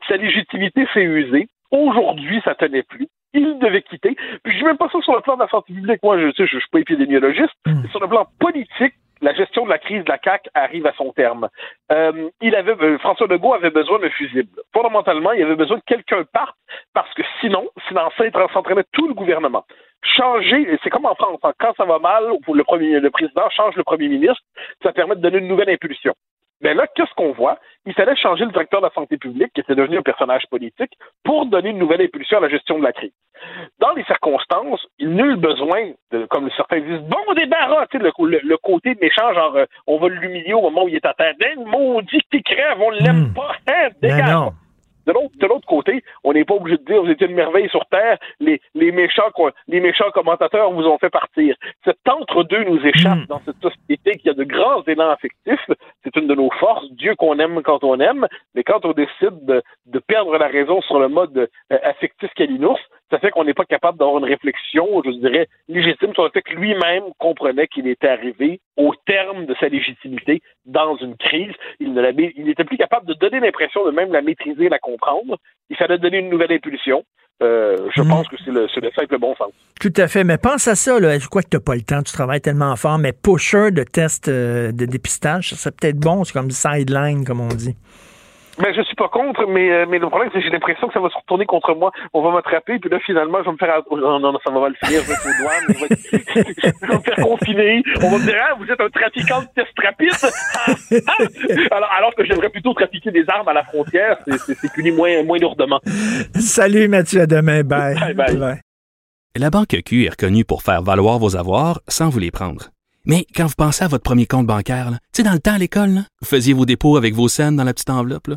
Sa légitimité s'est usée. Aujourd'hui, ça tenait plus. Il devait quitter. Puis je dis même pas ça sur le plan de la santé publique. Moi, je sais, je, je suis pas épidémiologiste. Sur le plan politique, la gestion de la crise de la CAC arrive à son terme. Euh, il avait, euh, François Legault avait besoin d'un fusible. Fondamentalement, il avait besoin que quelqu'un parte parce que sinon, sinon ça s'entraînait tout le gouvernement. Changer, c'est comme en France, hein. quand ça va mal, le, premier, le président change le premier ministre, ça permet de donner une nouvelle impulsion. Mais là, qu'est-ce qu'on voit? Il fallait changer le directeur de la santé publique, qui était devenu un personnage politique, pour donner une nouvelle impulsion à la gestion de la crise. Dans les circonstances, il nul besoin, de, comme certains disent, bon débarras, tu sais, le, le, le, côté méchant, genre, euh, on va l'humilier au moment où il est à terre. Ben, maudit qu'il crève, on l'aime pas, hein, dégage. De l'autre côté, on n'est pas obligé de dire vous étiez une merveille sur Terre, les, les, méchants, les méchants commentateurs vous ont fait partir. Cet entre-deux nous échappe dans cette société qui a de grands élans affectifs. C'est une de nos forces, Dieu qu'on aime quand on aime, mais quand on décide de, de perdre la raison sur le mode euh, affectif calinours, ça fait qu'on n'est pas capable d'avoir une réflexion, je dirais, légitime sur le fait que lui-même comprenait qu'il était arrivé au terme de sa légitimité dans une crise. Il n'était plus capable de donner l'impression de même la maîtriser, la comprendre. Il fallait donner une nouvelle impulsion. Euh, je pense que c'est le, le, simple bon sens. Tout à fait. Mais pense à ça. Là. Je crois que tu n'as pas le temps. Tu travailles tellement fort. Mais pusher de test euh, de dépistage, ça serait peut-être bon. C'est comme sideline, comme on dit. Ben, je suis pas contre, mais, euh, mais le problème, c'est que j'ai l'impression que ça va se retourner contre moi. On va m'attraper, puis là, finalement, je vais me faire. Oh, non, non, ça va mal finir, je vais être aux douanes, je vais, <laughs> je vais me faire confiner. On va me dire, ah, vous êtes un trafiquant de test rapide. <laughs> alors, alors que j'aimerais plutôt trafiquer des armes à la frontière, c'est puni moins, moins lourdement. Salut, Mathieu, à demain. Bye. Bye, bye. bye. La Banque Q est reconnue pour faire valoir vos avoirs sans vous les prendre. Mais quand vous pensez à votre premier compte bancaire, tu sais, dans le temps à l'école, vous faisiez vos dépôts avec vos scènes dans la petite enveloppe. Là.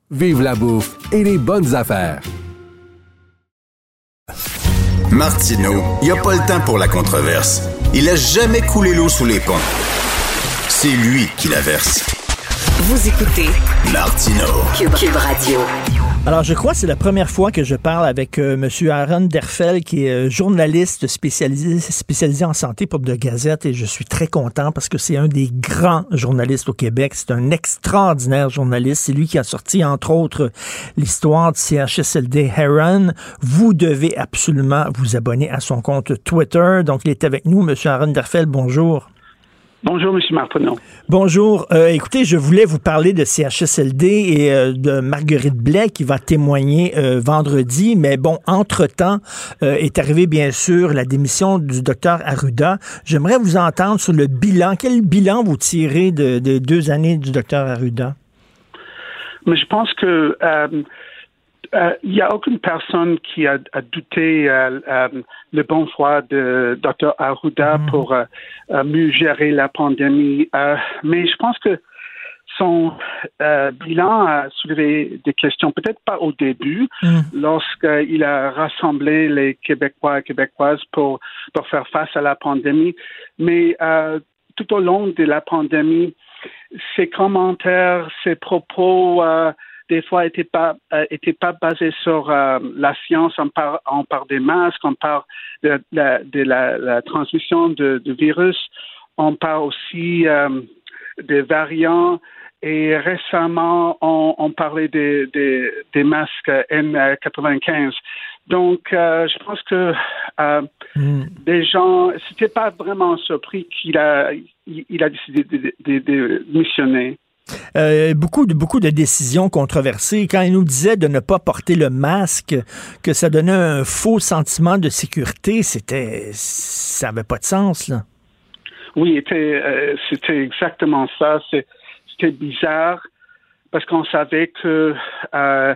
Vive la bouffe et les bonnes affaires. Martineau, il n'y a pas le temps pour la controverse. Il a jamais coulé l'eau sous les ponts. C'est lui qui la verse. Vous écoutez Martino Cube, Cube Radio. Alors, je crois que c'est la première fois que je parle avec euh, M. Aaron Derfel, qui est euh, journaliste spécialisé, spécialisé en santé pour de Gazette, et je suis très content parce que c'est un des grands journalistes au Québec. C'est un extraordinaire journaliste. C'est lui qui a sorti, entre autres, l'histoire de CHSLD Heron. Vous devez absolument vous abonner à son compte Twitter. Donc, il est avec nous. M. Aaron Derfel, bonjour. Bonjour, M. Martineau. Bonjour. Euh, écoutez, je voulais vous parler de CHSLD et euh, de Marguerite Blais qui va témoigner euh, vendredi. Mais bon, entre-temps, euh, est arrivée bien sûr la démission du docteur Arruda. J'aimerais vous entendre sur le bilan. Quel bilan vous tirez de, de deux années du docteur Arruda? Mais je pense que il n'y a aucune personne qui a, a douté euh, euh, le bon choix de Dr. Arruda mm. pour euh, mieux gérer la pandémie. mais je pense que son bilan a soulevé des questions, peut-être pas au début, mm. lorsqu'il a rassemblé les Québécois et Québécoises pour, pour faire face à la pandémie, mais tout au long de la pandémie, ses commentaires, ses propos, des fois n'était pas euh, était pas basé sur euh, la science. On parle, on parle des masques, on parle de, la, de la, la transmission de, de, virus, on parle aussi euh, des variants et récemment, on, on parlait des, des, des masques N95. Donc, euh, je pense que euh, des gens, c'était pas vraiment surpris qu'il a, il, il a décidé de, de, de missionner. Euh, beaucoup, de, beaucoup de décisions controversées. Quand il nous disait de ne pas porter le masque, que ça donnait un faux sentiment de sécurité, c'était, ça n'avait pas de sens, là. Oui, c'était, euh, exactement ça. C'était bizarre parce qu'on savait que euh,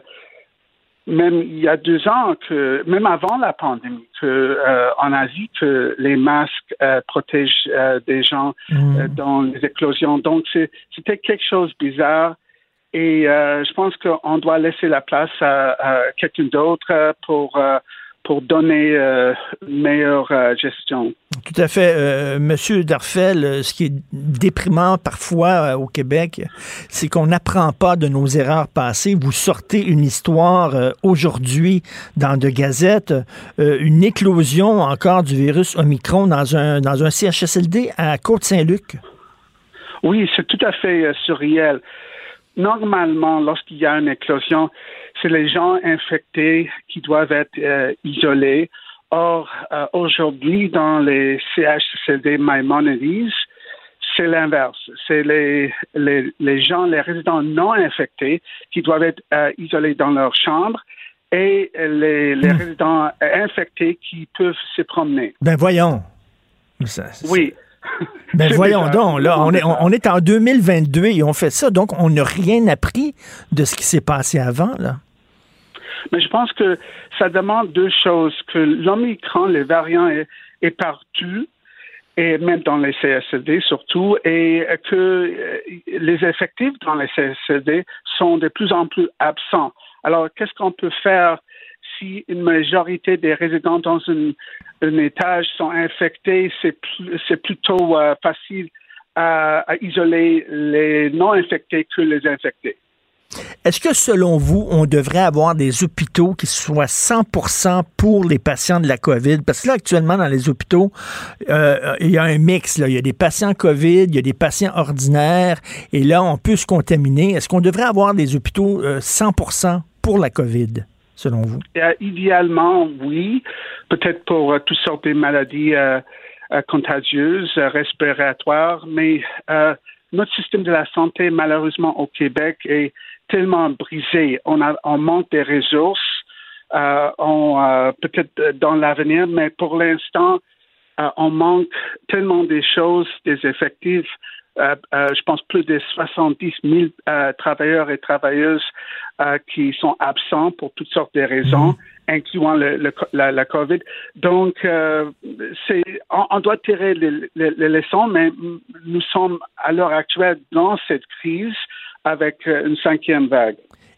même il y a deux ans, que même avant la pandémie, que euh, en Asie, que les masques euh, protègent euh, des gens euh, dans les éclosions. Donc c'est- c'était quelque chose de bizarre. Et euh, je pense qu'on doit laisser la place à, à quelqu'un d'autre pour euh, pour donner euh, une meilleure euh, gestion. Tout à fait. Euh, Monsieur Darfel, ce qui est déprimant parfois au Québec, c'est qu'on n'apprend pas de nos erreurs passées. Vous sortez une histoire aujourd'hui dans de gazettes, une éclosion encore du virus Omicron dans un, dans un CHSLD à Côte-Saint-Luc. Oui, c'est tout à fait surréel. Normalement, lorsqu'il y a une éclosion, c'est les gens infectés qui doivent être euh, isolés. Or, euh, aujourd'hui, dans les CHCD Maimonides, c'est l'inverse. C'est les, les, les gens, les résidents non infectés qui doivent être euh, isolés dans leur chambre et les, les résidents infectés qui peuvent se promener. Ben voyons. Ça- ça- Oui. Ben <laughs> voyons donc, là, on est, on est en 2022 et on fait ça, donc on n'a rien appris de ce qui s'est passé avant, là. Mais je pense que ça demande deux choses, que l'Omicron, les variants est, partout, et même dans les CSD surtout, et que euh, les effectifs dans les CSD sont de plus en plus absents. Alors, qu'est-ce qu'on peut faire si une majorité des résidents dans un étage sont infectés? C'est plutôt euh, facile à, à isoler les non infectés que les infectés? Est-ce que selon vous, on devrait avoir des hôpitaux qui soient 100% pour les patients de la COVID? Parce que là, actuellement, dans les hôpitaux, euh, il y a un mix. Il y a des patients COVID, il y a des patients ordinaires, et là, on peut se contaminer. Est-ce qu'on devrait avoir des hôpitaux euh, 100% pour la COVID, selon vous? Euh, idéalement, oui. Peut-être pour euh, toutes sortes de maladies euh, euh, contagieuses, euh, respiratoires, mais euh, notre système de la santé, malheureusement, au Québec, est tellement brisé. On, a, on manque des ressources. Euh, on, euh, peut-être euh, dans l'avenir, mais pour l'instant, euh, on manque tellement des choses, des effectifs. Je pense plus de 70 000 euh, travailleurs et travailleuses qui sont absents pour toutes sortes de raisons, incluant le, le- la, la COVID. Donc, c'est, on, on doit tirer les, les- les leçons, mais nous sommes à l'heure actuelle dans cette crise avec euh, une cinquième vague.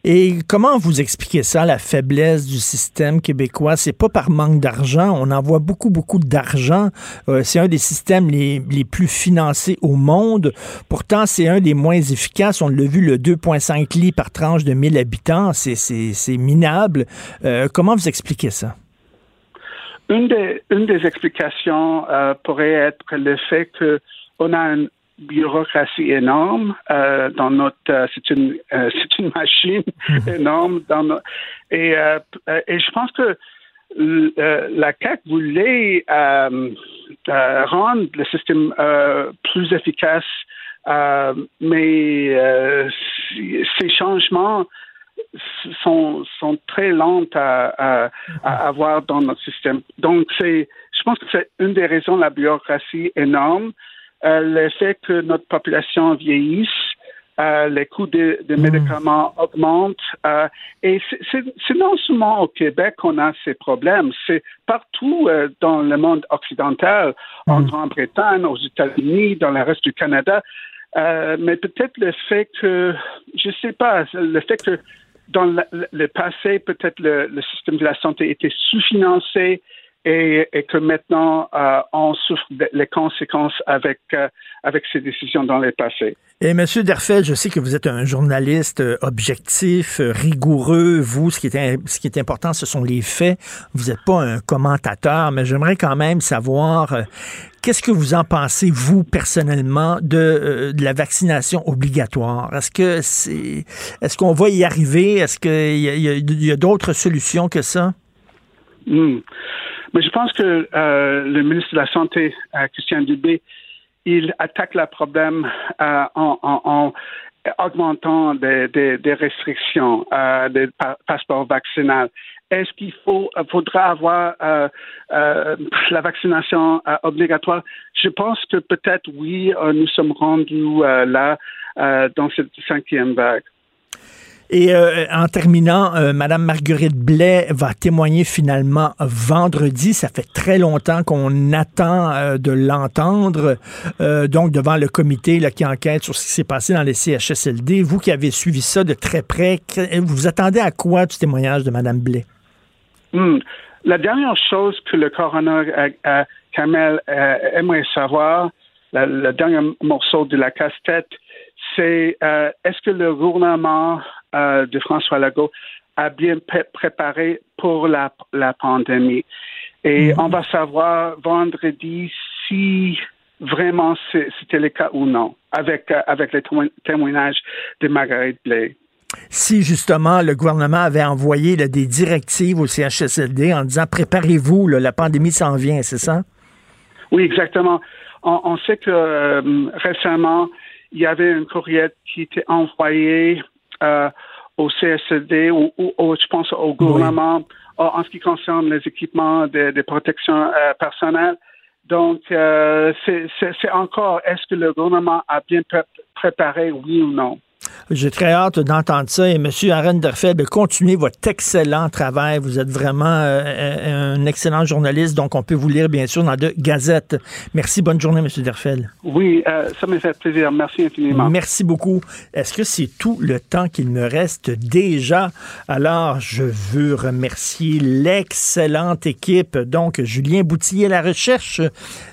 Et comment vous expliquez ça, la faiblesse du système québécois? C'est pas par manque d'argent. On envoie beaucoup, beaucoup d'argent. Euh, c'est un des systèmes les, les plus financés au monde. Pourtant, c'est un des moins efficaces. On l'a vu, le 2,5 lits par tranche de 1000 habitants. C'est, minable. Euh, comment vous expliquez ça? Une des, une des explications euh, pourrait être le fait que on a une bureaucratie énorme euh, dans notre euh, c'est une euh, c'est une machine <laughs> énorme dans et et je pense que la CAC voulait rendre le système plus efficace mais ces changements sont, sont très lentes à, à, à avoir dans notre système. Donc, c'est, je pense que c'est une des raisons de la bureaucratie énorme, le fait que notre population vieillisse, euh, les coûts de, de médicaments augmentent. euh, et c'est- non seulement au Québec qu'on a ces problèmes, c'est partout euh, dans le monde occidental, en Grande-Bretagne, aux États-Unis, dans le reste du Canada. Euh, mais peut-être le fait que, je sais pas, le fait que dans le, le passé, peut-être le, le système de la santé était sous-financé et, et que maintenant, euh, on souffre les conséquences avec, euh, avec ces décisions dans le passé. Et Monsieur Derfel, je sais que vous êtes un journaliste euh, objectif, rigoureux. Vous, ce qui est, ce qui est important, ce sont les faits. Vous n'êtes pas un commentateur, mais j'aimerais quand même savoir euh, Qu'est-ce que vous en pensez, vous, personnellement, de, euh, de la vaccination obligatoire? Est-ce que c'est est-ce qu'on va y arriver? Est-ce qu'il y a, d'autres solutions que ça? Hmm. Mais je pense que euh, le ministre de la Santé, euh, Christian Dubé, il attaque le problème euh, en, en, en, augmentant des, restrictions des pa passeports vaccinaux. Est-ce qu'il faudra avoir la vaccination obligatoire? Je pense que peut-être oui, nous sommes rendus là dans cette cinquième vague. Et euh, en terminant, euh, Madame Marguerite Blais va témoigner finalement vendredi. Ça fait très longtemps qu'on attend euh, de l'entendre, euh, donc devant le comité là, qui enquête sur ce qui s'est passé dans les CHSLD. Vous qui avez suivi ça de très près, vous vous attendez à quoi du témoignage de Madame Blais? Hmm. La dernière chose que le coroner euh, euh, Kamel euh, aimerait savoir, le dernier morceau de la casse-tête, c'est euh, est-ce que le gouvernement euh, de François Legault a bien pré- préparé pour la, la pandémie? Et on va savoir vendredi si vraiment c'était le cas ou non, avec, euh, avec les témoignages de Marguerite Blais. Si justement le gouvernement avait envoyé là, des directives au CHSLD en disant préparez-vous, la pandémie s'en vient, c'est ça? Oui, exactement. On, on sait que euh, récemment, il y avait un courriel qui était envoyé euh, au CSD ou, ou- ou, je pense au gouvernement en, en ce qui concerne les équipements de, de protection euh, personnelle. Donc, euh, c'est encore, est-ce que le gouvernement a bien pré- préparé, oui ou non? J'ai très hâte d'entendre ça. Et M. Arenderfeld, continuez votre excellent travail. Vous êtes vraiment euh, un excellent journaliste, donc on peut vous lire, bien sûr, dans de gazettes. Merci. Bonne journée, M. Derfeld. Oui, euh, ça me fait plaisir. Merci infiniment. Merci beaucoup. Est-ce que c'est tout le temps qu'il me reste déjà? Alors, je veux remercier l'excellente équipe. Donc, Julien Boutillier la recherche.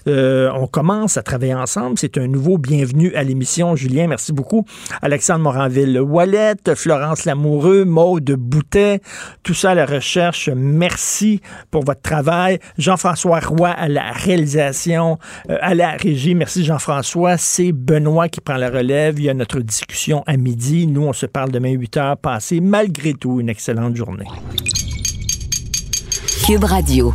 Euh, on commence à travailler ensemble. C'est un nouveau bienvenue à l'émission. Julien, merci beaucoup. Alexandre Moranville-Wallet, Florence Lamoureux, Maude Boutet, tout ça à la recherche. Merci pour votre travail. Jean-François Roy à la réalisation, euh, à la régie. Merci Jean-François. C'est Benoît qui prend la relève. Il y a notre discussion à midi. Nous, on se parle demain 8 heures. Passez malgré tout une excellente journée. Cube Radio.